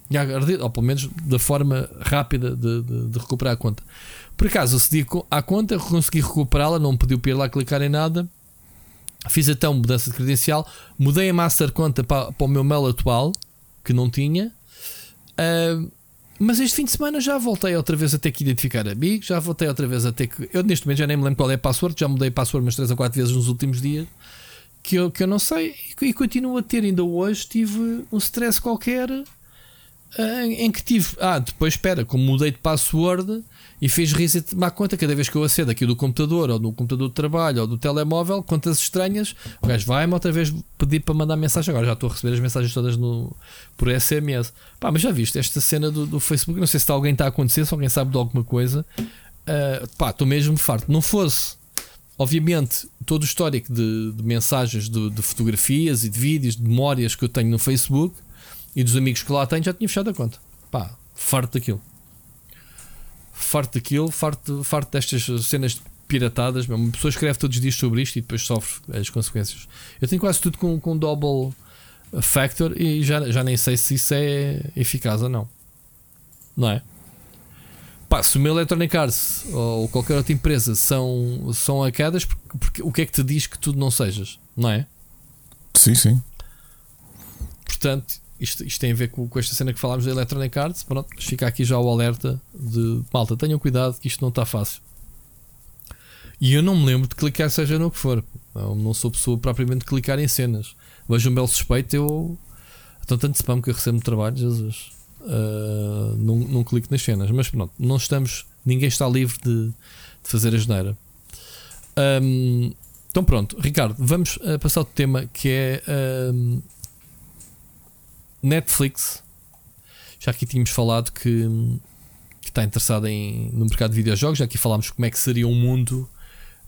Já ardeu, ou pelo menos da forma rápida de, de, de recuperar a conta. Por acaso, acedi à conta, consegui recuperá-la, não me pediu para ir lá clicar em nada. Fiz então mudança de credencial, mudei a master conta para, para o meu mail atual, que não tinha. Uh, mas este fim de semana já voltei outra vez a ter que identificar amigos, já voltei outra vez a ter que. Eu neste momento já nem me lembro qual é a password, já mudei a password umas 3 ou 4 vezes nos últimos dias que eu, que eu não sei e, e continuo a ter. Ainda hoje tive um stress qualquer uh, em que tive. Ah, depois espera, como mudei de password e fez reset má conta cada vez que eu acedo aqui do computador ou do computador de trabalho ou do telemóvel, contas estranhas, o gajo vai-me outra vez pedir para mandar mensagem. Agora já estou a receber as mensagens todas no, por SMS. Pá, mas já viste esta cena do, do Facebook? Não sei se alguém está a acontecer, se alguém sabe de alguma coisa. Uh, pá, estou mesmo farto. Não fosse, obviamente, todo o histórico de, de mensagens, de, de, fotografias e de vídeos, de memórias que eu tenho no Facebook e dos amigos que lá tenho, já tinha fechado a conta. Pá, farto daquilo farto daquilo, farto, farto destas cenas piratadas. Uma pessoa escreve todos os dias sobre isto e depois sofre as consequências. Eu tenho quase tudo com, com double factor e já, já nem sei se isso é eficaz ou não. Não é? Pá, se o meu Electronic Arts ou qualquer outra empresa são, são hackadas, porque, porque, o que é que te diz que tu não sejas? Não é?
Sim, sim.
Portanto, isto, isto tem a ver com, com, esta cena que falámos da Electronic Arts. Pronto, fica aqui já o alerta de malta, tenham cuidado que isto não está fácil. E eu não me lembro de clicar, seja no que for. Eu não sou pessoa propriamente de clicar em cenas. Vejo um belo suspeito, eu. Então, tanto spam que eu recebo no trabalho, Jesus. Uh, não, não clico nas cenas. Mas pronto, não estamos. Ninguém está livre de, de fazer a geneira. Um, então, pronto, Ricardo, vamos uh, passar ao tema que é. Netflix, já aqui tínhamos falado que, que está interessado em, no mercado de videojogos, já aqui falámos como é que seria um mundo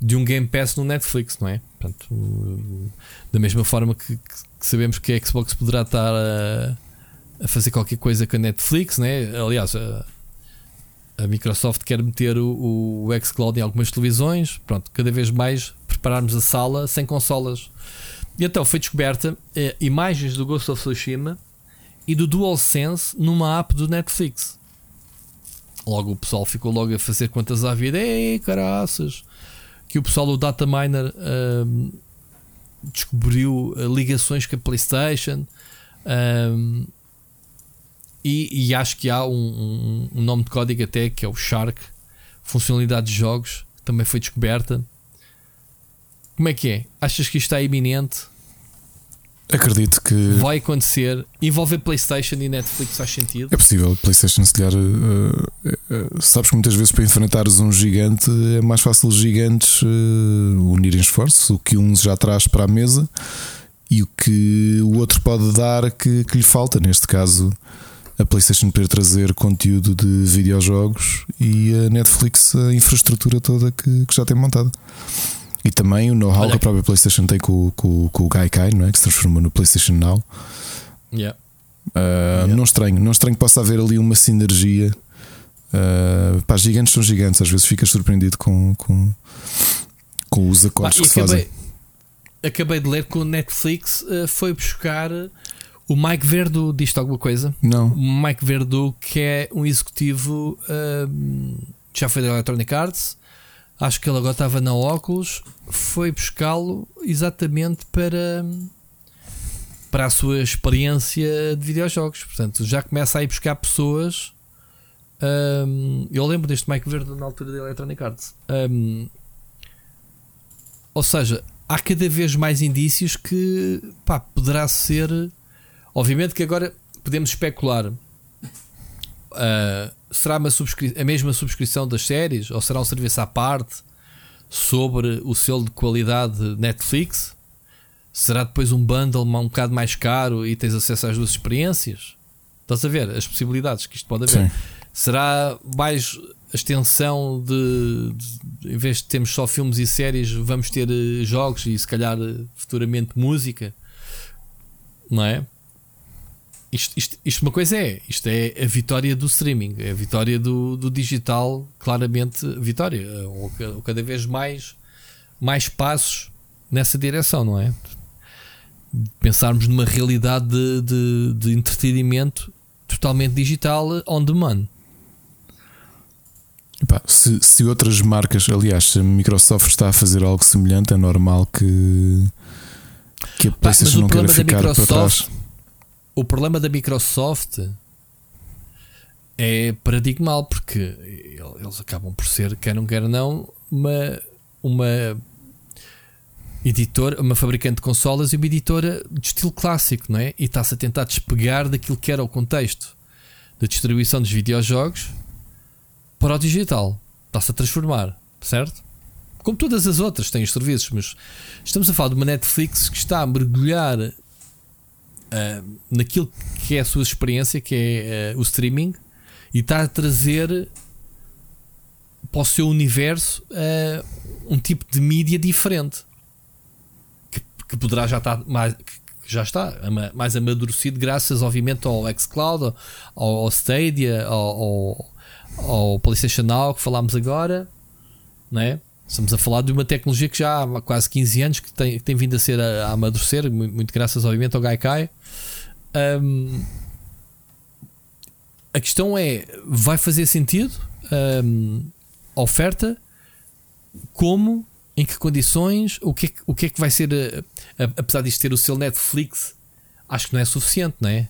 de um Game Pass no Netflix, não é? Portanto, da mesma forma que, que sabemos que a Xbox poderá estar a, a, fazer qualquer coisa com a Netflix, né? aliás, a, a Microsoft quer meter o, o xCloud em algumas televisões, pronto, cada vez mais prepararmos a sala sem consolas. E então foi descoberta eh, imagens do Ghost of Tsushima e do DualSense numa app do Netflix. Logo o pessoal ficou logo a fazer contas à vida. Ei, caraças! Que o pessoal do Data Miner um, descobriu uh, ligações com a PlayStation. Um, e, e, acho que há um, um, um, nome de código até que é o Shark, funcionalidade de jogos, também foi descoberta. Como é que é? Achas que isto está iminente?
Acredito que.
Vai acontecer. Envolver PlayStation e Netflix faz sentido?
É possível. PlayStation, se calhar. Uh, uh, sabes que muitas vezes para enfrentares um gigante é mais fácil os gigantes uh, unirem esforços. O que um já traz para a mesa e o que o outro pode dar que, que lhe falta. Neste caso, a PlayStation poder trazer conteúdo de videojogos e a Netflix a infraestrutura toda que, que já tem montada. E também o know-how que a própria PlayStation tem com, com, com o Gaikai, não é? que se transformou no PlayStation Now.
Yeah.
Uh, yeah. Não estranho, não estranho que possa haver ali uma sinergia. Uh, pá, gigantes são gigantes, às vezes ficas surpreendido com, com, com os acordos que se acabei, fazem.
Acabei de ler que o Netflix uh, foi buscar o Mike Verdu. Diz-te alguma coisa?
Não. O
Mike Verdu, que é um executivo, uh, já foi da Electronic Arts acho que ele agora estava na óculos, foi buscá-lo exatamente para para a sua experiência de videojogos. Portanto, já começa a ir buscar pessoas. Um, eu lembro deste Mike Verde na altura da Electronic Arts. Um, ou seja, há cada vez mais indícios que pá, poderá ser. Obviamente que agora podemos especular. Uh, será a mesma subscrição das séries ou será um serviço à parte sobre o selo de qualidade Netflix? Será depois um bundle um bocado mais caro e tens acesso às duas experiências? Estás a ver as possibilidades que isto pode haver? Sim. Será mais a extensão de, de, em vez de termos só filmes e séries, vamos ter eh, jogos e se calhar eh, futuramente música, não é? Isto, isto, isto, uma coisa é, isto é a vitória do streaming, é a vitória do, do digital, claramente vitória, ou, ou, cada vez mais, mais passos nessa direção, não é? Pensarmos numa realidade de, de, de entretenimento totalmente digital on demand.
Epá, se, se outras marcas, aliás, se a Microsoft está a fazer algo semelhante, é normal que, que a PlayStation não queira ficar para trás
o problema da Microsoft é paradigmal porque eles acabam por ser, quer não quer não, uma, uma editora, uma fabricante de consolas e uma editora de estilo clássico, não é? E está-se a tentar despegar daquilo que era o contexto da distribuição dos videojogos para o digital. Está-se a transformar, certo? Como todas as outras têm os serviços, mas estamos a falar de uma Netflix que está a mergulhar uh, naquilo que é a sua experiência, que é uh, o streaming, e está a trazer para o seu universo uh, um tipo de mídia diferente que, que poderá já estar mais. já está mais amadurecido, graças, obviamente, ao xCloud, ao, ao Stadia, ao, ao, ao PlayStation Now que falámos agora, não é? Estamos a falar de uma tecnologia que já há quase 15 anos que tem, que tem vindo a ser a, a amadurecer, muito, muito, graças obviamente ao Gaikai. Um, a questão é: vai fazer sentido um, a oferta? Como? Em que condições? O que é, o que, é que vai ser? A, a, apesar disto ter o seu Netflix, acho que não é suficiente, não é?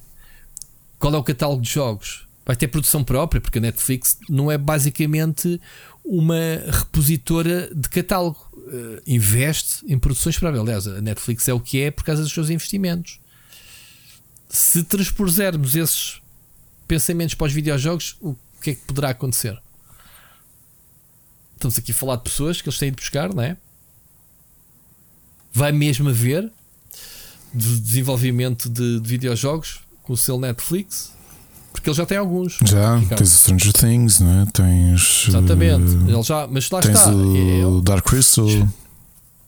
Qual é o catálogo de jogos? Vai ter produção própria, porque a Netflix não é basicamente uma repositora de catálogo. Uh, investe em produções próprias. Aliás, a Netflix é o que é por causa dos seus investimentos. Se transpusermos esses pensamentos para os videojogos, o que é que poderá acontecer? Estamos aqui a falar de pessoas que eles têm de buscar, não é? Vai mesmo haver de desenvolvimento de, de videojogos com o selo Netflix porque ele já tem alguns.
Já, Ricardo. tens o Stranger Things, não é? Tens.
Exatamente. Uh, ele já, mas lá
tens
está.
O Dark Crystal.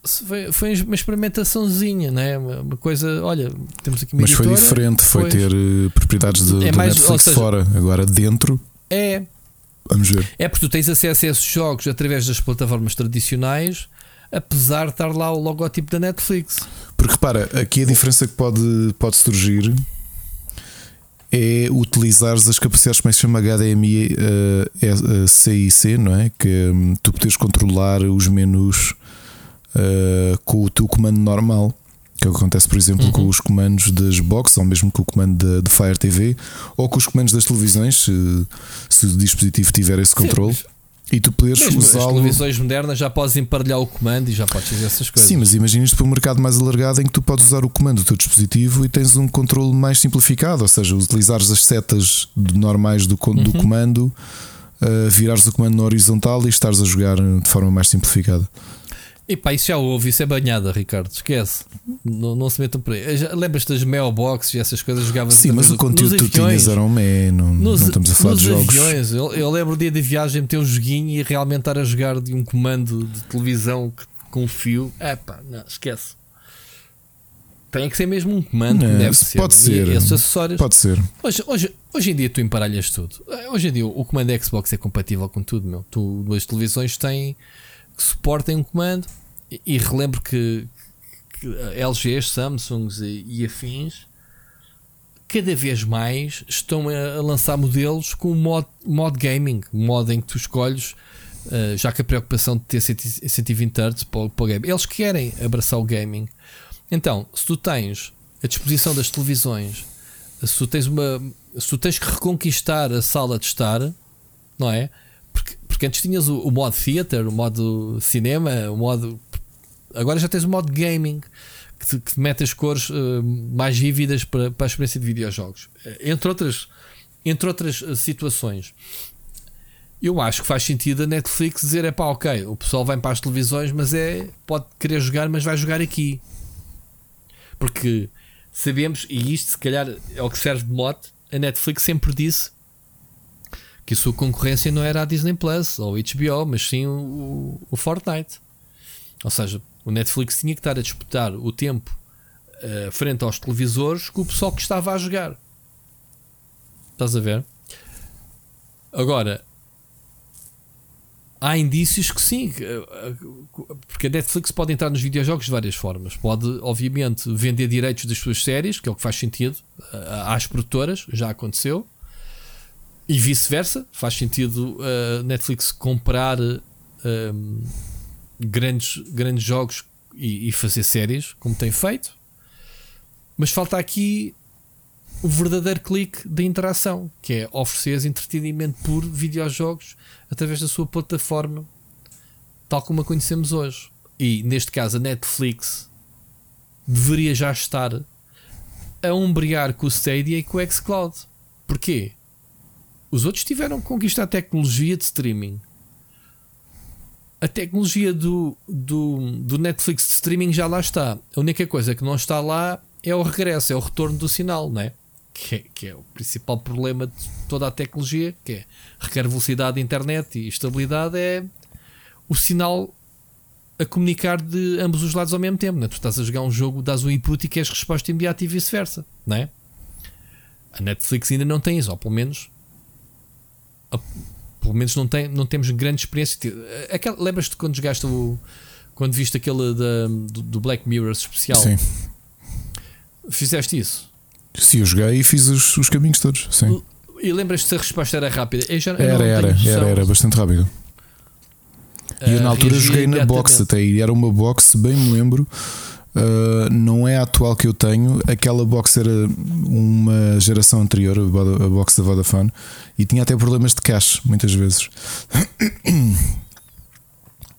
Foi, foi uma experimentaçãozinha, né? uma coisa. Olha, temos aqui uma
Mas
editora,
foi diferente, foi ter uh, propriedades de, é mais, Netflix seja, fora, agora dentro.
É.
Vamos ver.
É porque tu tens acesso a esses jogos através das plataformas tradicionais, apesar de estar lá o logotipo da Netflix.
Porque repara, aqui a diferença que pode, pode surgir é utilizares as capacidades, como é que se chama HDMI uh, CIC, não é? Que um, tu podes controlar os menus uh, com o teu comando normal. Que é o que acontece, por exemplo, uhum. com os comandos das box, ou mesmo com o comando de Fire TV, ou com os comandos das televisões, se, se o dispositivo tiver esse controle. E tu poderes usá-lo.
As televisões modernas já podes emparelhar o comando e já podes fazer essas coisas.
Sim, mas imaginas para um mercado mais alargado em que tu podes usar o comando do teu dispositivo e tens um controle mais simplificado, ou seja, utilizares as setas normais do, do uhum. comando, uh, virares o comando na horizontal e estares a jogar de forma mais simplificada.
E pá, isso já ouvi, isso é banhada, Ricardo. Esquece. Não, não se metam por aí. Lembras-te das mailboxes e essas coisas jogavas
Sim, mas o conteúdo que tu tinhas era um não, nos, não estamos a falar de jogos.
Aviões, eu, eu lembro o dia de viagem meter um joguinho e realmente estar a jogar de um comando de televisão com fio. É pá, não, esquece. Tem que ser mesmo um comando, não, deve ser.
Pode ser.
E esses acessórios.
Pode ser.
Hoje, hoje, hoje em dia tu emparalhas tudo. Hoje em dia o comando Xbox é compatível com tudo, meu. Tu, as televisões têm que suportem um comando. E, e relembro que, que LGs, Samsungs e, e, afins cada vez mais estão a, lançar modelos com mod, mod gaming, modo em que tu escolhes. Uh, já que a preocupação de ter 120 Hz para, para o game, eles querem abraçar o gaming. Então, se tu tens a disposição das televisões, se tu tens uma, se tu tens que reconquistar a sala de estar, não é? Porque, antes tinhas o, o modo theater, o modo cinema, o modo. Agora já tens o modo gaming que te, que te mete as cores uh, mais vívidas para, para a experiência de videojogos. Eh, entre outras, entre outras uh, situações. Eu acho que faz sentido a Netflix dizer: é pá, ok, o pessoal vem para as televisões, mas é pode querer jogar, mas vai jogar aqui. Porque sabemos, e isto se calhar é o que serve de mote, a Netflix sempre disse que a sua concorrência não era a Disney Plus ou HBO, mas sim o, o Fortnite. Ou seja, o Netflix tinha que estar a disputar o tempo uh, frente aos televisores com o pessoal que estava a jogar. Estás a ver? Agora, há indícios que sim, eh, porque a Netflix pode entrar nos videojogos de várias formas. Pode, obviamente, vender direitos das suas séries, que é o que faz sentido, eh, às produtoras, já aconteceu. E vice-versa, faz sentido a uh, Netflix comprar um, grandes, grandes jogos e, e, fazer séries, como tem feito. Mas falta aqui o verdadeiro clique de interação, que é oferecer entretenimento por videojogos através da sua plataforma, tal como a conhecemos hoje. E neste caso, a Netflix deveria já estar a umbrear com o Stadia e com o Xcloud. Porquê? Os outros tiveram que conquistar a tecnologia de streaming. A tecnologia do, do, do Netflix de streaming já lá está. A única coisa que não está lá é o regresso, é o retorno do sinal, não é? Que, é, que é o principal problema de toda a tecnologia, que é requer velocidade de internet e estabilidade, é o sinal a comunicar de ambos os lados ao mesmo tempo. Né? Tu estás a jogar um jogo, dás um input e queres resposta imediata e vice-versa. Não é? A Netflix ainda não tem isso, ou pelo menos pelo menos não, tem, não temos grande experiência. Lembras-te quando jogaste o. Quando viste aquele da, do, do, Black Mirror especial?
Sim.
Fizeste isso?
Sim, eu joguei e fiz os, os caminhos todos. Sim.
E lembras-te se a resposta era rápida?
Já, era, era, era, era bastante rápido. E eu na altura joguei na box até e era uma box, bem me lembro, Uh, não é a atual que eu tenho. Aquela box era uma geração anterior, a box da Vodafone, e tinha até problemas de cache muitas vezes.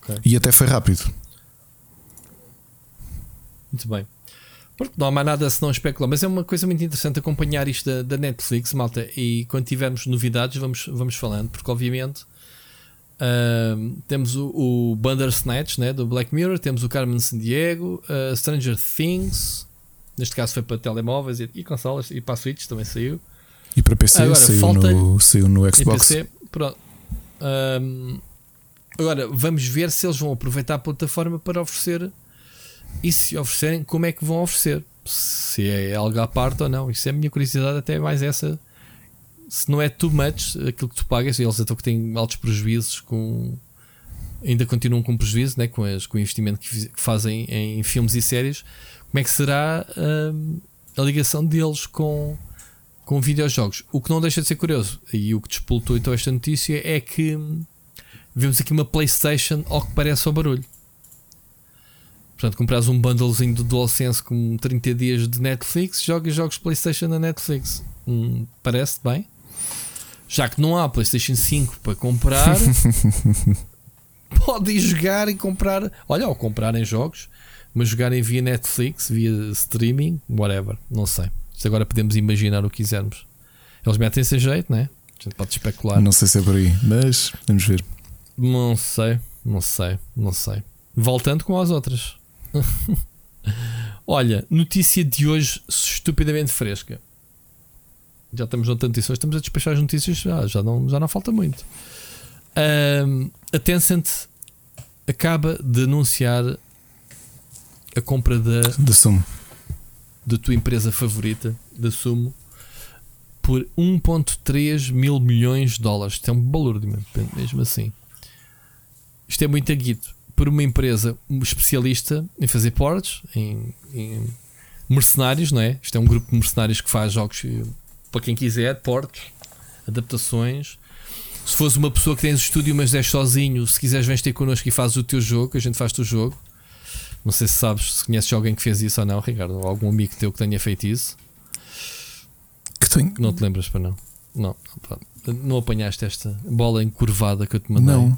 Okay. E até foi rápido.
Muito bem. Não há mais nada se não especular, mas é uma coisa muito interessante acompanhar isto da, da Netflix, malta. E quando tivermos novidades, vamos, vamos falando, porque obviamente Uh, temos o, o Bandersnatch né, do Black Mirror, temos o Carmen Sandiego, uh, Stranger Things, neste caso foi para telemóveis e, e consolas, e para a Switch também saiu.
E para PC agora, saiu, falta, no, saiu no Xbox. PC,
um, agora vamos ver se eles vão aproveitar a plataforma para oferecer e se oferecerem, como é que vão oferecer. Se é algo à parte ou não. Isso é a minha curiosidade, até mais essa se não é too much aquilo que tu pagas, eles até que têm altos prejuízos com. Ainda continuam com prejuízo né, com, as, com o investimento que, que fazem em filmes e séries. Como é que será hum, a ligação deles com com videojogos. O que não deixa de ser curioso, e o que despoltou então esta notícia é que hum, vemos aqui uma PlayStation ao que parece ao barulho. Portanto, compras um bundlezinho do DualSense com 30 dias de Netflix, jogas jogos PlayStation na Netflix. Hum, parece bem. Já que não há PlayStation 5 para comprar, podem jogar e comprar. Olha, ou comprarem jogos, mas jogarem via Netflix, via streaming, whatever. Não sei. Isto agora podemos imaginar o que quisermos. Eles metem-se jeito, né? A gente pode especular.
Não sei se é por aí, mas vamos ver.
Não sei, não sei, não sei. Voltando com as outras. Olha, notícia de hoje estupidamente fresca. Já estamos noutra notícia, estamos a despachar as notícias, já, já, não, já não falta muito. Um, a Tencent acaba de anunciar a compra da,
Da Sumo.
da tua empresa favorita, da Sumo, por 1.3 mil milhões de dólares. Isto é um valor de mesmo assim. Isto é muito aguito. Por uma empresa especialista em fazer ports, em, em mercenários, não é? Isto é um grupo de mercenários que faz jogos eh, para quem quiser, ports, adaptações. Se fosse uma pessoa que tens estúdio, mas és sozinho, se quiseres, vens ter connosco e fazes o teu jogo, a gente faz o jogo. Não sei se sabes, se conheces alguém que fez isso ou não, Ricardo, ou algum amigo teu que tenha feito isso.
Que tem.
Não te lembras para não? Não, não apanhaste esta bola encurvada que eu te mandei.
Não.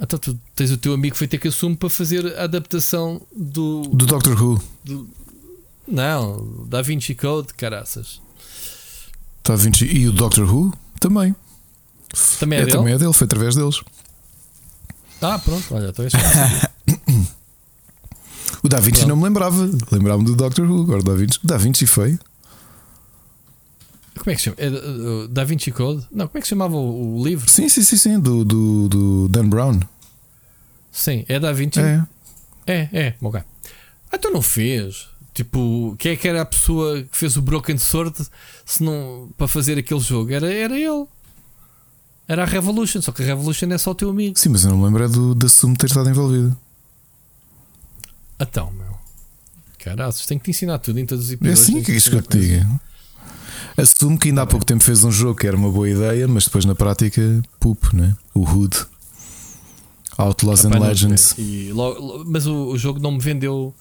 Então tu tens o teu amigo que foi ter que assumir para fazer a adaptação do.
Do Doctor Who.
Não, Da Vinci Code, caraças.
Tá 20. E o Doctor Who também.
Também é, dele?
também é dele, foi através deles.
Ah, pronto, olha, então é
O Da Vinci
Pronto.
não me lembrava. Lembrava-me do Doctor Who. Agora Da Vinci. Da Vinci foi.
Como é que se chama? É, uh, Da Vinci Code? Não, como é que se chamava o, o livro?
Sim, sim, sim, sim. Do, do, do Dan Brown.
Sim, é Da Vinci.
É.
É, é, ok. Ah, então não fez. Tipo, quem é que era a pessoa que fez o Broken Sword se não, para fazer aquele jogo? Era, era ele. Era a Revolution, só que a Revolution é só o teu amigo.
Sim, mas eu não me lembro é do, da Sumo ter estado envolvido.
Então, meu. Caraças, tenho que te ensinar tudo em todos os
É
episódios.
assim
tenho
que é isso que eu te digo. Assumo que ainda há pouco tempo fez um jogo que era uma boa ideia, mas depois na prática, pup, né? O Hood. Outlaws and Legends.
logo- lo- mas o, o jogo não me vendeu.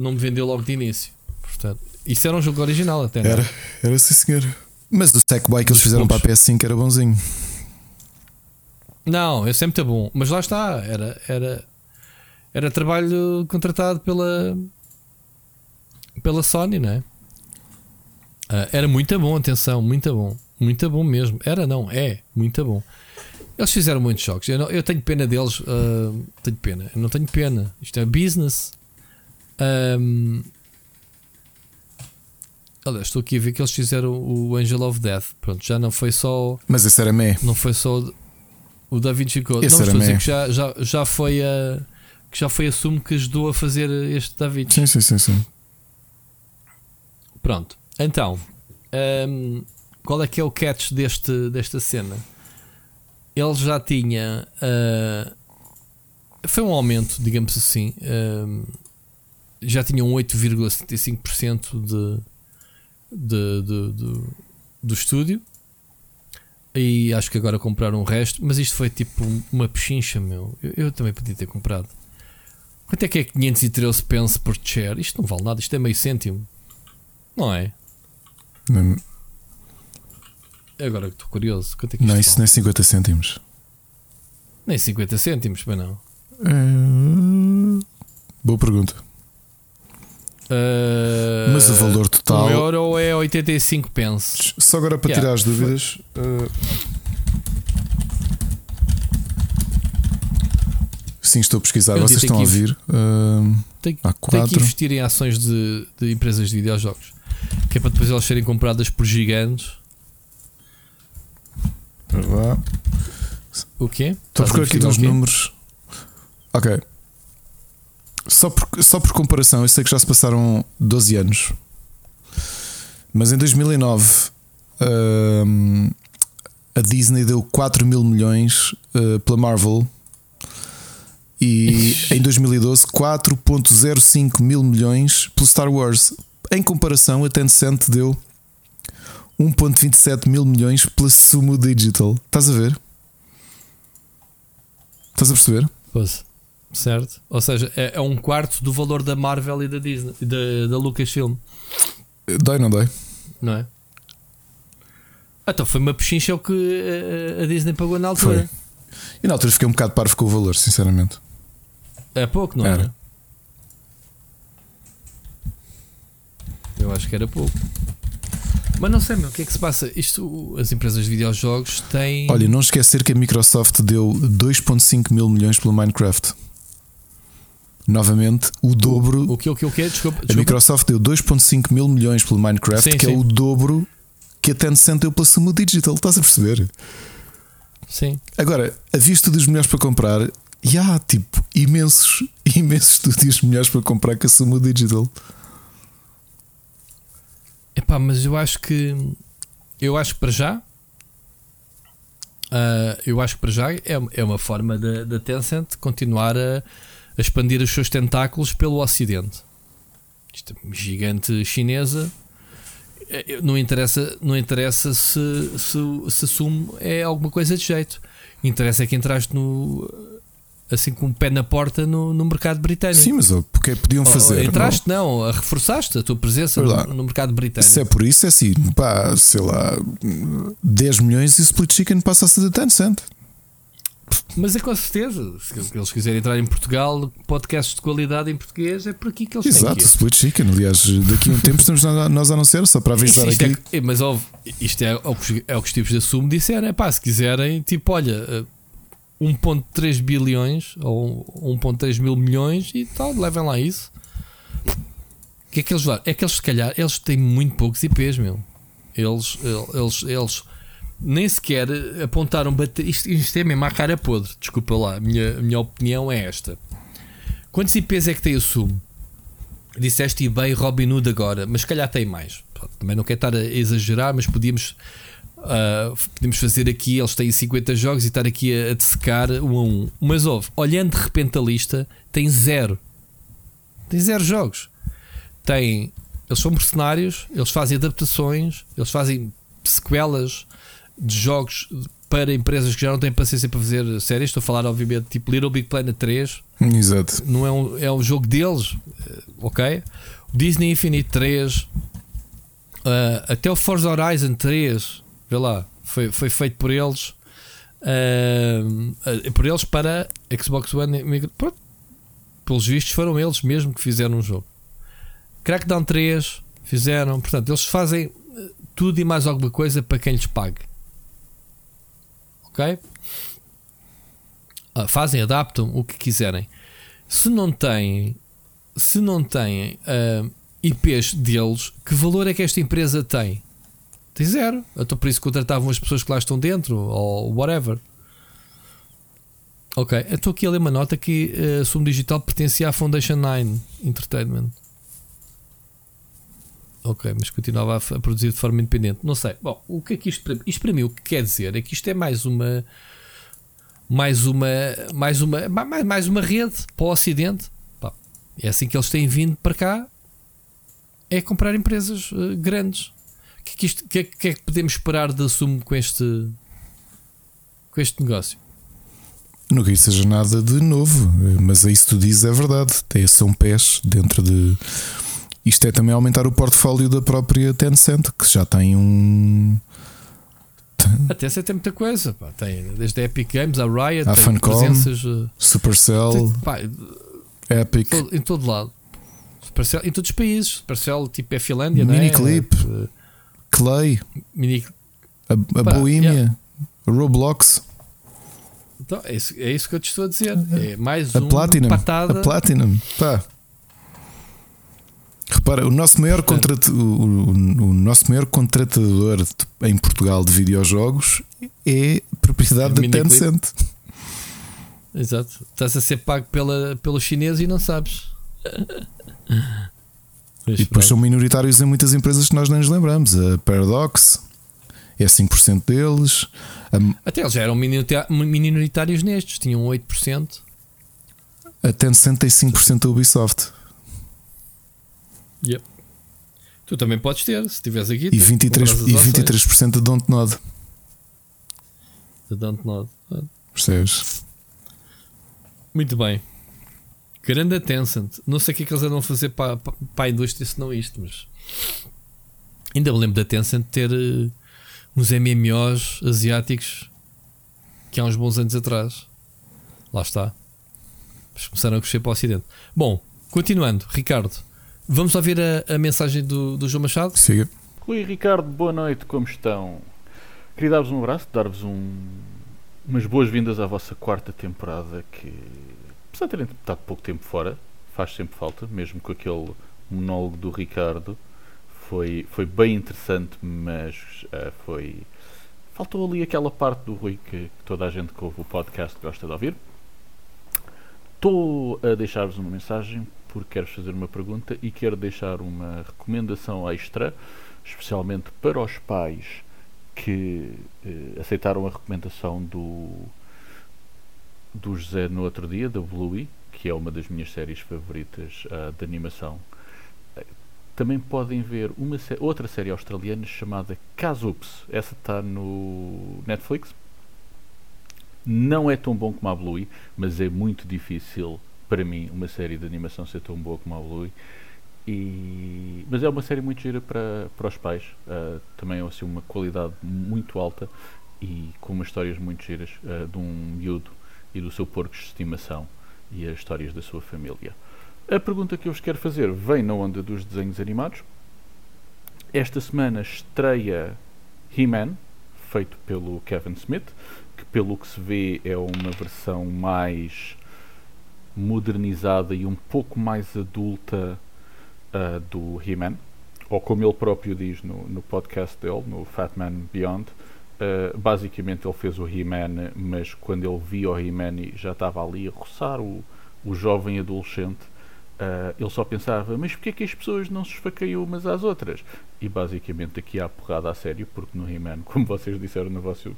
Não me vendeu logo de início. Portanto, isso era um jogo original até. não é?
Era, era sim, senhor. Mas o Sackboy que eles fizeram
poucos.
para a PS5 era bonzinho.
Não, é sempre bom. Mas lá está, era, era, era trabalho contratado pela, pela Sony, não é? Ah, era muito bom, atenção, muito bom. Muito bom mesmo. Era, não, é, muito bom. Eles fizeram muitos jogos. Eu, não- eu tenho pena deles. ah, tenho pena. Eu não tenho pena. Isto é business. Ahm, aliás, estou aqui a ver que eles fizeram o Angel of Death. Pronto, já não foi só.
Mas esse era meh.
Não foi só o- Da Vinci Code.
Esse
não, estou a dizer que já, já, já foi a. Que já foi a Sumo que ajudou a fazer este Da Vinci.
Sim, sim, sim, sim.
Pronto. Então, hum, qual é que é o catch deste, desta cena? Ele já tinha. ah, foi um aumento, digamos assim. Já tinha um 8,75% de, de, de, de- do estúdio. E acho que agora compraram o resto. Mas isto foi tipo uma pechincha, meu. Eu, eu também podia ter comprado. Quanto é que é 513 pence por share? Isto não vale nada, isto é meio cêntimo. Não é?
Não,
Agora que estou curioso. Quanto é que isto
não, isso
vale?
nem 50 cêntimos.
Nem 50 cêntimos, mas não.
É... Boa pergunta.
Uh,
Mas o valor total-
Um euro é 85 pence.
Só agora para
Yeah.
tirar as dúvidas. uh, Sim, estou a pesquisar.
Eu
Vocês estão a ouvir. Uh,
Tem, que investir em ações de, de empresas de videojogos. Que é para depois elas serem compradas por gigantes.
para lá.
O quê?
Estou a procurar aqui
quê?
números. Ok. Só por, só por comparação, eu sei que já se passaram 12 anos. Mas em 2009 hum, a Disney deu 4 mil milhões uh, pela Marvel. E em 2012 4.05 mil milhões pelo Star Wars. Em comparação, a Tencent deu 1,27 mil milhões pela Sumo Digital. Estás a ver? Estás a perceber?
Pois. Certo? Ou seja, é, é um quarto do valor da Marvel e da Disney, da, da Lucasfilm,
Dói, não dói?
não é? Então foi uma pechincha o que a, a Disney pagou na altura.
Foi. E na altura fiquei um bocado parvo com o valor, sinceramente.
É pouco, não
Era.
era? Eu acho que era pouco. Mas não sei, meu, o que é que se passa? Isto, as empresas de videojogos têm.
Olha, não esquecer que a Microsoft deu 2,5 mil milhões pelo Minecraft. Novamente, o dobro.
O que, o que, o que? Desculpa,
A
desculpa.
Microsoft deu 2,5 mil milhões pelo Minecraft,
Sim,
que
sim.
é o dobro que a Tencent deu pela Sumo Digital. Estás a perceber?
Sim.
Agora, a vista dos melhores para comprar, e há tipo imensos, imensos estúdios melhores para comprar que a Sumo Digital.
Epá, mas eu acho que. Eu acho que para já. ah, eu acho que para já é, é uma forma da Tencent continuar a, a expandir os seus tentáculos pelo Ocidente. Isto é gigante chinesa. Eh, Não interessa, não interessa se, se, se assume é alguma coisa de jeito. Interessa é que entraste no. Assim com o pé na porta no, no mercado britânico.
Sim, mas ó, porque podiam
Ou-
fazer.
entraste, não, a reforçaste a tua presença no, no mercado britânico.
Se é por isso, é assim, pá, sei lá, 10 milhões e o Split Chicken passa a ser da Tencent.
Mas é com certeza, se eles quiserem entrar em Portugal, podcasts de qualidade em português, é por aqui que eles
Exato,
têm.
Split Chicken. Aliás, daqui a um tempo estamos a- nós a anunciar, só para avisar
Isto,
aqui.
é, é- mas isto é o, que, os- é o que os tipos de assumo disseram. É pá, se quiserem, tipo, olha, eh, 1,3 bilhões ou 1,3 mil milhões e tal, levem lá isso. O que é que eles levaram? É que eles, se calhar, eles têm muito poucos IPs, meu. Eles, eles, eles nem sequer apontaram bater. Isto, isto é mesmo à cara podre. Desculpa lá, a minha, a minha opinião é esta. Quantos IPs é que tem o Sumo? Disseste eBay Robin Hood agora, mas calhar tem mais. Também não quero estar a exagerar, mas podíamos, ah, podíamos fazer aqui. Eles têm 50 jogos e estar aqui a, a dissecar um a um. Mas houve, olhando de repente a lista, tem zero. Tem zero jogos. Tem, eles são mercenários, eles fazem adaptações, eles fazem sequelas de jogos para empresas que já não têm paciência para fazer séries. Estou a falar, obviamente, tipo Little Big Planet 3
Exato.
não é um, é um jogo deles, eh, ok? Disney Infinite 3, ah, até o Forza Horizon 3, vê lá, foi, foi feito por eles, ah, por eles para Xbox One. pronto, pelos vistos, foram eles mesmo que fizeram um jogo. Crackdown 3 fizeram, portanto, eles fazem eh, tudo e mais alguma coisa para quem lhes pague, ok? Ah, fazem, adaptam o que quiserem. Se não têm, se não têm ah, IPs deles, que valor é que esta empresa tem? Tem zero. Então por isso contratavam as pessoas que lá estão dentro ou whatever. Ok, estou aqui a ler uma nota que a Sumo Digital pertencia à Foundation 9 Entertainment. Ok, mas continuava a, produzir de forma independente. Não sei. Bom, o que é que isto para, isto para mim o que quer dizer é que isto é mais uma mais uma mais uma ma- mais, mais uma rede para o Ocidente. É assim que eles têm vindo para cá. É comprar empresas eh, grandes. O que é que, isto- que é que- é que podemos esperar de assumo com este com este negócio?
Não que isso seja nada de novo, mas é isso que tu dizes é verdade. São pés dentro de. Isto é também aumentar o portfólio da própria Tencent, que já tem um.
Até se tem muita coisa. Pá. Tem desde a Epic Games, a Riot,
A Funcom.
presenças eh,
Supercell,
tem- pá,
Epic,
em todo lado. Supercell- em todos os países. Supercell tipo é Finlândia, não é?
Miniclip.
Eh,
Clay,
Mini,
a, a
Pá,
Bohemia,
yeah.
Roblox,
então, é, isso, é isso que eu te estou a dizer. É mais
a
uma
Platinum.
patada.
A Platinum, pá. Repara, o nosso maior,
Portanto-
contrat, o, o- o nosso maior contratador em Portugal de videojogos é propriedade da
Miniclip.
Tencent.
Exato. Estás a ser pago pela, pelo chinês e não sabes.
E depois são minoritários em muitas empresas que nós nem nos lembramos. A Paradox é 5% deles. A,
Até eles já eram minoritários nestes, tinham 8%.
a Tencent tem 5% da Ubisoft.
Tu Tu também podes ter, se tiveres aqui.
E 23%, e 23 de Dontnod.
De Dontnod.
Percebes?
Muito bem. Grande Tencent. Não sei o que é que eles andam a fazer para, para, para a indústria se não isto, mas. Ainda me lembro da Tencent ter uh, uns MMOs asiáticos que há uns bons anos atrás. Lá está. Mas começaram a crescer para o Ocidente. Bom, continuando, Ricardo, vamos ouvir a, a mensagem do, do João Machado?
Siga.
Rui Ricardo, boa noite, como estão? Queria dar-vos um abraço, dar-vos um, umas boas-vindas à vossa quarta temporada que, apesar de terem estado pouco tempo fora, faz sempre falta, mesmo com aquele monólogo do Ricardo. Foi, foi bem interessante, mas uh, foi. Faltou ali aquela parte do Rui que, que toda a gente que ouve o podcast gosta de ouvir. Estou a deixar-vos uma mensagem porque quero fazer uma pergunta e quero deixar uma recomendação extra, especialmente para os pais que eh, aceitaram a recomendação do, do José no outro dia, da Bluey, que é uma das minhas séries favoritas uh, de animação. Também podem ver uma outra série australiana chamada Casups. Essa está no Netflix. Não é tão bom como a Bluey, mas é muito difícil para mim uma série de animação ser tão boa como a Bluey. E, mas é uma série muito gira para, para os pais. Uh, também é assim, uma qualidade muito alta e com umas histórias muito giras uh, de um miúdo e do seu porco de estimação e as histórias da sua família. A pergunta que eu vos quero fazer vem na onda dos desenhos animados. Esta semana estreia He-Man, feito pelo Kevin Smith, que pelo que se vê é uma versão mais modernizada e um pouco mais adulta uh, do He-Man, ou como ele próprio diz no, no podcast dele, no Fat Man Beyond, uh, basicamente ele fez o He-Man, mas quando ele via o He-Man já estava ali a roçar o, o jovem adolescente, uh, ele só pensava, mas porquê é que as pessoas não se esfaceiam umas às outras? E basicamente aqui há porrada a sério, porque no He-Man, como vocês disseram no vosso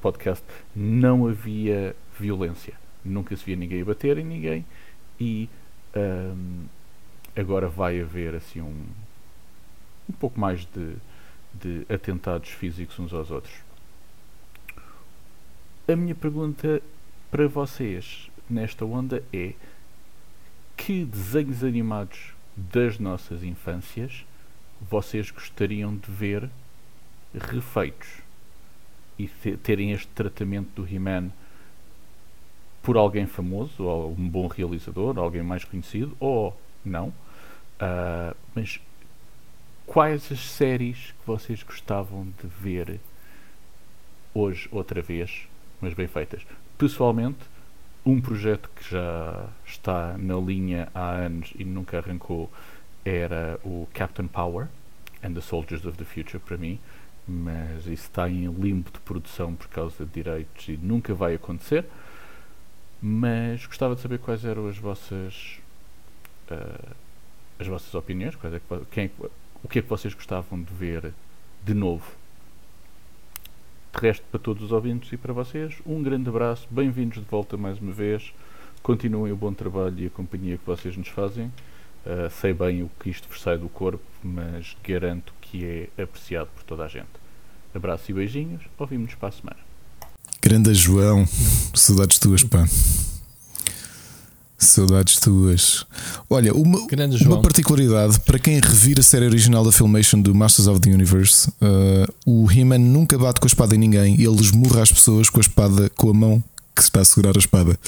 podcast, não havia violência. Nunca se via ninguém bater em ninguém e um, agora vai haver assim um, um pouco mais de, de atentados físicos uns aos outros. A minha pergunta para vocês nesta onda é que desenhos animados das nossas infâncias vocês gostariam de ver refeitos e terem este tratamento do He-Man por alguém famoso, ou um bom realizador, alguém mais conhecido, ou não. Uh, mas quais as séries que vocês gostavam de ver hoje, outra vez, mas bem feitas? Pessoalmente, um projeto que já está na linha há anos e nunca arrancou era o Captain Power and the Soldiers of the Future para mim, mas isso está em limbo de produção por causa de direitos e nunca vai acontecer. Mas gostava de saber quais eram as vossas uh, as vossas opiniões, quais é que, quem, é o que é que vocês gostavam de ver de novo. De resto, para todos os ouvintes e para vocês, um grande abraço, bem-vindos de volta mais uma vez. Continuem o bom trabalho e a companhia que vocês nos fazem. Uh, sei bem o que isto vos sai do corpo, mas garanto que é apreciado por toda a gente. Abraço e beijinhos, ouvimos-nos para a semana.
Grande João, saudades tuas, pá. Saudades tuas. Olha, uma, uma, particularidade para quem revira a série original da Filmation do Masters of the Universe, uh, o He-Man nunca bate com a espada em ninguém, ele esmurra as pessoas com a espada, com a mão que está a segurar a espada.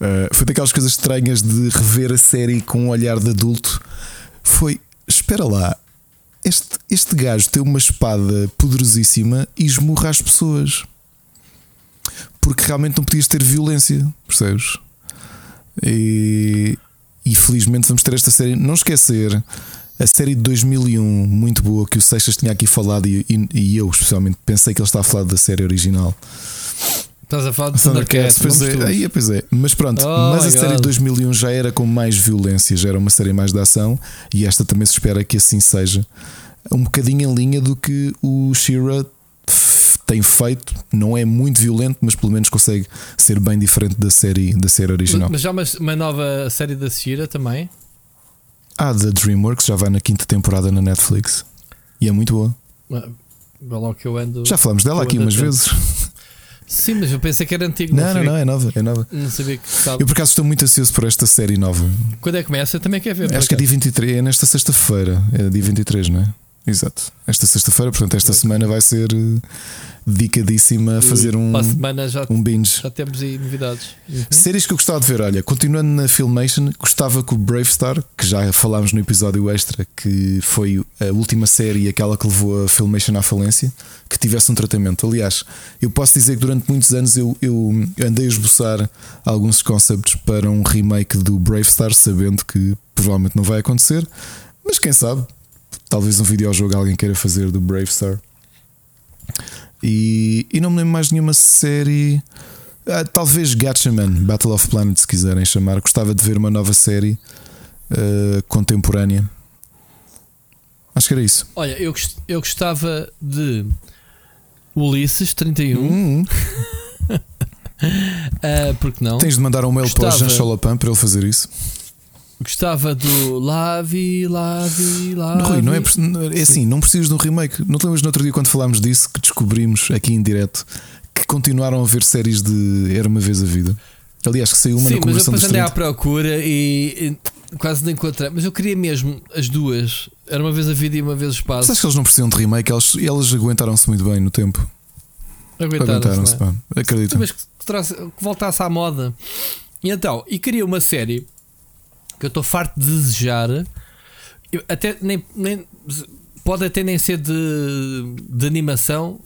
Uh, foi daquelas coisas estranhas de rever a série com um olhar de adulto. Foi, espera lá, este, este gajo tem uma espada poderosíssima e esmurra as pessoas porque realmente não podias ter violência, percebes? E, e felizmente vamos ter esta série. Não esquecer a série de 2001, muito boa, que o Seixas tinha aqui falado e, e, e eu especialmente pensei que ele estava a falar da série original.
Estás a falar de Thundercats,
pois é, aí, pois é. Mas pronto, oh mas a God. série de 2001 já era com mais violência, já era uma série mais de ação e esta também se espera que assim seja. Um bocadinho em linha do que o Shira tem feito, não é muito violento, mas pelo menos consegue ser bem diferente da série, da série original.
Mas já uma, uma nova série da Shira também?
Ah, da DreamWorks já vai na quinta temporada na Netflix. E é muito boa.
Ah, ando.
Já falámos dela aqui umas vezes.
Sim, mas eu pensei que era antigo.
Não, não,
sabia,
não, é nova, é nova.
não sabia que sabe.
Eu por acaso estou muito ansioso por esta série nova.
Quando é que começa? Eu também quero ver.
Acho que é dia
acaso.
23, é nesta sexta-feira. É dia 23, não é? Exato. Esta sexta-feira, portanto, esta semana vai ser eh, dedicadíssima a fazer um,
Para a semana já,
um binge.
já temos aí novidades. Uhum.
Séries que eu gostava de ver, olha, continuando na Filmation, gostava que o Brave Star, que já falámos no episódio extra, que foi a última série, aquela que levou a Filmation à falência, que tivesse um tratamento. Aliás, eu posso dizer que durante muitos anos eu, eu andei a esboçar alguns conceptos para um remake do Brave Star, sabendo que provavelmente não vai acontecer, mas quem sabe, talvez um videojogo alguém queira fazer do Brave Star. E, e não me lembro mais de nenhuma série. Ah, talvez Gatchaman, Battle of Planets, se quiserem chamar. Gostava de ver uma nova série ah, contemporânea. Acho que era isso.
Olha, eu, eu gostava de Ulisses 31.
Hum,
ah, porque não?
tens de mandar um mail para o
Gostava.
Jean Cholopan para ele fazer isso.
Gostava do Lavi, Lavi, Lavi.
Rui, não é, é assim, não precisas de um remake. Não te lembras no outro dia quando falámos disso que descobrimos aqui em direto que continuaram a ver séries de Era uma vez a vida. Aliás, que saiu uma
Sim,
na
mas eu
conversão
depois andei à
30.
procura e, e quase não encontrei. Mas eu queria mesmo as duas. Era uma vez a vida e uma vez o espaço.
acho que eles não precisam de remake, eles, eles aguentaram-se muito bem no tempo.
Aguentaram-se,
Aguentaram-se,
não é?
Acredito.
Mas que, que voltasse à moda. E então, e queria uma série que eu estou farto de desejar. Eu até nem, nem- pode até nem ser de, de animação.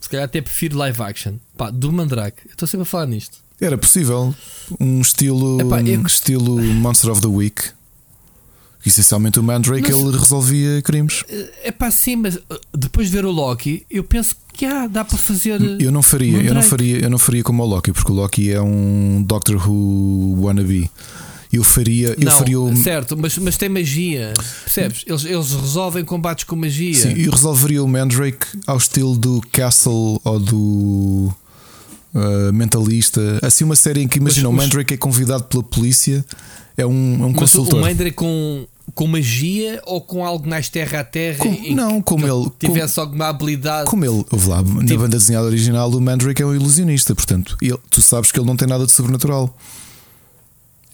Se calhar até prefiro live action. Pá, do Mandrake. Eu estou sempre a falar nisto.
Era possível um estilo,
Epá, eu-
um estilo Monster of the Week. Essencialmente o Mandrake ele resolvia crimes.
É pá, sim, mas uh, depois de ver o Loki, eu penso que ah, dá para fazer.
Eu não faria, eu não
Mandrake.
faria, eu não faria como o Loki, porque o Loki é um Doctor Who wannabe. Eu faria, eu
não,
faria o,
certo, mas, mas tem magia. Percebes? Eles, eles resolvem combates com magia.
sim, eu resolveria o Mandrake ao estilo do Castle ou do uh, Mentalista. Assim uma série em que imagina
Mas
o
os-
Mandrake é convidado pela polícia, é um, é um
Mas o
consultor.
Mandrake com, com magia ou com algo mais terra a terra?
Com- não, como ele-
tivesse alguma habilidade.
Como ele, houve lá, na
Tipo-
banda desenhada original, o Mandrake é um ilusionista, portanto, ele- tu sabes que ele não tem nada de sobrenatural.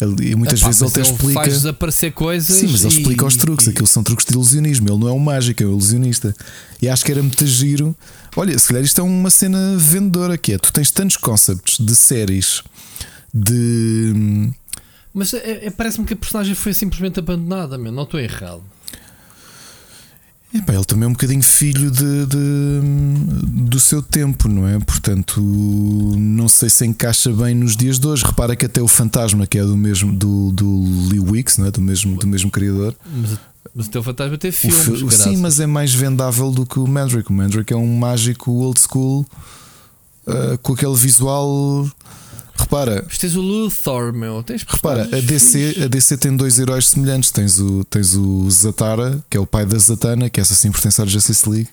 Ele- e muitas
Epá,
vezes ele até explica.
faz desaparecer coisas.
Sim, mas ele
e-
explica os truques,
e-
aquilo são truques de ilusionismo. Ele não é um mágico, é um ilusionista. E acho que era muito giro. Olha, se calhar isto é uma cena vendedora que é: tu tens tantos concepts de séries de.
Mas é- é- parece-me que a personagem foi simplesmente abandonada, meu. não estou errado.
Epá, ele também é um bocadinho filho de, de- do seu tempo, não é? Portanto, não sei se encaixa bem nos dias de hoje. Repara que até o Fantasma, que é do mesmo do, do Lee Wicks, não é? do, mesmo, do mesmo criador,
Mas, mas o teu fantasma tem
o
filmes.
fi-
graças.
sim, mas é mais vendável do que o Mandrake. O Mandrake é um mágico old school ah, com aquele visual. Repara,
Mas tens o Luthor, meu. Tens
Repara, a DC, a DC tem dois heróis semelhantes. Tens o, tens o Zatara, que é o pai da Zatanna, que essa sim pertence à Justice League,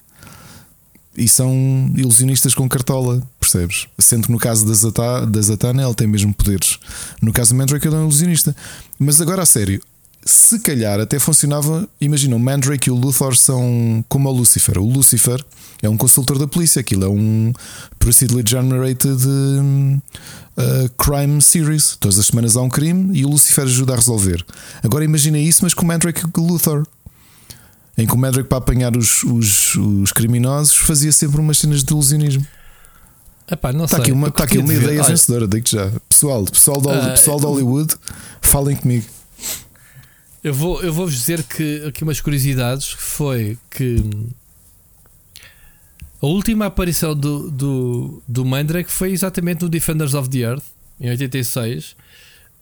e são ilusionistas com cartola, percebes? Sendo que no caso da, Zata, da Zatanna ele tem mesmo poderes. No caso do Mandrake ele é um ilusionista. Mas agora a sério, se calhar até funcionava. Imagina, o Mandrake e o Luthor são como o Lucifer. O Lucifer é um consultor da polícia, aquilo é um procedurally generated hum, uh, crime series. Todas as semanas há um crime e o Lucifer ajuda a resolver. Agora imagina isso, mas com o Mandrake Luthor. Em que o Mandrake, para apanhar os, os, os criminosos, fazia sempre umas cenas de ilusionismo.
Epá, não
Está
sei.
aqui uma, está aqui uma ideia
Olha,
vencedora, digo já. Pessoal, pessoal de,
Ah,
pessoal de Hollywood, falem comigo.
Eu vou, eu vou-vos dizer que aqui umas curiosidades foi que a última aparição do, do, do Mandrake foi exatamente no Defenders of the Earth em 86.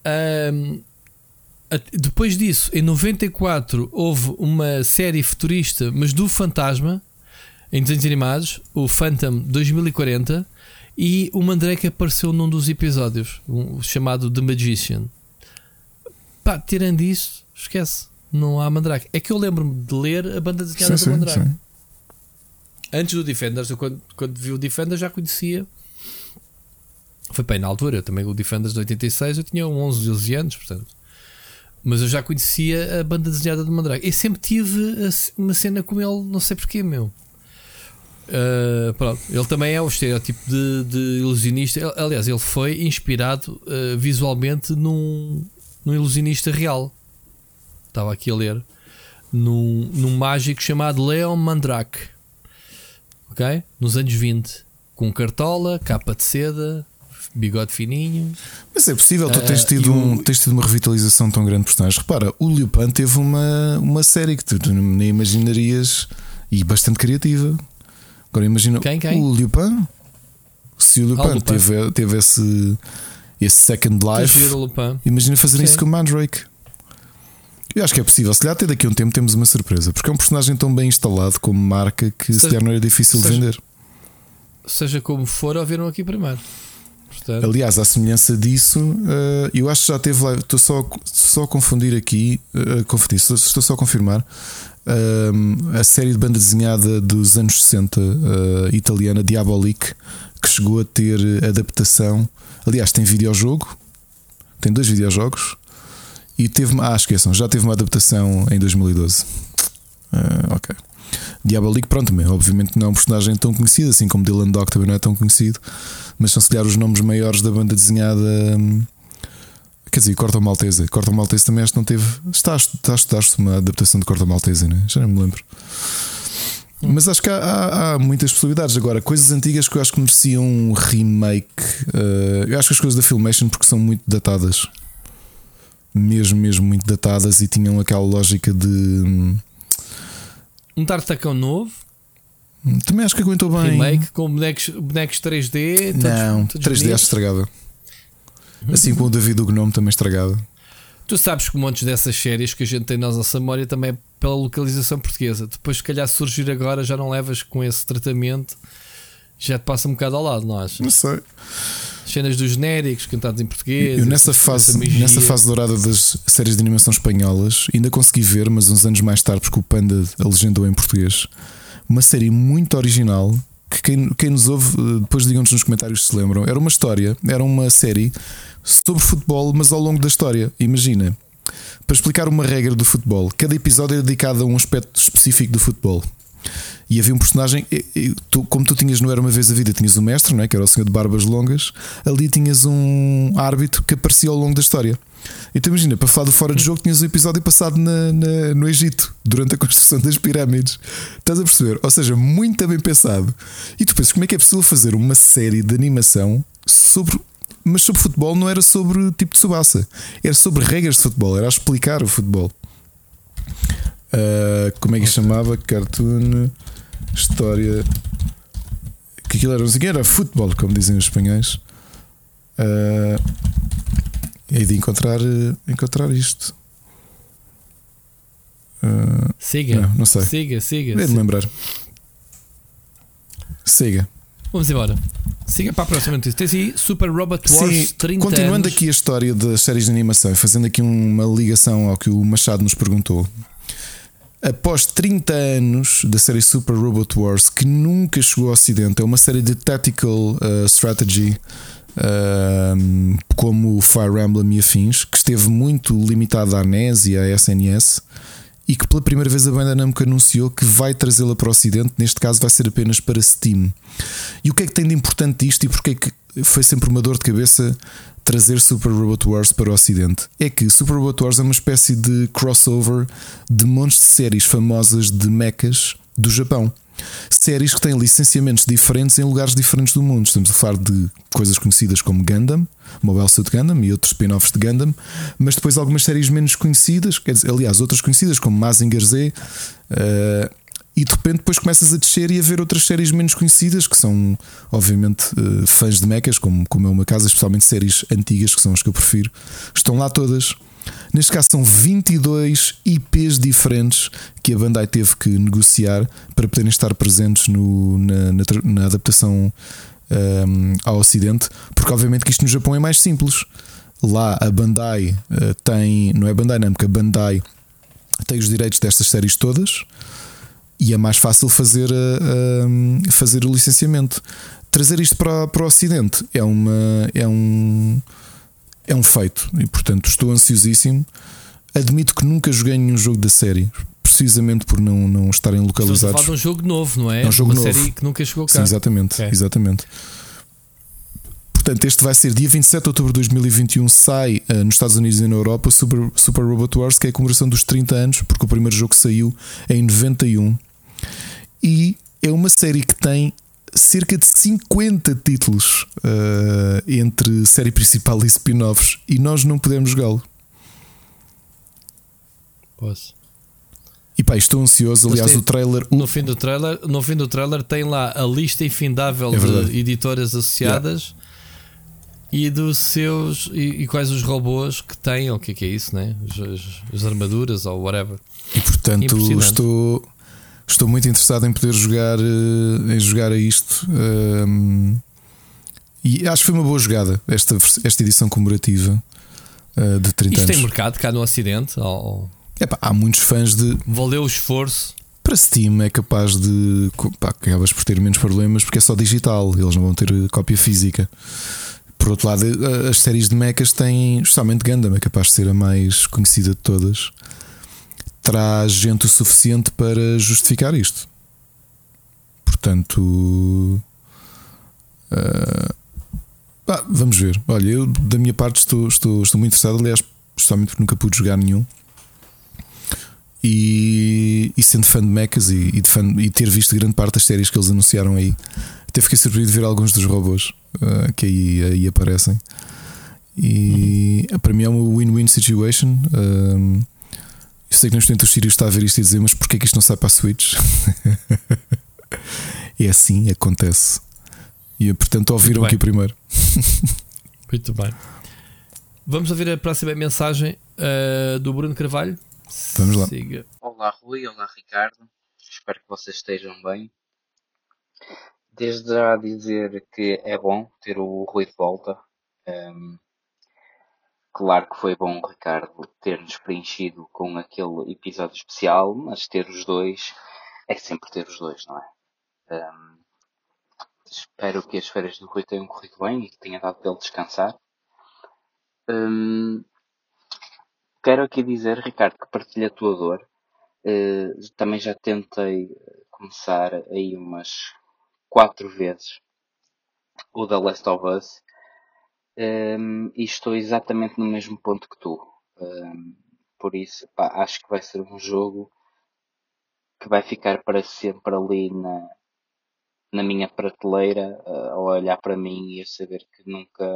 Ahm, a- depois disso, em 94, houve uma série futurista, mas do Fantasma, em desenhos animados, o Phantom 2040, e o Mandrake apareceu num dos episódios, um- chamado The Magician. Pá, tirando isso, esquece. Não há Mandrake. É que eu lembro-me de ler a banda desenhada do
sim,
Mandrake.
sim.
Antes do Defenders, eu quando, quando vi o Defenders já conhecia. Foi bem na altura, eu também o Defenders de 86, eu tinha 11, 12 anos, portanto. Mas eu já conhecia a banda desenhada do Mandrake. E sempre tive uma cena com ele, não sei porquê, meu. Uh, pronto. Ele também é o estereótipo de, de ilusionista. Aliás, ele foi inspirado uh, visualmente num, num ilusionista real. Estava aqui a ler. Num, num mágico chamado Leon Mandrake. Ok? Nos anos 20. Com cartola, capa de seda, bigode fininho.
Mas é possível, tu
Ah,
tens tido,
o-
um, tens tido uma revitalização tão grande de personagens. Repara, o Liu Pan teve uma, uma série que tu nem imaginarias e bastante criativa. Agora imagina
Quem, quem?
o Liu Pan. Se o Liu
Ah, o
Pan
Liu Pan.
teve, teve esse, esse Second Life,
o
imagina fazer
Sim.
isso com o Mandrake. Eu acho que é possível. Se calhar até daqui a um tempo temos uma surpresa, porque é um personagem tão bem instalado como marca que se
Seja-
calhar não era difícil de
seja-
vender.
Seja como for, ouviram aqui primeiro. Portanto,
Aliás, à semelhança disso, eh, eu acho que já teve lá. Estou só, só a confundir aqui, eh, a confundir, estou, só a confirmar. eh, a série de banda desenhada dos anos 60 eh, italiana Diabolique, que chegou a ter adaptação. Aliás, tem videojogo, tem dois videojogos e teve. Ah, esqueçam, já teve uma adaptação em 2012. Eh, ok. Diabolique, pronto, mas obviamente não é um personagem tão conhecido, assim como Dylan Dog também não é tão conhecido, mas são se calhar os nomes maiores da banda desenhada. hum, Quer dizer, Corta Maltese. Corta Maltese também acho que não teve. Está a estudar-se uma adaptação de Corta Maltese, né? já não me lembro. Mas acho que há, há- há muitas possibilidades. Agora, coisas antigas que eu acho que mereciam um remake. eh, eu acho que as coisas da Filmation, porque são muito datadas, mesmo, mesmo muito datadas, e tinham aquela lógica de. hum,
um Tartacão novo,
Também acho que aguentou bem.
remake com bonecos, bonecos 3D. todos-
Não,
todos
3D
bonitos.
acho estragada. Assim como o David do Gnome também estragada.
Tu sabes que montes dessas séries que a gente tem na nossa memória também é pela localização portuguesa. Depois, se calhar, surgir agora, já não levas com esse tratamento, já te passa um bocado ao lado, não achas?
Não sei.
Cenas dos genéricos cantados em português.
Eu nessa
essa
fase, nessa fase dourada das séries de animação espanholas ainda consegui ver, mas uns anos mais tarde, porque o Panda a legendou em português, uma série muito original que quem, quem nos ouve eh, depois digam-nos nos comentários se se lembram. Era uma história, era uma série sobre futebol, mas ao longo da história. Imagina, para explicar uma regra do futebol, cada episódio é dedicado a um aspecto específico do futebol. E havia um personagem, tu- como tu tinhas no Era uma Vez a Vida, tinhas o mestre, não é? que era o senhor de barbas longas, ali tinhas um árbitro que aparecia ao longo da história. Então imagina, para falar do fora de jogo, tinhas um episódio passado na- na- no Egito, durante a construção das pirâmides. Estás a perceber? Ou seja, muito bem pensado. E tu pensas, como é que é possível fazer uma série de animação sobre. Mas sobre futebol não era sobre tipo de subaça, era sobre regras de futebol, era a explicar o futebol. Ah, como é que chamava? Cartoon História. Que aquilo era, era futebol, como dizem os espanhóis. Ah, hei de encontrar, encontrar isto. Ah,
Siga,
não, não sei.
siga, siga.
hei de lembrar. Siga.
Vamos embora. Siga para a próxima notícia. Tens aí Super Robot Wars
Sim,
30
continuando
anos.
aqui a história das séries de animação e fazendo aqui uma ligação ao que o Machado nos perguntou. Após 30 anos da série Super Robot Wars, que nunca chegou ao Ocidente, é uma série de tactical uh, strategy um, como Fire Emblem e afins, que esteve muito limitada à NES e à SNS, e que pela primeira vez a banda Namco anunciou que vai trazê-la para o Ocidente, neste caso vai ser apenas para Steam. E o que é que tem de importante disto e porque é que foi sempre uma dor de cabeça trazer Super Robot Wars para o Ocidente? É que Super Robot Wars é uma espécie de crossover de montes de séries famosas de mechas do Japão. Séries que têm licenciamentos diferentes em lugares diferentes do mundo. Estamos a falar de coisas conhecidas como Gundam, Mobile Suit Gundam e outros spin-offs de Gundam, mas depois algumas séries menos conhecidas, quer dizer, aliás, outras conhecidas como Mazinger Z. eh, e de repente depois começas a descer e a ver outras séries menos conhecidas que são, obviamente, eh, fãs de mechas, como, como é uma casa, especialmente séries antigas, que são as que eu prefiro, estão lá todas. Neste caso são 22 IPs diferentes que a Bandai teve que negociar para poderem estar presentes no- na, na na adaptação ehm, ao Ocidente, porque obviamente que isto no Japão é mais simples. Lá a Bandai eh, tem, não é Bandai não, porque a Bandai tem os direitos destas séries todas e é mais fácil fazer, a- a- fazer o licenciamento. Trazer isto para, para o Ocidente é, uma, é, um, é um feito e, portanto, estou ansiosíssimo. admito que nunca joguei nenhum jogo da série, precisamente por não, não estarem
Estamos a falar
localizados.
de um jogo novo, não é?
É um jogo
Uma
novo.
série que nunca chegou cá.
Sim, exatamente,
Ok.
exatamente. Portanto, este vai ser dia 27 de outubro de 2021. Sai eh, nos Estados Unidos e na Europa Super, Super Robot Wars, que é a comemoração dos 30 anos, porque o primeiro jogo saiu em 91. E é uma série que tem cerca de 50 títulos eh, entre série principal e spin-offs, e nós não podemos jogá-lo.
Posso.
E pá, estou ansioso. Aliás,
tem-
o trailer.
No fim do trailer, no fim do trailer tem lá a lista infindável
É
de editoras associadas e dos seus e, e quais os robôs que têm, ou o que é que é isso, né? As, as- as armaduras ou whatever.
E portanto estou, estou muito interessado em poder jogar, eh, em jogar a isto. ehm, e acho que foi uma boa jogada esta, esta edição comemorativa eh, de 30
Isto tem
anos.
mercado cá no Ocidente. ou-
Epá, há muitos fãs de.
valeu o esforço.
Para Steam é capaz de. Pá, acabas por ter menos problemas porque é só digital, eles não vão ter cópia física. Por outro lado, eh, as séries de mechas têm, justamente Gundam, é capaz de ser a mais conhecida de todas. Traz gente o suficiente para justificar isto. Portanto. pá, vamos ver. Olha, eu da minha parte estou, estou, estou muito interessado. Aliás, justamente porque nunca pude jogar nenhum. E, e sendo fã de mechas e, e de fã- e ter visto grande parte das séries que eles anunciaram aí, até fiquei surpreendido de ver alguns dos robôs ah, que aí, aí aparecem. E para mim é uma win-win situation. Um, eu sei que neste momento o Sirius está a ver isto e dizer, mas porquê que isto não sai para a Switch? é assim, acontece. E portanto ouviram aqui primeiro.
Muito bem. Vamos ouvir a próxima mensagem eh, do Bruno Carvalho.
Vamos lá.
Siga.
Olá Rui, olá Ricardo, espero que vocês estejam bem. Desde já dizer que é bom ter o Rui de volta. Ehm, claro que foi bom Ricardo ter-nos preenchido com aquele episódio especial, mas ter os dois é sempre ter os dois, não é? Ehm, espero que as férias do Rui tenham corrido bem e que tenha dado para ele descansar. Ehm, quero aqui dizer, Ricardo, que partilho a tua dor. Eh, também já tentei começar aí umas quatro vezes o The Last of Us Ehm, e estou exatamente no mesmo ponto que tu. Ehm, por isso, pá, acho que vai ser um jogo que vai ficar para sempre ali na, na minha prateleira, eh, a olhar para mim e a saber que nunca,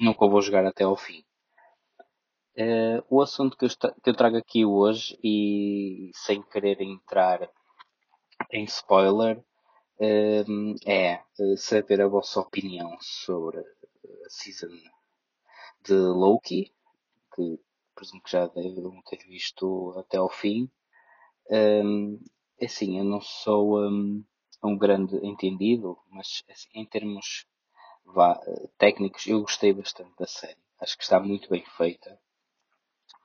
nunca vou jogar até ao fim. Eh, o assunto que eu, que eu trago aqui hoje, e sem querer entrar em spoiler, é saber a vossa opinião sobre a season de Loki, que presumo que já devem ter visto até ao fim. É assim, eu não sou um, grande entendido, mas assim, em termos técnicos, eu gostei bastante da série. Acho que está muito bem feita.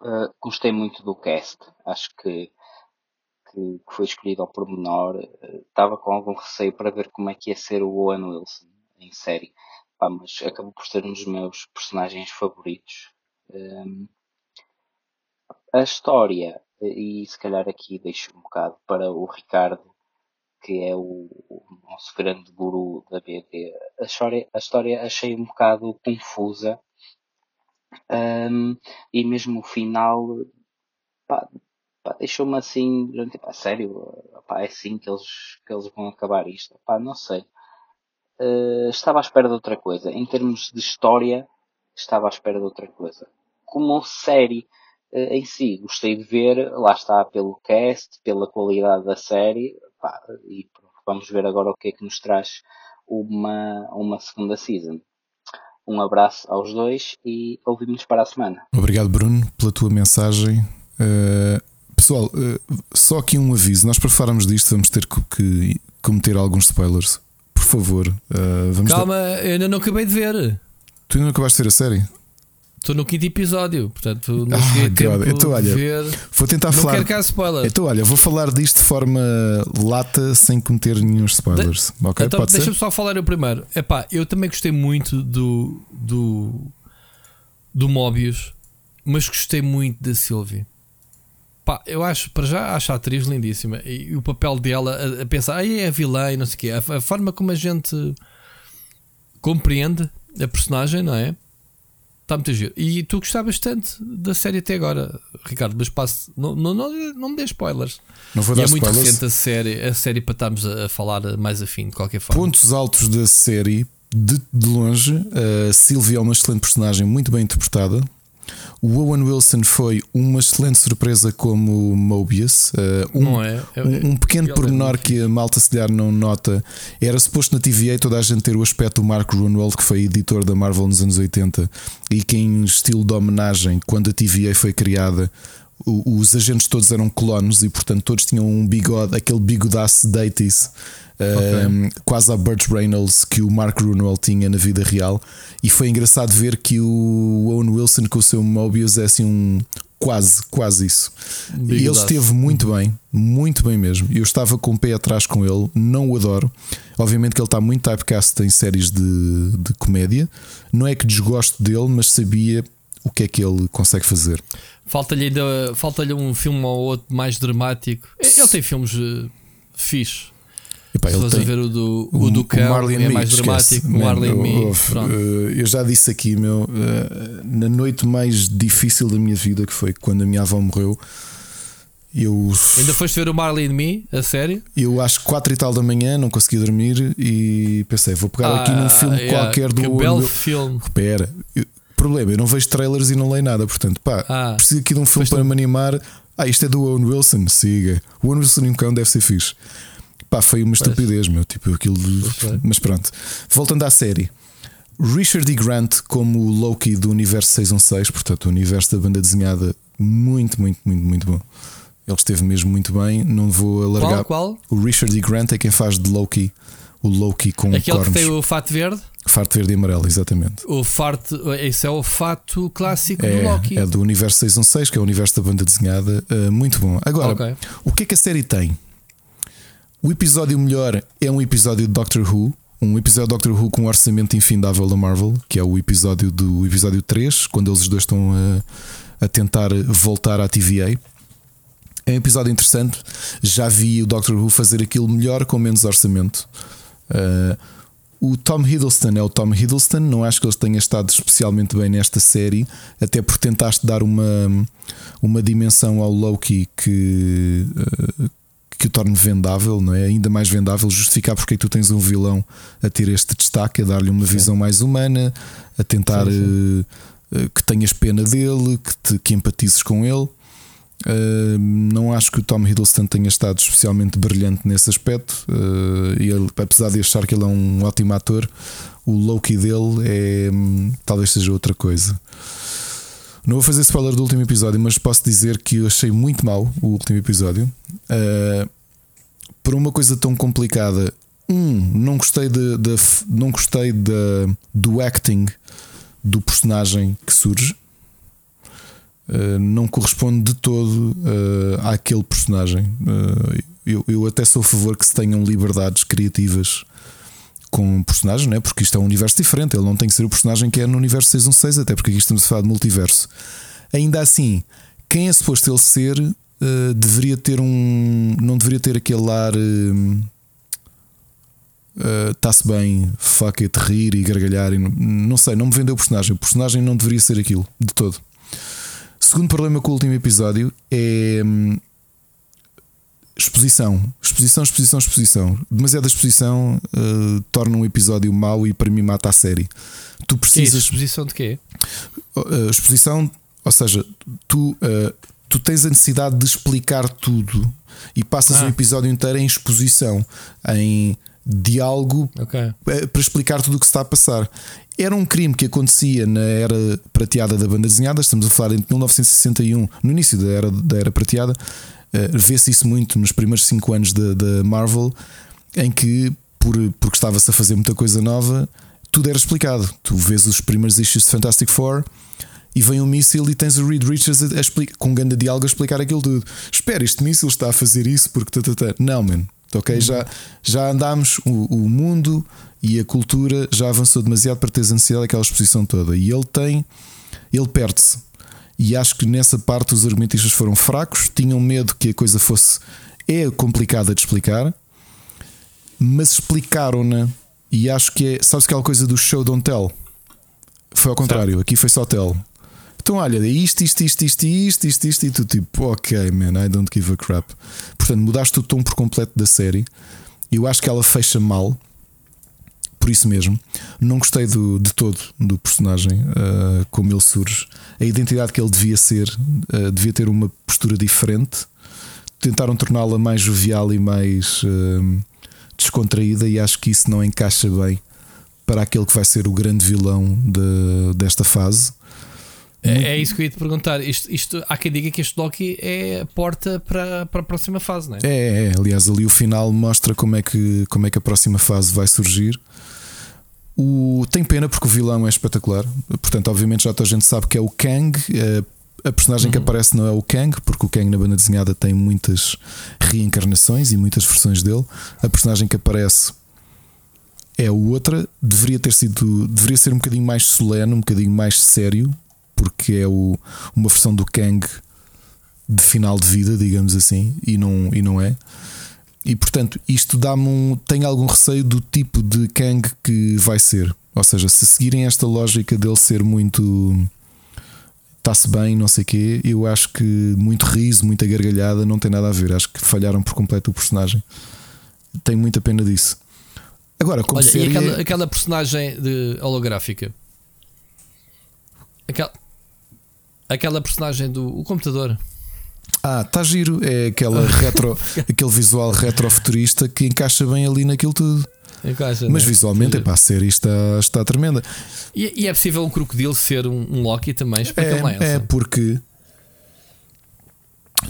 Uh, gostei muito do cast. Acho que, que, que foi escolhido ao pormenor. Estava com algum receio para ver como é que ia ser o Owen Wilson em série. Pá, mas acabou por ser um dos meus personagens favoritos. Um, a história, e se calhar aqui deixo um bocado para o Ricardo, que é o, o nosso grande guru da BD. A história, a história achei um bocado confusa. Um, e mesmo o final pá, deixou-me assim sério, pá, é assim que eles, que eles vão acabar isto. Pá, não sei. Uh, estava à espera de outra coisa. Em termos de história, estava à espera de outra coisa. Como série uh, em si, gostei de ver, lá está, pelo cast, pela qualidade da série, pá, e vamos ver agora o que é que nos traz uma, uma segunda season. Um abraço aos dois e ouvimos para a semana.
Obrigado, Bruno, pela tua mensagem. Uh, pessoal, uh, só aqui um aviso: nós para falarmos disto vamos ter que, que cometer alguns spoilers. Por favor, uh, vamos
Calma, eu ainda não acabei de ver.
Tu ainda não acabaste de ver a série?
Estou no quinto episódio, portanto não
Ah,
cheguei a tempo.
Então, olha,
de ver.
Vou tentar
Não
falar.
quero cá spoiler.
Então, olha, vou falar disto de forma lata, sem cometer nenhum spoilers. ok?
Então,
Pode ser?
deixa-me só falar eu primeiro. Epá, eu também gostei muito do, do, do Mobius, mas gostei muito da Sylvie. Pá, eu acho, para já, acho a atriz lindíssima. E, o papel dela, a, a pensar, aí é vilã e não sei o quê. A, a, forma como a gente compreende a personagem, não é? Está muito giro. E tu gostavas bastante da série até agora, Ricardo, mas passo, não, não, não, não me dê spoilers.
Não vou
e
dar
é muito
spoilers.
recente a série, a série para estarmos a, a falar mais afim, de qualquer forma.
Pontos altos da série, de, de longe, a Sylvie é uma excelente personagem, muito bem interpretada. O Owen Wilson foi uma excelente surpresa como Mobius. Uh, um,
é? É-
um, um pequeno
é
pormenor que a malta se calhar não nota. Era suposto na TVA toda a gente ter o aspecto do Mark Grunwald, que foi editor da Marvel nos anos 80 e que, em estilo de homenagem, quando a TVA foi criada, os agentes todos eram clones e, portanto, todos tinham um bigode, aquele bigodaço de 80s. um, quase a Burt Reynolds que o Mark Grunwald tinha na vida real. E foi engraçado ver que o Owen Wilson com o seu Mobius é assim um quase, quase isso. E ele esteve muito bem muito bem mesmo, eu estava com o pé atrás com ele, não o adoro. Obviamente que ele está muito typecast em séries de, de comédia. Não é que desgosto dele, mas sabia o que é que ele consegue fazer.
Falta-lhe falta-lhe um filme ou outro mais dramático. Ele tem filmes uh, fixe.
Epá, ele tem-
ver o do, o do
o
cão,
Marley
é mais dramático. O Marley Me.
eh, eu já disse aqui, meu, eh, na noite mais difícil da minha vida, que foi quando a minha avó morreu, eu,
Ainda foste ver o Marley and Me, a sério?
eu às quatro e tal da manhã não conseguia dormir e pensei, vou pegar aqui num
Ah,
filme
yeah,
qualquer do
que belo
Wil-
filme.
Espera, problema, eu não vejo trailers e não leio nada, portanto, pá,
Ah.
preciso aqui de um filme
Pois
para
não.
me animar. Ah, isto é do Owen Wilson, siga. O Owen Wilson e um cão deve ser fixe. Pá, foi uma estupidez, meu. Tipo, aquilo. de-. Mas pronto. Voltando à série. Richard E. Grant como o Loki do universo 616, portanto, o universo da banda desenhada, muito, muito, muito, muito bom. Ele esteve mesmo muito bem. Não vou alargar.
Qual? Qual?
O Richard E. Grant é quem faz de Loki. O Loki com
Aquele que
cornos.
tem o fato verde?
Farto verde e amarelo, exatamente.
O farto, esse é o fato clássico do
É,
Loki.
é do universo 616, que é o universo da banda desenhada. Uh, muito bom. Agora,
Ok.
o que é que a série tem? O episódio melhor é um episódio de Doctor Who. Um episódio de Doctor Who com um orçamento infindável da Marvel, que é o episódio do episódio 3, quando eles dois estão a, a tentar voltar à TVA. É um episódio interessante. Já vi o Doctor Who fazer aquilo melhor com menos orçamento. Uh, o Tom Hiddleston é o Tom Hiddleston. Não acho que ele tenha estado especialmente bem nesta série, até porque tentaste dar uma, uma dimensão ao Loki que, uh, que o torne vendável, não é? Ainda mais vendável, justificar porque é que tu tens um vilão a ter este destaque, a dar-lhe uma visão mais humana, a tentar
Sim,
uh, uh, que tenhas pena dele, que, te, que empatizes com ele. Uh, não acho que o Tom Hiddleston tenha estado especialmente brilhante nesse aspecto. Uh, e ele, apesar de achar que ele é um ótimo ator, o Loki dele é hum, talvez seja outra coisa. Não vou fazer spoiler do último episódio, mas posso dizer que eu achei muito mal o último episódio. Uh, por uma coisa tão complicada. Um, não gostei de, de- não gostei de, do acting do personagem que surge. Uh, não corresponde de todo uh, àquele personagem. Uh, eu, eu até sou a favor que se tenham liberdades criativas com personagens, né? porque isto é um universo diferente. Ele não tem que ser o personagem que é no universo 616, até porque aqui estamos a falar de multiverso. Ainda assim, quem é suposto ele ser uh, deveria ter um. não deveria ter aquele ar. Está-se bem, fuck it, rir e gargalhar. E não, não sei, não me vendeu o personagem. O personagem não deveria ser aquilo, de todo. Segundo problema com o último episódio é hum, exposição. Exposição, exposição, exposição. Demasiada exposição uh, torna um episódio mau e para mim mata a série. Tu
Que é
precisas.
Exposição de quê?
uh, exposição, ou seja, tu, uh, tu tens a necessidade de explicar tudo e passas
Ah.
um episódio inteiro em exposição, em diálogo
Ok.
eh, para explicar tudo o que se está a passar. Era um crime que acontecia na era prateada da banda desenhada, estamos a falar entre 1961, no início da era, da era prateada. Eh, Vê-se isso muito nos primeiros 5 anos da, Marvel, em que, por, porque estava-se a fazer muita coisa nova, tudo era explicado. Tu vês os primeiros issues de Fantastic Four e vem um míssil e tens o Reed Richards a, a explicar, com um grande diálogo a explicar aquilo tudo. Espera, este míssil está a fazer isso porque. tá. Não, man. Ok, já, já andámos, o, o mundo e a cultura já avançou demasiado para teres a necessidade daquela exposição toda. E ele tem, ele perde-se. E acho que nessa parte os argumentistas foram fracos, tinham medo que a coisa fosse. É complicada de explicar, mas explicaram-na. E acho que é. Sabes aquela coisa do show don't tell? Foi ao contrário, certo. aqui foi só tell. Então, olha, é isto, isto, isto, isto, isto, isto, isto, e tu tipo, ok, man, I don't give a crap. Portanto, mudaste o tom por completo da série. Eu acho que ela fecha mal, por isso mesmo. Não gostei do, de todo do personagem, uh, como ele surge. A identidade que ele devia ser, uh, devia ter uma postura diferente. Tentaram torná-la mais jovial e mais uh, descontraída, e acho que isso não encaixa bem para aquele que vai ser o grande vilão de, desta fase.
É, é, isso que eu ia te perguntar. Isto, isto, há quem diga que este Loki é a porta para, para a próxima fase, não é?
É, é, aliás, ali o final mostra como é que, como é que a próxima fase vai surgir. O, tem pena porque o vilão é espetacular. Portanto, obviamente, já toda a gente sabe que é o Kang. A, a personagem uhum. que aparece não é o Kang, porque o Kang na banda desenhada tem muitas reencarnações e muitas versões dele. A personagem que aparece é outra. Deveria ter sido, deveria ser um bocadinho mais solene, um bocadinho mais sério, porque é o, uma versão do Kang de final de vida, digamos assim, e não, e não é. E portanto, isto dá-me um. Tenho algum receio do tipo de Kang que vai ser. Ou seja, se seguirem esta lógica dele ser muito. Está-se bem, não sei o quê, eu acho que muito riso, muita gargalhada, não tem nada a ver. Acho que falharam por completo o personagem. Tenho muita pena disso. Agora, como
Olha, série... e aquela, aquela personagem de holográfica? Aquela, aquela personagem do o computador.
Ah, está giro. É aquela retro, aquele visual retrofuturista que encaixa bem ali naquilo tudo. Encaixa, Mas né? visualmente, é para a série está, está tremenda.
E, e, é possível um crocodilo ser um, um Loki também?
É, é porque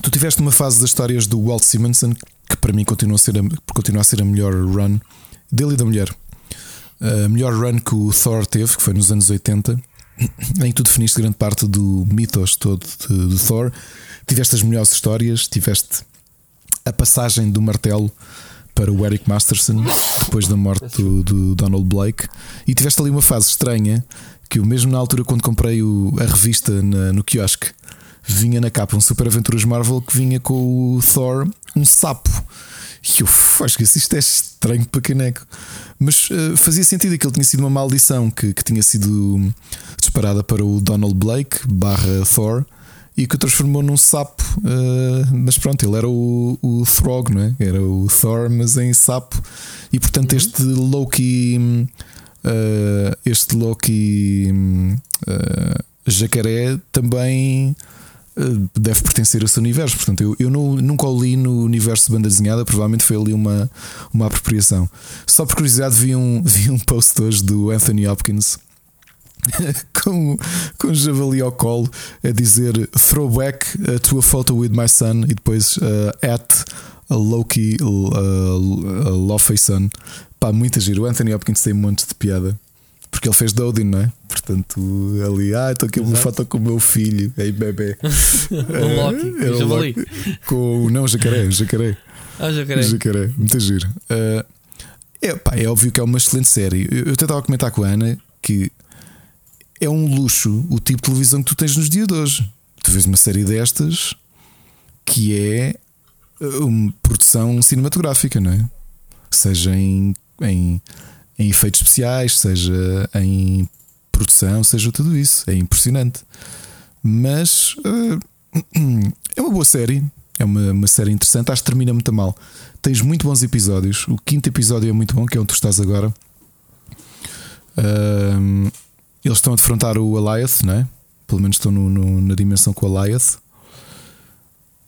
tu tiveste uma fase das histórias do Walt Simonson que para mim continua a ser a, continua a, ser a melhor run dele e da mulher. A melhor run que o Thor teve, que foi nos anos 80 em que tu definiste grande parte do mitos todo de, de Thor. Tiveste as melhores histórias, tiveste a passagem do martelo para o Eric Masterson depois da morte do, do, Donald Blake e tiveste ali uma fase estranha que eu mesmo na altura quando comprei o, a revista na, no quiosque vinha na capa um Super Aventuras Marvel que vinha com o Thor um sapo e eu acho que isto é estranho para caneco. Mas uh, fazia sentido que ele tinha sido uma maldição que, que tinha sido disparada para o Donald Blake barra Thor e que o transformou num sapo. Uh, mas pronto, ele era o, o Throg, não é? Era o Thor, mas em sapo. E portanto, uhum. este Loki. Uh, este Loki. jacaré também deve pertencer a esse universo. Portanto, eu, eu não, nunca o li no universo de banda desenhada, provavelmente foi ali uma, uma apropriação. Só por curiosidade, vi um, vi um post hoje do Anthony Hopkins. com, com um javali ao colo a dizer throwback uh, to a photo with my son e depois uh, at a Loki uh, Son. Pá, muita giro. O Anthony Hopkins tem um monte de piada. Porque ele fez Dodin, não é? Portanto, ali, ah, estou aqui uma foto com o meu filho, aí bebê.
o Loki, é, o Loki,
com Não, o jacaré, o jacaré.
Ah, jacaré.
jacaré, muito giro. Uh, é, pá, é óbvio que é uma excelente série. Eu, eu tentava comentar com a Ana que é um luxo o tipo de televisão que tu tens nos dias de hoje. Tu vês uma série destas que é uma produção cinematográfica, não é? Seja em, em em efeitos especiais, seja em produção, seja tudo isso. É impressionante. Mas uh, é uma boa série. É uma, uma série interessante. Acho que termina muito mal. Tens muito bons episódios. O quinto episódio é muito bom, que é onde tu estás agora. Uh, eles estão a defrontar o Elias, não é? Pelo menos estão no, no, na dimensão com o Elias.